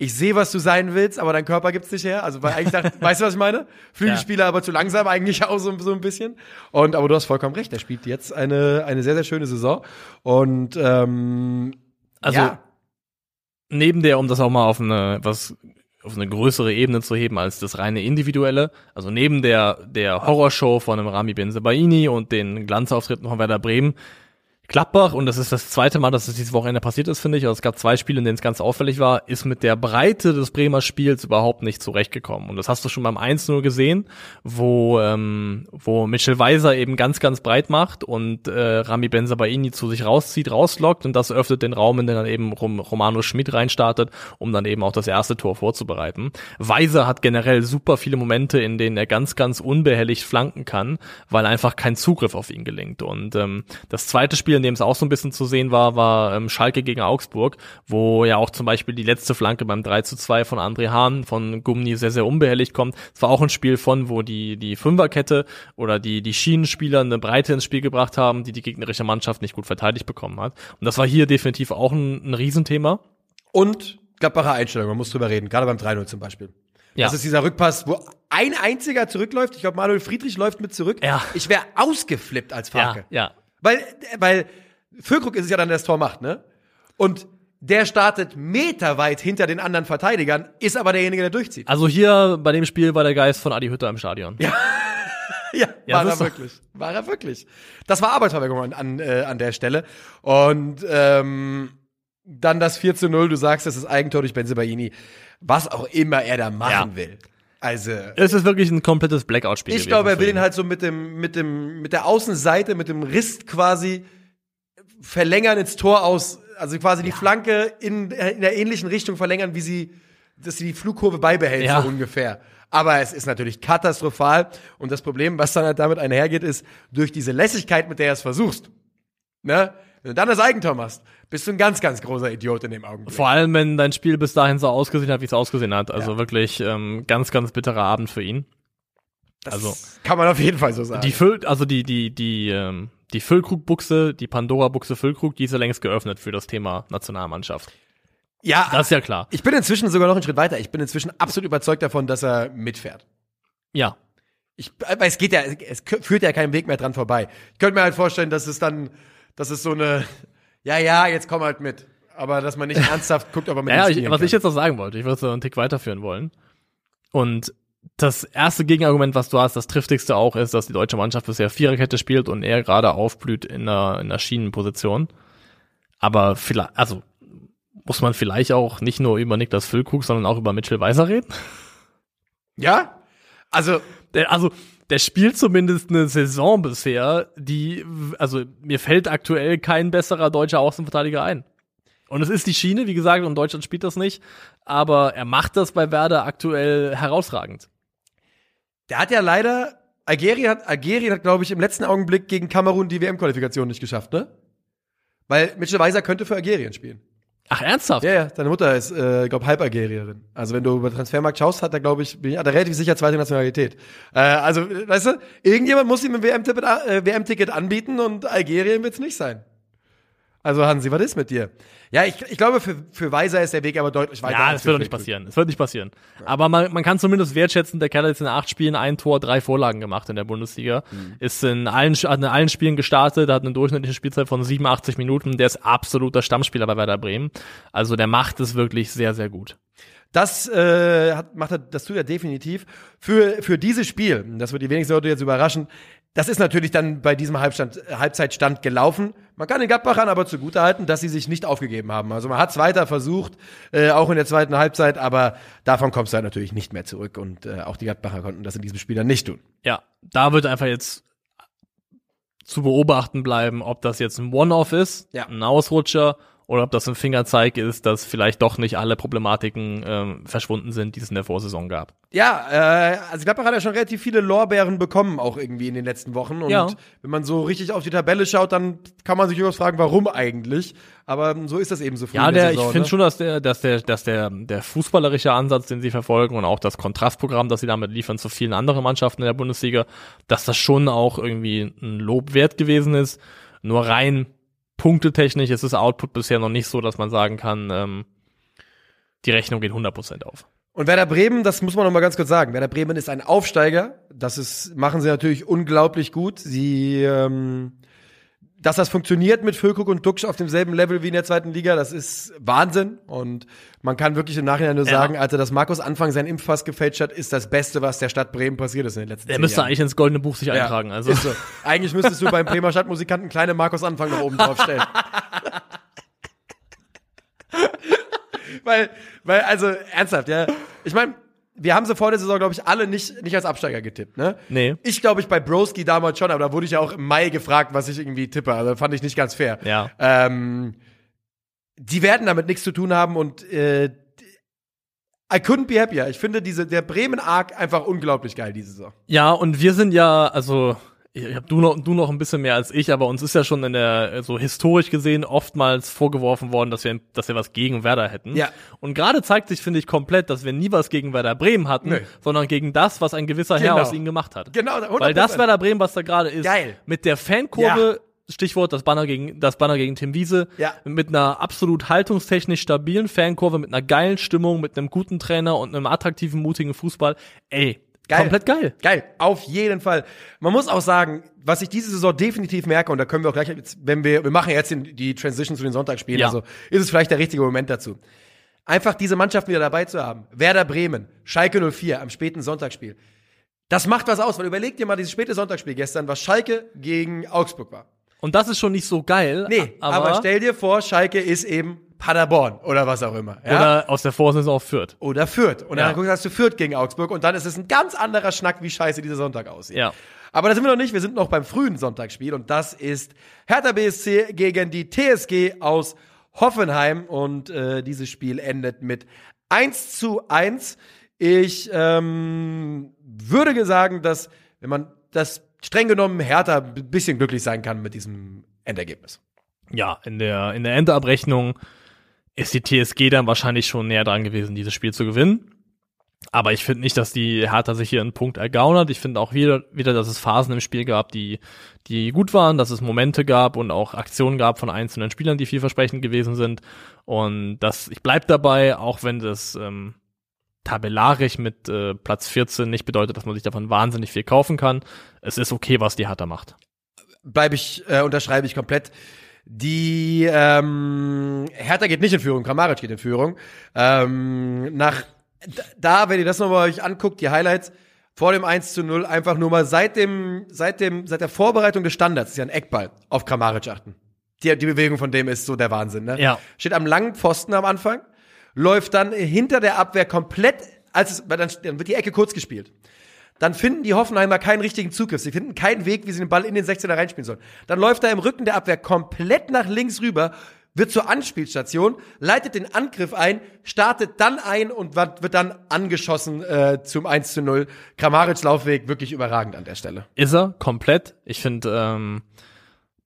ich sehe, was du sein willst, aber dein Körper gibt's nicht her. Also, weil eigentlich dachte, weißt du, was ich meine? Flügelspieler, aber zu langsam eigentlich auch so, so ein bisschen. Und, aber du hast vollkommen recht, er spielt jetzt eine, eine sehr, sehr schöne Saison. Und, ähm, Also, ja, neben der, um das auch mal auf eine, was, auf eine größere Ebene zu heben als das reine individuelle, also neben der, der Horrorshow von einem Rami Benzebaini und den Glanzauftritten von Werder Bremen, Gladbach, und das ist das zweite Mal, dass es dieses Wochenende passiert ist, finde ich, also es gab zwei Spiele, in denen es ganz auffällig war, ist mit der Breite des Bremer Spiels überhaupt nicht zurechtgekommen. Und das hast du schon beim 1-0 gesehen, wo, ähm, wo Mitchell Weiser eben ganz, ganz breit macht und äh, Rami Benzabaini zu sich rauszieht, rauslockt und das öffnet den Raum, in den dann eben Rom Romano Schmidt reinstartet, um dann eben auch das erste Tor vorzubereiten. Weiser hat generell super viele Momente, in denen er ganz, ganz unbehelligt flanken kann, weil einfach kein Zugriff auf ihn gelingt. Und ähm, das zweite Spiel, in dem es auch so ein bisschen zu sehen war, war ähm, Schalke gegen Augsburg, wo ja auch zum Beispiel die letzte Flanke beim 3 zu 2 von André Hahn von Gumni sehr, sehr unbehelligt kommt. Es war auch ein Spiel von, wo die, die Fünferkette oder die, die Schienenspieler eine Breite ins Spiel gebracht haben, die die gegnerische Mannschaft nicht gut verteidigt bekommen hat. Und das war hier definitiv auch ein, ein Riesenthema. und Gladbacher Einstellung, man muss drüber reden, gerade beim 3-0 zum Beispiel. Ja. Das ist dieser Rückpass, wo ein einziger zurückläuft. Ich glaube, Manuel Friedrich läuft mit zurück. Ja. Ich wäre ausgeflippt als Ja, Farke. ja. Weil, weil Füllkrug ist es ja dann, der das Tor macht, ne? Und der startet meterweit hinter den anderen Verteidigern, ist aber derjenige, der durchzieht. Also hier bei dem Spiel war der Geist von Adi Hütter im Stadion. Ja, ja, Ja, war er doch- wirklich. War er wirklich. Das war Arbeitsverweigerung an, an, äh, an der Stelle. Und ähm, dann das 4 zu 0, du sagst, das ist Eigentor durch Benzebaini. Was auch immer er da machen Ja. will. Also, Es ist wirklich ein komplettes Blackout-Spiel. ich glaube, er will ihn. halt so mit dem, mit dem, mit der Außenseite, mit dem Riss quasi verlängern ins Tor aus, also quasi die Flanke in, in der ähnlichen Richtung verlängern, wie sie, dass sie die Flugkurve beibehält, Ja. so ungefähr. Aber es ist natürlich katastrophal. Und das Problem, was dann halt damit einhergeht, ist, durch diese Lässigkeit, mit der du es versuchst, ne, wenn du dann das Eigentor machst, bist du ein ganz, ganz großer Idiot in dem Augenblick. Vor allem, wenn dein Spiel bis dahin so ausgesehen hat, wie es ausgesehen hat. Also Ja. wirklich ähm, ganz, ganz bitterer Abend für ihn. Das also- kann man auf jeden Fall so sagen. Die Füll, also die, die, die, ähm, die Füllkrug-Buchse, die Pandora-Buchse Füllkrug, die ist ja längst geöffnet für das Thema Nationalmannschaft. ja, Das ist ja klar. ich bin inzwischen sogar noch einen Schritt weiter. Ich bin inzwischen absolut überzeugt davon, dass er mitfährt. Ja. Ich, aber es geht ja, es führt ja keinen Weg mehr dran vorbei. Ich könnte mir halt vorstellen, dass es dann, dass es so eine, ja, ja, jetzt komm halt mit. Aber dass man nicht ernsthaft guckt, ob er mit Ja, ich, was kann. ich jetzt noch sagen wollte, ich würde noch einen Tick weiterführen wollen. Und das erste Gegenargument, was du hast, das triftigste auch ist, dass die deutsche Mannschaft bisher Viererkette spielt und er gerade aufblüht in der, in der Schienenposition. Aber vielleicht, also muss man vielleicht auch nicht nur über Niklas Füllkrug, sondern auch über Mitchell Weiser reden? Ja? Also, also, der spielt zumindest eine Saison bisher, die, also mir fällt aktuell kein besserer deutscher Außenverteidiger ein. Und es ist die Schiene, wie gesagt, und Deutschland spielt das nicht, aber er macht das bei Werder aktuell herausragend. der hat ja leider, Algerien hat, Algerien hat, glaube ich, im letzten Augenblick gegen Kamerun die WM-Qualifikation nicht geschafft, ne? Weil Mitchell Weiser könnte für Algerien spielen. Ach, ernsthaft? Ja, ja, deine Mutter ist, äh, glaube halb Algerierin. Also wenn du über Transfermarkt schaust, hat er, glaube ich, bin ich, hat er relativ sicher zweite Nationalität. Äh, also, weißt du, irgendjemand muss ihm ein WM-Ticket äh, WM-Ticket anbieten und Algerien wird's nicht sein. Also Hansi, was ist mit dir? Ja, ich, ich glaube, für, für Weiser ist der Weg aber deutlich weiter. Ja, das wird doch nicht passieren. Es wird nicht passieren. Aber man, man kann zumindest wertschätzen, der Kerl hat jetzt in acht Spielen ein Tor, drei Vorlagen gemacht in der Bundesliga. Mhm. Ist in allen, hat in allen Spielen gestartet, hat eine durchschnittliche Spielzeit von 87 Minuten. Der ist absoluter Stammspieler bei Werder Bremen. Also der macht es wirklich sehr, sehr gut. Das äh, hat, macht er, das tut er definitiv. Für, für dieses Spiel, das wird die wenigsten Leute jetzt überraschen, das ist natürlich dann bei diesem Halbstand, Halbzeitstand gelaufen. Man kann den Gladbachern aber zugutehalten, dass sie sich nicht aufgegeben haben. Also man hat es weiter versucht, äh, auch in der zweiten Halbzeit, aber davon kommst du halt natürlich nicht mehr zurück. Und äh, auch die Gladbacher konnten das in diesem Spiel dann nicht tun. Ja, da wird einfach jetzt zu beobachten bleiben, ob das jetzt ein One-Off ist, Ja. ein Ausrutscher, oder ob das ein Fingerzeig ist, dass vielleicht doch nicht alle Problematiken ähm, verschwunden sind, die es in der Vorsaison gab. Ja, äh, also Gladbach hat ja schon relativ viele Lorbeeren bekommen, auch irgendwie in den letzten Wochen. Und Ja. wenn man so richtig auf die Tabelle schaut, dann kann man sich durchaus fragen, warum eigentlich. Aber so ist das eben so früh Ja, der, der, Saison. ich finde ne? schon, dass der, dass der, dass der, der fußballerische Ansatz, den sie verfolgen und auch das Kontrastprogramm, das sie damit liefern zu vielen anderen Mannschaften in der Bundesliga, dass das schon auch irgendwie ein Lob wert gewesen ist. Nur rein punktetechnisch ist das Output bisher noch nicht so, dass man sagen kann, ähm, die Rechnung geht 100% auf. Und Werder Bremen, das muss man noch mal ganz kurz sagen. Werder Bremen ist ein Aufsteiger. Das ist, machen sie natürlich unglaublich gut. Sie, ähm, dass das funktioniert mit Füllkrug und Duxch auf demselben Level wie in der zweiten Liga, das ist Wahnsinn. Und man kann wirklich im Nachhinein nur Ja. sagen, Alter, dass Markus Anfang sein Impfpass gefälscht hat, ist das Beste, was der Stadt Bremen passiert ist in den letzten Der zehn müsste Jahren. eigentlich ins Goldene Buch sich Ja, eintragen. Also so. Eigentlich müsstest du beim Bremer Stadtmusikanten kleine Markus Anfang noch oben drauf stellen. weil, weil, also, ernsthaft, ja. Ich meine, wir haben sie vor der Saison, glaube ich, alle nicht, nicht als Absteiger getippt, ne? Nee. Ich glaube, ich bei Broski damals schon, aber da wurde ich ja auch im Mai gefragt, was ich irgendwie tippe. Also fand ich nicht ganz fair. Ja. Ähm, die werden damit nichts zu tun haben und äh, I couldn't be happier. Ich finde diese, der Bremen-Arc einfach unglaublich geil diese Saison. Ja, und wir sind ja, also ich hab du noch, du noch ein bisschen mehr als ich, aber uns ist ja schon in der, so historisch gesehen, oftmals vorgeworfen worden, dass wir, dass wir was gegen Werder hätten. Ja. Und gerade zeigt sich, finde ich, komplett, dass wir nie was gegen Werder Bremen hatten, Nö. sondern gegen das, was ein gewisser Herr Genau. aus ihnen gemacht hat. Genau, 100%. Weil das Werder Bremen, was da gerade ist, Geil. mit der Fankurve Stichwort, das Banner gegen, das Banner gegen Tim Wiese. Ja. Mit einer absolut haltungstechnisch stabilen Fankurve, mit einer geilen Stimmung, mit einem guten Trainer und einem attraktiven, mutigen Fußball. Ey, Geil. komplett geil. Geil, auf jeden Fall. Man muss auch sagen, was ich diese Saison definitiv merke, und da können wir auch gleich, wenn wir, wir machen jetzt den, die Transition zu den Sonntagsspielen, Ja. also ist es vielleicht der richtige Moment dazu. Einfach diese Mannschaft wieder dabei zu haben. Werder Bremen, Schalke 04 am späten Sonntagsspiel. Das macht was aus, weil überleg dir mal dieses späte Sonntagsspiel gestern, was Schalke gegen Augsburg war. Und das ist schon nicht so geil. Nee, aber, stell dir vor, Schalke ist eben Paderborn oder was auch immer. Ja? Oder aus der Vorsaison auf Fürth. oder Fürth. Und dann guckst, hast du Fürth gegen Augsburg und dann ist es ein ganz anderer Schnack, wie scheiße dieser Sonntag aussieht. Ja. Aber da sind wir noch nicht, wir sind noch beim frühen Sonntagsspiel und das ist Hertha BSC gegen die TSG aus Hoffenheim und äh, dieses Spiel endet mit 1 zu 1. Ich ähm, würde sagen, dass, wenn man das streng genommen Hertha ein bisschen glücklich sein kann mit diesem Endergebnis. Ja, in der, in der Endabrechnung ist die TSG dann wahrscheinlich schon näher dran gewesen, dieses Spiel zu gewinnen. Aber ich finde nicht, dass die Hertha sich hier einen Punkt ergaunert. Ich finde auch wieder, wieder, dass es Phasen im Spiel gab, die, die gut waren, dass es Momente gab und auch Aktionen gab von einzelnen Spielern, die vielversprechend gewesen sind. Und das, ich bleib dabei, auch wenn das ähm, tabellarisch mit äh, Platz 14 nicht bedeutet, dass man sich davon wahnsinnig viel kaufen kann. Es ist okay, was die Hertha macht. bleibe ich, äh, unterschreibe ich komplett. Die ähm, Hertha geht nicht in Führung, Kramaric geht in Führung. Ähm, nach da, wenn ihr das nochmal euch anguckt, die Highlights vor dem 1 zu 0, einfach nur mal seit dem, seit dem, seit der Vorbereitung des Standards, ist ja ein Eckball, auf Kramaric achten. Die, die Bewegung von dem ist so der Wahnsinn, ne? Ja. Steht am langen Pfosten am Anfang, läuft dann hinter der Abwehr komplett, als es, weil dann, dann wird die Ecke kurz gespielt. Dann finden die Hoffenheimer keinen richtigen Zugriff. Sie finden keinen Weg, wie sie den Ball in den 16er reinspielen sollen. Dann läuft er im Rücken der Abwehr komplett nach links rüber, wird zur Anspielstation, leitet den Angriff ein, startet dann ein und wird dann angeschossen äh, zum 1 zu 0. Kramaric Laufweg wirklich überragend an der Stelle. Ist er komplett. Ich finde, ähm,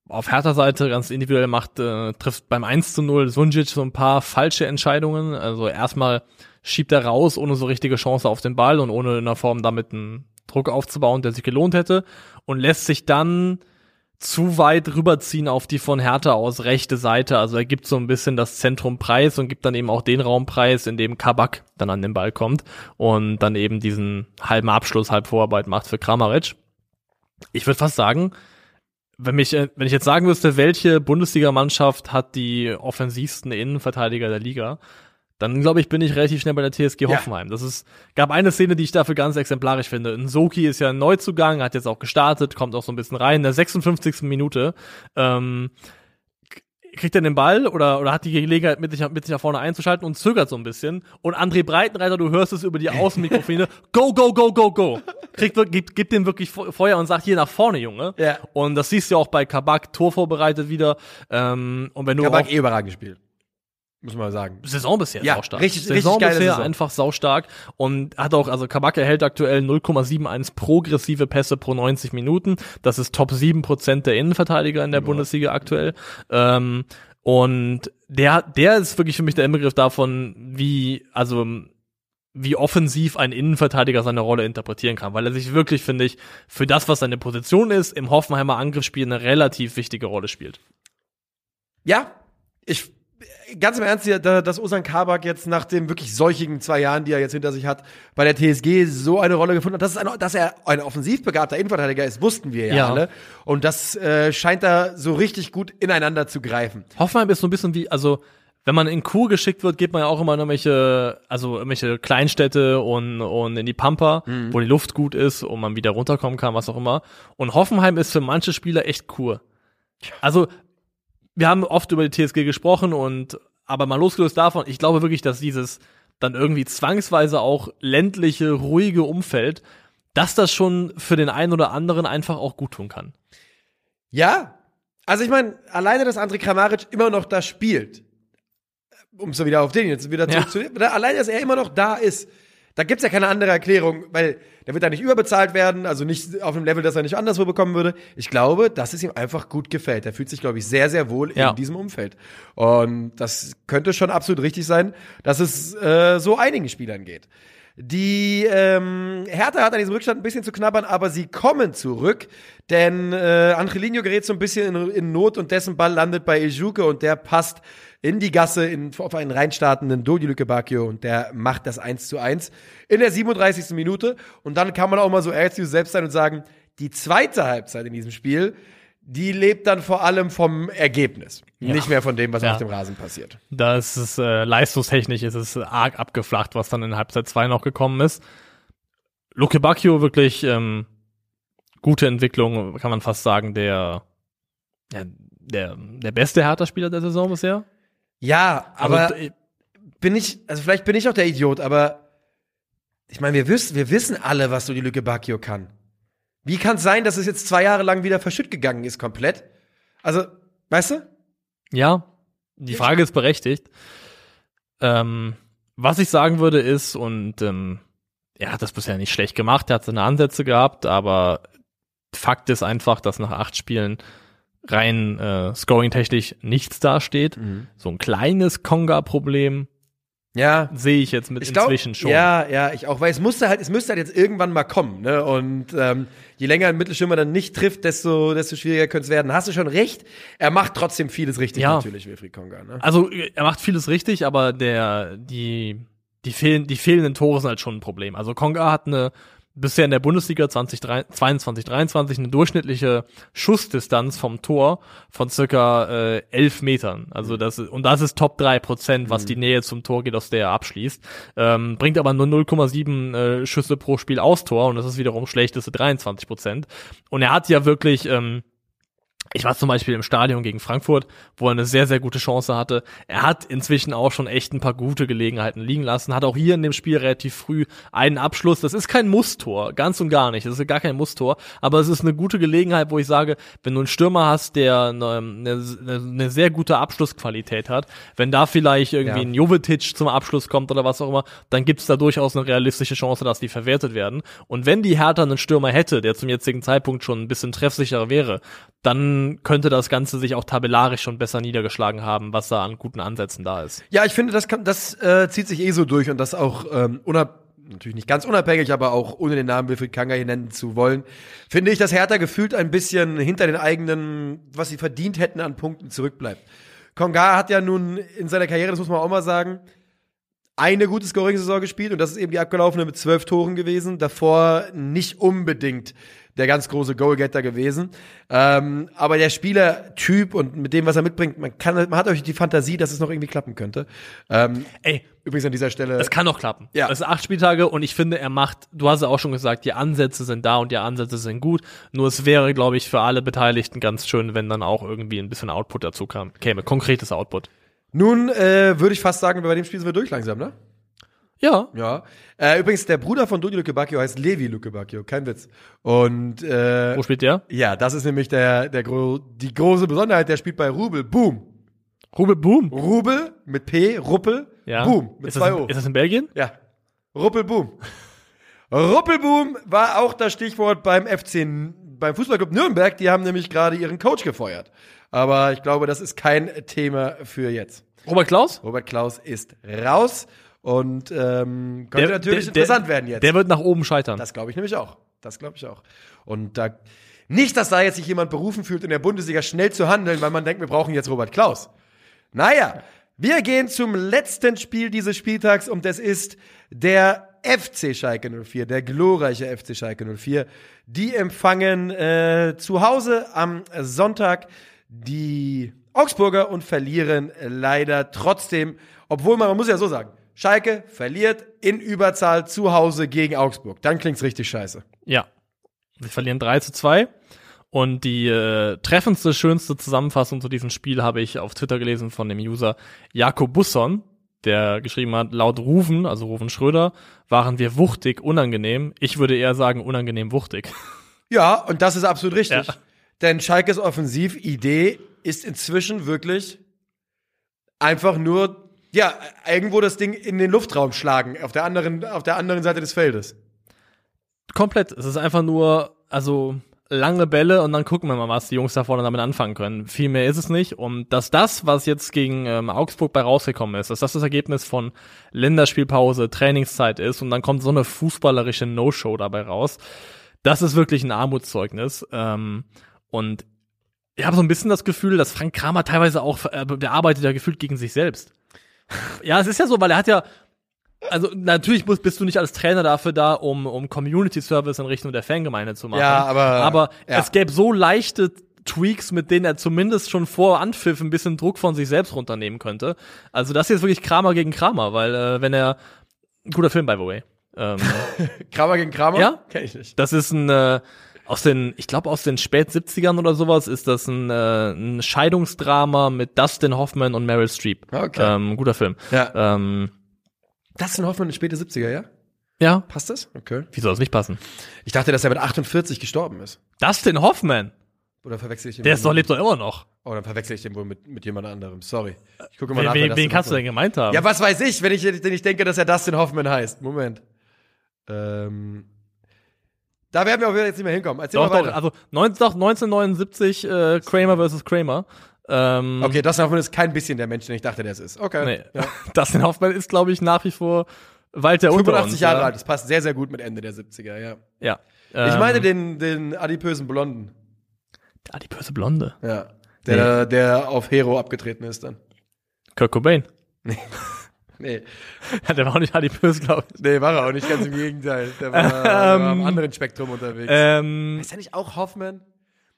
auf härter Seite ganz individuell macht, äh, trifft beim 1 zu 0 Sunjic so ein paar falsche Entscheidungen. Also erstmal schiebt er raus, ohne so richtige Chance auf den Ball und ohne in der Form damit einen Druck aufzubauen, der sich gelohnt hätte. Und lässt sich dann zu weit rüberziehen auf die von Hertha aus rechte Seite. Also er gibt so ein bisschen das Zentrum preis und gibt dann eben auch den Raum preis, in dem Kabak dann an den Ball kommt und dann eben diesen halben Abschluss, halb Vorarbeit macht für Kramaric. Ich würde fast sagen, wenn mich, äh, wenn ich jetzt sagen müsste, welche Bundesligamannschaft hat die offensivsten Innenverteidiger der Liga, dann glaube ich, bin ich relativ schnell bei der TSG Hoffenheim. Das ist, gab eine Szene, die ich dafür ganz exemplarisch finde. Nsoki ist ja ein Neuzugang, hat jetzt auch gestartet, kommt auch so ein bisschen rein. In der 56. Minute ähm, kriegt er den Ball oder, oder hat die Gelegenheit, mit sich, mit sich nach vorne einzuschalten und zögert so ein bisschen. Und André Breitenreiter, du hörst es über die Außenmikrofone, go, go, go, go, go. Kriegt, gibt, gibt dem wirklich Fe- Feuer und sagt, hier nach vorne, Junge. Ja. Und das siehst du ja auch bei Kabak, Tor vorbereitet wieder. Ähm, und wenn du Kabak auch eh überragend gespielt. Muss man mal sagen. Saison bisher Ja, saustark. richtig- Saison richtig bisher Saison. einfach saustark und hat auch, also Kabak erhält aktuell 0,71 progressive Pässe pro 90 Minuten. Das ist Top 7% der Innenverteidiger in der Bundesliga aktuell. Ähm, und der, der ist wirklich für mich der Inbegriff davon, wie, also, wie offensiv ein Innenverteidiger seine Rolle interpretieren kann, weil er sich wirklich, finde ich, für das, was seine Position ist, im Hoffenheimer Angriffsspiel eine relativ wichtige Rolle spielt. Ja, ich ganz im Ernst, dass Osan Kabak jetzt nach den wirklich seuchigen zwei Jahren, die er jetzt hinter sich hat, bei der TSG so eine Rolle gefunden hat, dass, es ein, dass er ein offensiv begabter Innenverteidiger ist, wussten wir ja, Ja. alle. Und das äh, scheint da so richtig gut ineinander zu greifen. Hoffenheim ist so ein bisschen wie, also wenn man in Kur geschickt wird, geht man ja auch immer in irgendwelche, also irgendwelche Kleinstädte und, und in die Pampa, wo die Luft gut ist und man wieder runterkommen kann, was auch immer. Und Hoffenheim ist für manche Spieler echt Kur. Also wir haben oft über die TSG gesprochen und aber mal losgelöst davon, ich glaube wirklich, dass dieses dann irgendwie zwangsweise auch ländliche, ruhige Umfeld, dass das schon für den einen oder anderen einfach auch gut tun kann. Ja, also ich meine, alleine, dass André Kramaric immer noch da spielt, um so wieder auf den jetzt wieder Ja. zurück zu, alleine, dass er immer noch da ist, da gibt's ja keine andere Erklärung, weil der wird da nicht überbezahlt werden, also nicht auf einem Level, das er nicht anderswo bekommen würde. Ich glaube, dass es ihm einfach gut gefällt. Er fühlt sich, glaube ich, sehr, sehr wohl Ja. in diesem Umfeld. Und das könnte schon absolut richtig sein, dass es äh, so einigen Spielern geht. Die ähm, Hertha hat an diesem Rückstand ein bisschen zu knabbern, aber sie kommen zurück, denn äh, Angelino gerät so ein bisschen in, in Not und dessen Ball landet bei Ejuke und der passt in die Gasse in, auf einen reinstartenden Dodi Lücke Bacchio und der macht das 1 zu 1 in der 37. Minute und dann kann man auch mal so ehrlich zu selbst sein und sagen, die zweite Halbzeit in diesem Spiel, die lebt dann vor allem vom Ergebnis, Ja. nicht mehr von dem, was Ja. auf dem Rasen passiert. Da ist es äh, leistungstechnisch ist es arg abgeflacht, was dann in Halbzeit 2 noch gekommen ist. Luke Bacchio wirklich ähm, gute Entwicklung, kann man fast sagen, der der der beste Hertha-Spieler der Saison bisher. Ja, aber Also, bin ich, also vielleicht bin ich auch der Idiot, aber ich meine, wir wissen, wir wissen alle, was so die Lücke Bacchio kann. Wie kann es sein, dass es jetzt zwei Jahre lang wieder verschütt gegangen ist, komplett? Also, weißt du? Ja, die Frage ist berechtigt. Ähm, was ich sagen würde ist, und ähm, er hat das bisher nicht schlecht gemacht, er hat seine Ansätze gehabt, aber Fakt ist einfach, dass nach acht Spielen rein äh, scoring-technisch nichts dasteht. So ein kleines Konga-Problem Ja. sehe ich jetzt mit Ich glaube, inzwischen schon. ja, ja, ich auch, weil es musste halt, es müsste halt jetzt irgendwann mal kommen, ne? Und ähm, je länger ein Mittelstürmer dann nicht trifft, desto, desto schwieriger könnte es werden. Hast du schon recht? Er macht trotzdem vieles richtig, Ja. natürlich, Wilfried Konga, ne? Also er macht vieles richtig, aber der die die fehlen die fehlenden Tore sind halt schon ein Problem. Also Konga hat eine bisher in der Bundesliga 2022 23 eine durchschnittliche Schussdistanz vom Tor von circa äh, 11 Metern. Also das ist, und das ist Top 3 Prozent, was die Nähe zum Tor geht, aus der er abschließt. Ähm, bringt aber nur 0,7 äh, Schüsse pro Spiel aus Tor und das ist wiederum schlechteste 23 Prozent. Und er hat ja wirklich ähm, ich war zum Beispiel im Stadion gegen Frankfurt, wo er eine sehr, sehr gute Chance hatte. Er hat inzwischen auch schon echt ein paar gute Gelegenheiten liegen lassen, hat auch hier in dem Spiel relativ früh einen Abschluss. Das ist kein Musstor, ganz und gar nicht. Das ist gar kein Musstor, aber es ist eine gute Gelegenheit, wo ich sage, wenn du einen Stürmer hast, der eine, eine, eine sehr gute Abschlussqualität hat, wenn da vielleicht irgendwie Ja. ein Jovetic zum Abschluss kommt oder was auch immer, dann gibt's da durchaus eine realistische Chance, dass die verwertet werden. Und wenn die Hertha einen Stürmer hätte, der zum jetzigen Zeitpunkt schon ein bisschen treffsicherer wäre, dann könnte das Ganze sich auch tabellarisch schon besser niedergeschlagen haben, was da an guten Ansätzen da ist. Ja, ich finde, das, kann, das äh, zieht sich eh so durch und das auch ähm, unab natürlich nicht ganz unabhängig, aber auch ohne den Namen Wilfried Kanga hier nennen zu wollen, finde ich, dass Hertha gefühlt ein bisschen hinter den eigenen, was sie verdient hätten an Punkten zurückbleibt. Konga hat ja nun in seiner Karriere, das muss man auch mal sagen, eine gute Scoring-Saison gespielt und das ist eben die abgelaufene mit zwölf Toren gewesen. Davor nicht unbedingt der ganz große Goalgetter gewesen. Ähm, aber der Spielertyp und mit dem, was er mitbringt, man kann, man hat euch die Fantasie, dass es noch irgendwie klappen könnte. Ähm, Ey, übrigens an dieser Stelle. es kann doch klappen. Ja. Es sind acht Spieltage und ich finde, er macht, du hast ja auch schon gesagt, die Ansätze sind da und die Ansätze sind gut. Nur es wäre, glaube ich, für alle Beteiligten ganz schön, wenn dann auch irgendwie ein bisschen Output dazu kam, käme. Konkretes Output. Nun äh, würde ich fast sagen, bei dem Spiel sind wir durch langsam, ne? Ja. Ja. Äh, übrigens, der Bruder von Dodi Luke Bacchio heißt Levi Luke Bacchio, kein Witz. Und äh, Wo spielt der? ja, das ist nämlich der, der gro die große Besonderheit, der spielt bei Rubel. Boom. Rubel Boom. Rubel mit P, Ruppel, Ja. Boom mit ist, zwei das, O. in- ist das in Belgien? Ja. Ruppelboom. Ruppelboom war auch das Stichwort beim FC, beim Fußballclub Nürnberg. Die haben nämlich gerade ihren Coach gefeuert. Aber ich glaube, das ist kein Thema für jetzt. Robert Klaus? Robert Klaus ist raus und ähm, könnte natürlich der- interessant werden jetzt. Der wird nach oben scheitern. das glaube ich nämlich auch. Das glaube ich auch. Und da nicht, dass da jetzt sich jemand berufen fühlt, in der Bundesliga schnell zu handeln, weil man denkt, wir brauchen jetzt Robert Klaus. Naja, wir gehen zum letzten Spiel dieses Spieltags und das ist der FC Schalke 04, der glorreiche FC Schalke 04. Die empfangen äh, zu Hause am Sonntag die Augsburger und verlieren leider trotzdem, obwohl man, man muss ja so sagen, Schalke verliert in Überzahl zu Hause gegen Augsburg. Dann klingt's richtig scheiße. Ja. Wir verlieren 3 zu 2. Und die äh, treffendste, schönste Zusammenfassung zu diesem Spiel habe ich auf Twitter gelesen von dem User Jakob Busson, der geschrieben hat, laut Rufen, also Rufen Schröder, waren wir wuchtig, unangenehm. Ich würde eher sagen, unangenehm wuchtig. Ja, und das ist absolut richtig. Ja. Denn Schalkes Offensividee ist inzwischen wirklich einfach nur, ja, irgendwo das Ding in den Luftraum schlagen, auf der anderen, auf der anderen Seite des Feldes. Komplett. Es ist einfach nur, also lange Bälle und dann gucken wir mal, was die Jungs da vorne damit anfangen können. Viel mehr ist es nicht. Und dass das, was jetzt gegen ähm, Augsburg bei rausgekommen ist, dass das das Ergebnis von Länderspielpause, Trainingszeit ist und dann kommt so eine fußballerische No-Show dabei raus, das ist wirklich ein Armutszeugnis. Ähm, und ich habe so ein bisschen das Gefühl, dass Frank Kramer teilweise auch, äh, der arbeitet ja gefühlt gegen sich selbst. Ja, es ist ja so, weil er hat ja, also natürlich musst, bist du nicht als Trainer dafür da, um, um Community Service in Richtung der Fangemeinde zu machen. Ja, aber- aber ja. es gäbe so leichte Tweaks, mit denen er zumindest schon vor Anpfiff ein bisschen Druck von sich selbst runternehmen könnte. Also das hier ist wirklich Kramer gegen Kramer, weil äh, wenn er guter Film by the way. Ähm, Kramer gegen Kramer? Ja. Kenn ich nicht. das ist ein äh, aus den, ich glaube aus den spät 70ern oder sowas ist das ein, äh, ein Scheidungsdrama mit Dustin Hoffman und Meryl Streep. Okay. Ähm, guter Film. Ja. Ähm, Das sind Hoffmann in späte 70er, ja? ja. Passt das? Okay. Wie soll das nicht passen? Ich dachte, dass er mit 48 gestorben ist. Dustin Hoffman, Oder verwechsel ich den der ist doch, lebt doch immer noch. Oh, dann verwechsel ich den wohl mit, mit jemand anderem. Sorry. Ich gucke mal Wen, nach. wen, Dustin wen kannst du denn Hoffman- gemeint haben? Ja, was weiß ich, wenn ich, wenn ich denke, dass er Dustin Hoffman heißt. Moment. Ähm, da werden wir auch jetzt nicht mehr hinkommen. Erzähl doch, mal doch, also 19, doch, 1979 äh, Kramer versus Kramer. Ähm, okay, Dustin Hoffman ist kein bisschen der Mensch, den ich dachte, der es ist. Okay. Nee. Ja. Dustin Hoffman ist, glaube ich, nach wie vor Walter unter 85 uns, Jahre ja. alt. Das passt sehr, sehr gut mit Ende der 70er, ja. Ja. Ich Ähm, meine den, den adipösen Blonden. Die böse Blonde. Ja. Der, der auf Hero abgetreten ist dann. Kurt Cobain. Nee. der war auch nicht adipös, glaube ich. Nee, war er auch nicht, ganz im Gegenteil. Der war, der war am Ähm, anderen Spektrum unterwegs. Ähm, ist er nicht auch Hoffman?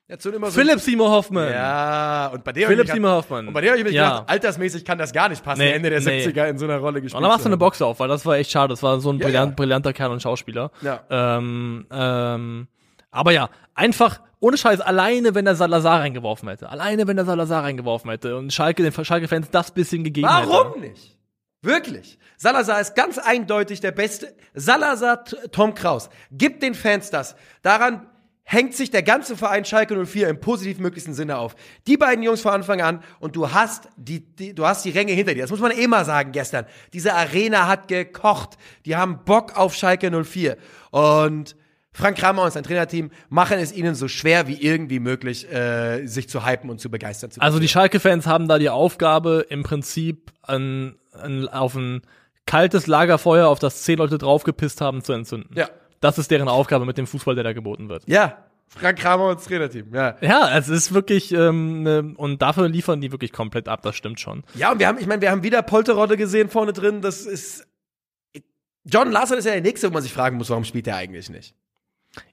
Er so immer so Philipp Seymour Hoffman. Ja, und bei dem Philipp Seymour gedacht- Hoffman. Und bei dem habe ich mir Ja. gedacht, altersmäßig kann das gar nicht passen, Nee, Ende der nee. 70er in so einer Rolle gespielt. Und dann machst du eine. Box auf, weil das war echt schade. Das war so ein Ja, brillant, ja. brillanter Kerl und Schauspieler. Ja. Ähm, ähm, aber ja, einfach ohne Scheiß, alleine wenn der Salazar reingeworfen hätte. Alleine wenn der Salazar reingeworfen hätte und Schalke, den Schalke-Fans das bisschen gegeben hätte. Warum nicht? Wirklich. Salazar ist ganz eindeutig der Beste. Salazar, Tom Kraus. Gibt den Fans das. Daran hängt sich der ganze Verein Schalke 04 im positiv möglichsten Sinne auf. Die beiden Jungs von Anfang an und du hast die, die, du hast die Ränge hinter dir. Das muss man eh mal sagen gestern. Diese Arena hat gekocht. Die haben Bock auf Schalke 04. Und Frank Kramer und sein Trainerteam machen es ihnen so schwer wie irgendwie möglich, äh, sich zu hypen und zu begeistern zu Also die Schalke-Fans haben da die Aufgabe, im Prinzip an, an, auf ein kaltes Lagerfeuer, auf das zehn Leute draufgepisst haben, zu entzünden. Ja. Das ist deren Aufgabe mit dem Fußball, der da geboten wird. Ja, Frank Kramer und das Trainerteam, ja. Ja, es ist wirklich, ähm, ne, und dafür liefern die wirklich komplett ab, das stimmt schon. Ja, und wir haben, ich meine, wir haben wieder Polterrodde gesehen vorne drin. Das ist. John Larson ist ja der Nächste, wo man sich fragen muss, warum spielt er eigentlich nicht?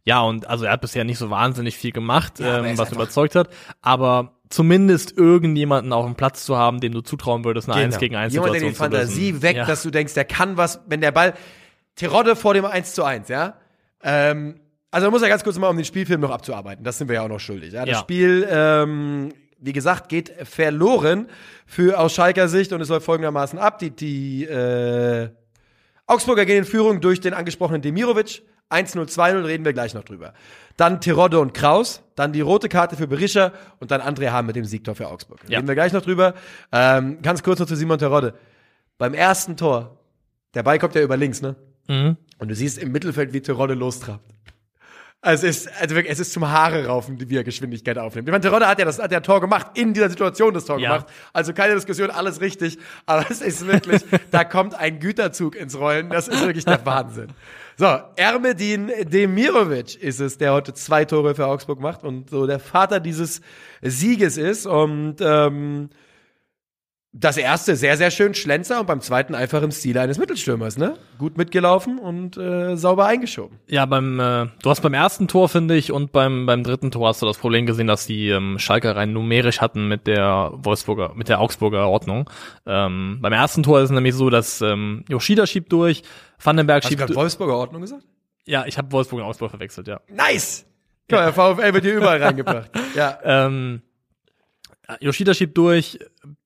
Ja, und also er hat bisher nicht so wahnsinnig viel gemacht, Ja, ähm, was überzeugt hat, aber zumindest irgendjemanden auf dem Platz zu haben, dem du zutrauen würdest, eine 1 gegen 1 Genau. Jemand, der die Fantasie weckt, ja. dass du denkst, der kann was, wenn der Ball. Terodde vor dem 1 zu 1, ja? Ähm, also man muss ja ganz kurz mal, um den Spielfilm noch abzuarbeiten. Das sind wir ja auch noch schuldig. Ja? Das Ja. Spiel, ähm, wie gesagt, geht verloren für aus Schalker Sicht und es läuft folgendermaßen ab. Die, die äh, Augsburger gehen in Führung durch den angesprochenen Demirovic. 1-0, 2-0, reden wir gleich noch drüber. Dann Terodde und Kraus, dann die rote Karte für Berischer und dann André Hahn mit dem Siegtor für Augsburg. Ja. Reden wir gleich noch drüber. Ähm, ganz kurz noch zu Simon Terodde. Beim ersten Tor, der Ball kommt ja über links, ne? Mhm. Und du siehst im Mittelfeld, wie Terodde lostrabt. Also es ist, also wirklich, es ist zum Haare raufen, wie er Geschwindigkeit aufnimmt. Ich meine, Terodde hat ja das, hat ja Tor gemacht, in dieser Situation das Tor Ja. gemacht. Also keine Diskussion, alles richtig. Aber es ist wirklich, da kommt ein Güterzug ins Rollen. Das ist wirklich der Wahnsinn. So, Ermedin Demirovic ist es, der heute zwei Tore für Augsburg macht und so der Vater dieses Sieges ist. Und ähm, das erste sehr, sehr schön Schlenzer und beim zweiten einfach im Stil eines Mittelstürmers, ne? Gut mitgelaufen und äh, sauber eingeschoben. Ja, beim äh, du hast beim ersten Tor finde ich und beim beim dritten Tor hast du das Problem gesehen, dass die ähm, Schalker rein numerisch hatten mit der Wolfsburger mit der Augsburger Ordnung. Ähm, beim ersten Tor ist es nämlich so, dass ähm, Yoshida schiebt durch, Vandenberg Hast schiebt gerade du- Wolfsburger Ordnung gesagt? Ja, ich habe Wolfsburg und Augsburg verwechselt, ja. Nice! Mal, der VfL wird hier überall reingebracht. Ja. Ähm, Yoshida schiebt durch,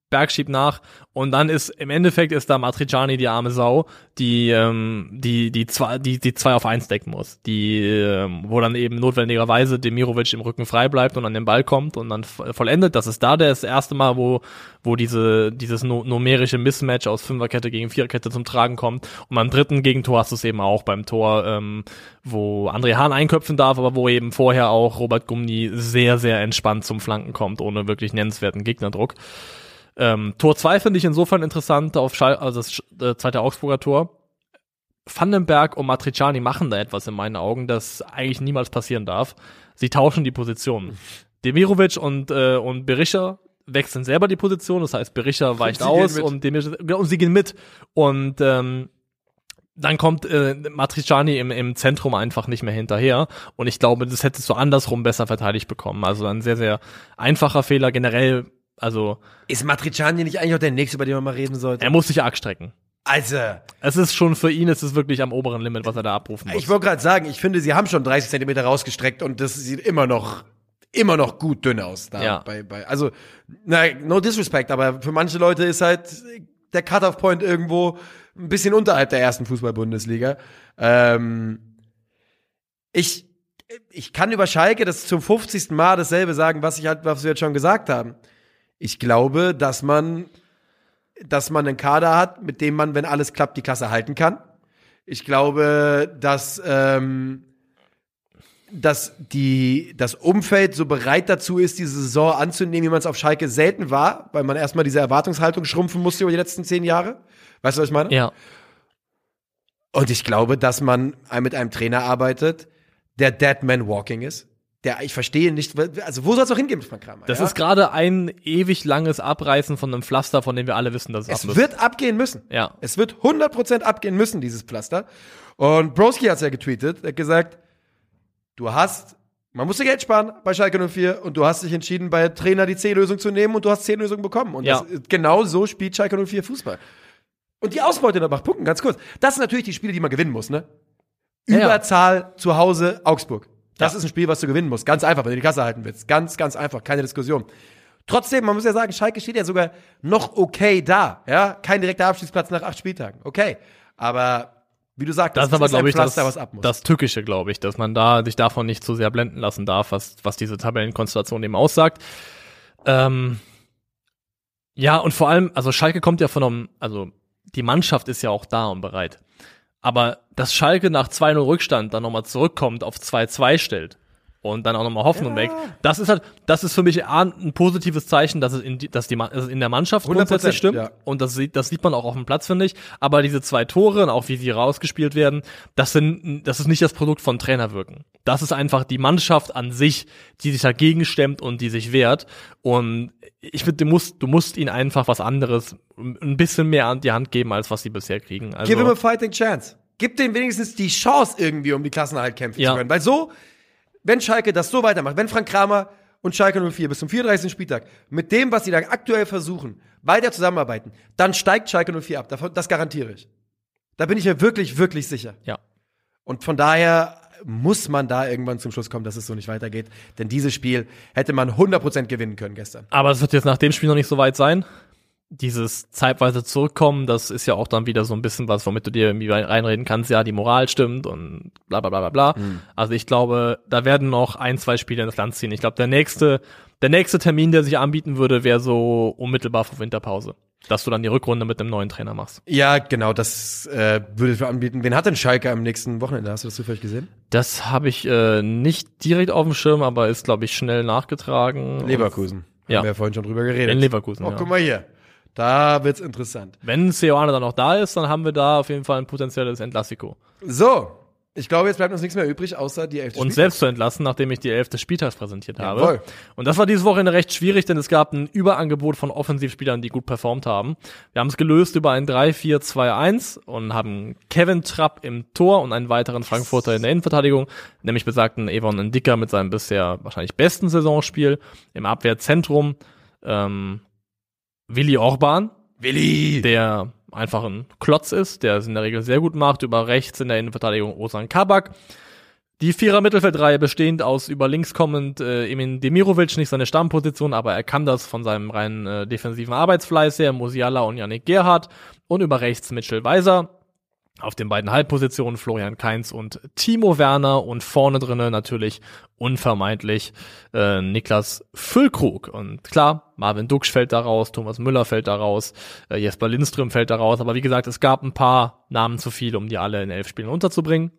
Berg schiebt nach und dann ist im Endeffekt ist da Matriciani die arme Sau, die ähm, die die zwei die die zwei auf eins decken muss, die ähm, wo dann eben notwendigerweise Demirovic im Rücken frei bleibt und an den Ball kommt und dann vollendet. Das ist da das erste Mal, wo wo diese dieses no numerische Mismatch aus Fünferkette gegen Viererkette zum Tragen kommt und beim dritten Gegentor hast du es eben auch beim Tor, ähm, wo André Hahn einköpfen darf, aber wo eben vorher auch Robert Gumni sehr sehr entspannt zum Flanken kommt ohne wirklich nennenswerten Gegnerdruck. Ähm, Tor 2 finde ich insofern interessant, auf Schall, also das äh, zweite Augsburger Tor. Vandenberg und Matriciani machen da etwas in meinen Augen, das eigentlich niemals passieren darf. Sie tauschen die Positionen. Demirovic und, äh, und Berisha wechseln selber die Position, das heißt, Berisha weicht aus und, Demirovic, und sie gehen mit. Und ähm, dann kommt äh, Matriciani im, im Zentrum einfach nicht mehr hinterher. Und ich glaube, das hättest du andersrum besser verteidigt bekommen. Also ein sehr, sehr einfacher Fehler. Generell also. Ist Matriciani nicht eigentlich auch der nächste, über den man mal reden sollte? Er muss sich arg strecken. Also. Es ist schon für ihn, es ist wirklich am oberen Limit, was er da abrufen muss. Ich wollte gerade sagen, ich finde, sie haben schon 30 Zentimeter rausgestreckt und das sieht immer noch, immer noch gut dünn aus da. Ja. Bei, bei, also, na, no disrespect, aber für manche Leute ist halt der Cut-off-Point irgendwo ein bisschen unterhalb der ersten Fußball-Bundesliga. Ähm, ich, ich kann über Schalke das zum 50. Mal dasselbe sagen, was ich halt, was wir jetzt schon gesagt haben. Ich glaube, dass man, dass man einen Kader hat, mit dem man, wenn alles klappt, die Klasse halten kann. Ich glaube, dass, ähm, dass die, das Umfeld so bereit dazu ist, diese Saison anzunehmen, wie man es auf Schalke selten war, weil man erstmal diese Erwartungshaltung schrumpfen musste über die letzten zehn Jahre. Weißt du, was ich meine? Ja. Und ich glaube, dass man mit einem Trainer arbeitet, der Dead Man Walking ist der, ich verstehe nicht, also wo soll es auch hingehen mit Kramer? Das ja? ist gerade ein ewig langes Abreißen von einem Pflaster, von dem wir alle wissen, dass es Es wird abgehen müssen. Ja. Es wird 100% abgehen müssen, dieses Pflaster. Und Broski hat es ja getweetet, er hat gesagt, du hast, man musste Geld sparen bei Schalke 04 und du hast dich entschieden, bei Trainer die C-Lösung zu nehmen und du hast C-Lösung bekommen. Und Ja. das, genau so spielt Schalke 04 Fußball. Und die Ausbeute nach Punkten, ganz kurz. Das sind natürlich die Spiele, die man gewinnen muss, ne? Ja. Überzahl zu Hause Augsburg. Das Ja. ist ein Spiel, was du gewinnen musst. Ganz einfach, wenn du die Klasse halten willst. Ganz, ganz einfach, keine Diskussion. Trotzdem, man muss ja sagen, Schalke steht ja sogar noch okay da. Ja, kein direkter Abstiegsplatz nach acht Spieltagen. Okay. Aber wie du sagst, Das ist aber, glaube ich, das, Pflaster, was ab muss. das Tückische, glaube ich, dass man da sich davon nicht zu sehr blenden lassen darf, was, was diese Tabellenkonstellation eben aussagt. Ähm, ja, und vor allem, also Schalke kommt ja von einem, also die Mannschaft ist ja auch da und bereit. Aber dass Schalke nach 2-0 Rückstand dann nochmal zurückkommt, auf 2-2 stellt und dann auch nochmal Hoffnung Ja. weckt, das ist halt, das ist für mich ein positives Zeichen, dass es in, die, dass die, dass es in der Mannschaft 100%, grundsätzlich stimmt. ja. Und das sieht, das sieht man auch auf dem Platz, finde ich. Aber diese zwei Tore und auch wie sie rausgespielt werden, das sind, das ist nicht das Produkt von Trainerwirken. Das ist einfach die Mannschaft an sich, die sich dagegen stemmt und die sich wehrt. Und ich finde, du musst, du musst ihnen einfach was anderes, ein bisschen mehr an die Hand geben, als was sie bisher kriegen. Also, Give him a fighting chance. Gib denen wenigstens die Chance irgendwie, um die Klassenerhalt kämpfen Ja. zu können. Weil so, wenn Schalke das so weitermacht, wenn Frank Kramer und Schalke 04 bis zum 34. Spieltag mit dem, was sie da aktuell versuchen, weiter zusammenarbeiten, dann steigt Schalke 04 ab. Das garantiere ich. Da bin ich mir wirklich, wirklich sicher. ja. Und von daher muss man da irgendwann zum Schluss kommen, dass es so nicht weitergeht. Denn dieses Spiel hätte man 100% gewinnen können gestern. Aber es wird jetzt nach dem Spiel noch nicht so weit sein. Dieses zeitweise Zurückkommen, das ist ja auch dann wieder so ein bisschen was, womit du dir irgendwie rein- reinreden kannst, ja, die Moral stimmt und bla bla bla bla bla. Also ich glaube, da werden noch ein, zwei Spiele ins Land ziehen. Ich glaube, der nächste, der nächste Termin, der sich anbieten würde, wäre so unmittelbar vor Winterpause. Dass du dann die Rückrunde mit einem neuen Trainer machst. Ja, genau, das äh, würde ich anbieten. Wen hat denn Schalke am nächsten Wochenende? Hast du das zufällig gesehen? Das habe ich äh, nicht direkt auf dem Schirm, aber ist, glaube ich, schnell nachgetragen. Leverkusen. Ja. Haben wir ja vorhin schon drüber geredet. In Leverkusen, Oh, ja. guck mal hier. Da wird's interessant. Wenn Seoane dann noch da ist, dann haben wir da auf jeden Fall ein potenzielles Entlassiko. So, ich glaube, jetzt bleibt uns nichts mehr übrig, außer die elfte Spieltag. selbst zu entlassen, nachdem ich die Elf des Spieltags präsentiert habe. Jawohl. Und das war diese Wochenende recht schwierig, denn es gab ein Überangebot von Offensivspielern, die gut performt haben. Wir haben es gelöst über ein 3-4-2-1 und haben Kevin Trapp im Tor und einen weiteren Frankfurter in der Innenverteidigung, nämlich besagten Evon Ndicker mit seinem bisher wahrscheinlich besten Saisonspiel im Abwehrzentrum. Ähm, Willi Orban, Willi! der einfach ein Klotz ist, der es in der Regel sehr gut macht, über rechts in der Innenverteidigung Osan Kabak. Die Vierer Mittelfeldreihe bestehend aus über links kommend äh, Emin Demirovic, nicht seine Stammposition, aber er kann das von seinem reinen äh, defensiven Arbeitsfleiß her, Musiala und Yannick Gerhardt und über rechts Mitchell Weiser. Auf den beiden Halbpositionen Florian Kainz und Timo Werner und vorne drinnen natürlich unvermeidlich äh, Niklas Füllkrug. Und klar, Marvin Duksch fällt da raus, Thomas Müller fällt da raus, äh, Jesper Lindström fällt da raus. Aber wie gesagt, es gab ein paar Namen zu viel, um die alle in elf Spielen unterzubringen.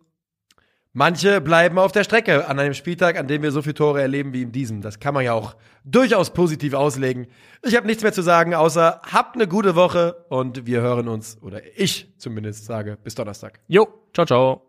Manche bleiben auf der Strecke an einem Spieltag, an dem wir so viele Tore erleben wie in diesem. Das kann man ja auch durchaus positiv auslegen. Ich habe nichts mehr zu sagen, außer habt eine gute Woche und wir hören uns, oder ich zumindest sage, bis Donnerstag. Jo, ciao, ciao.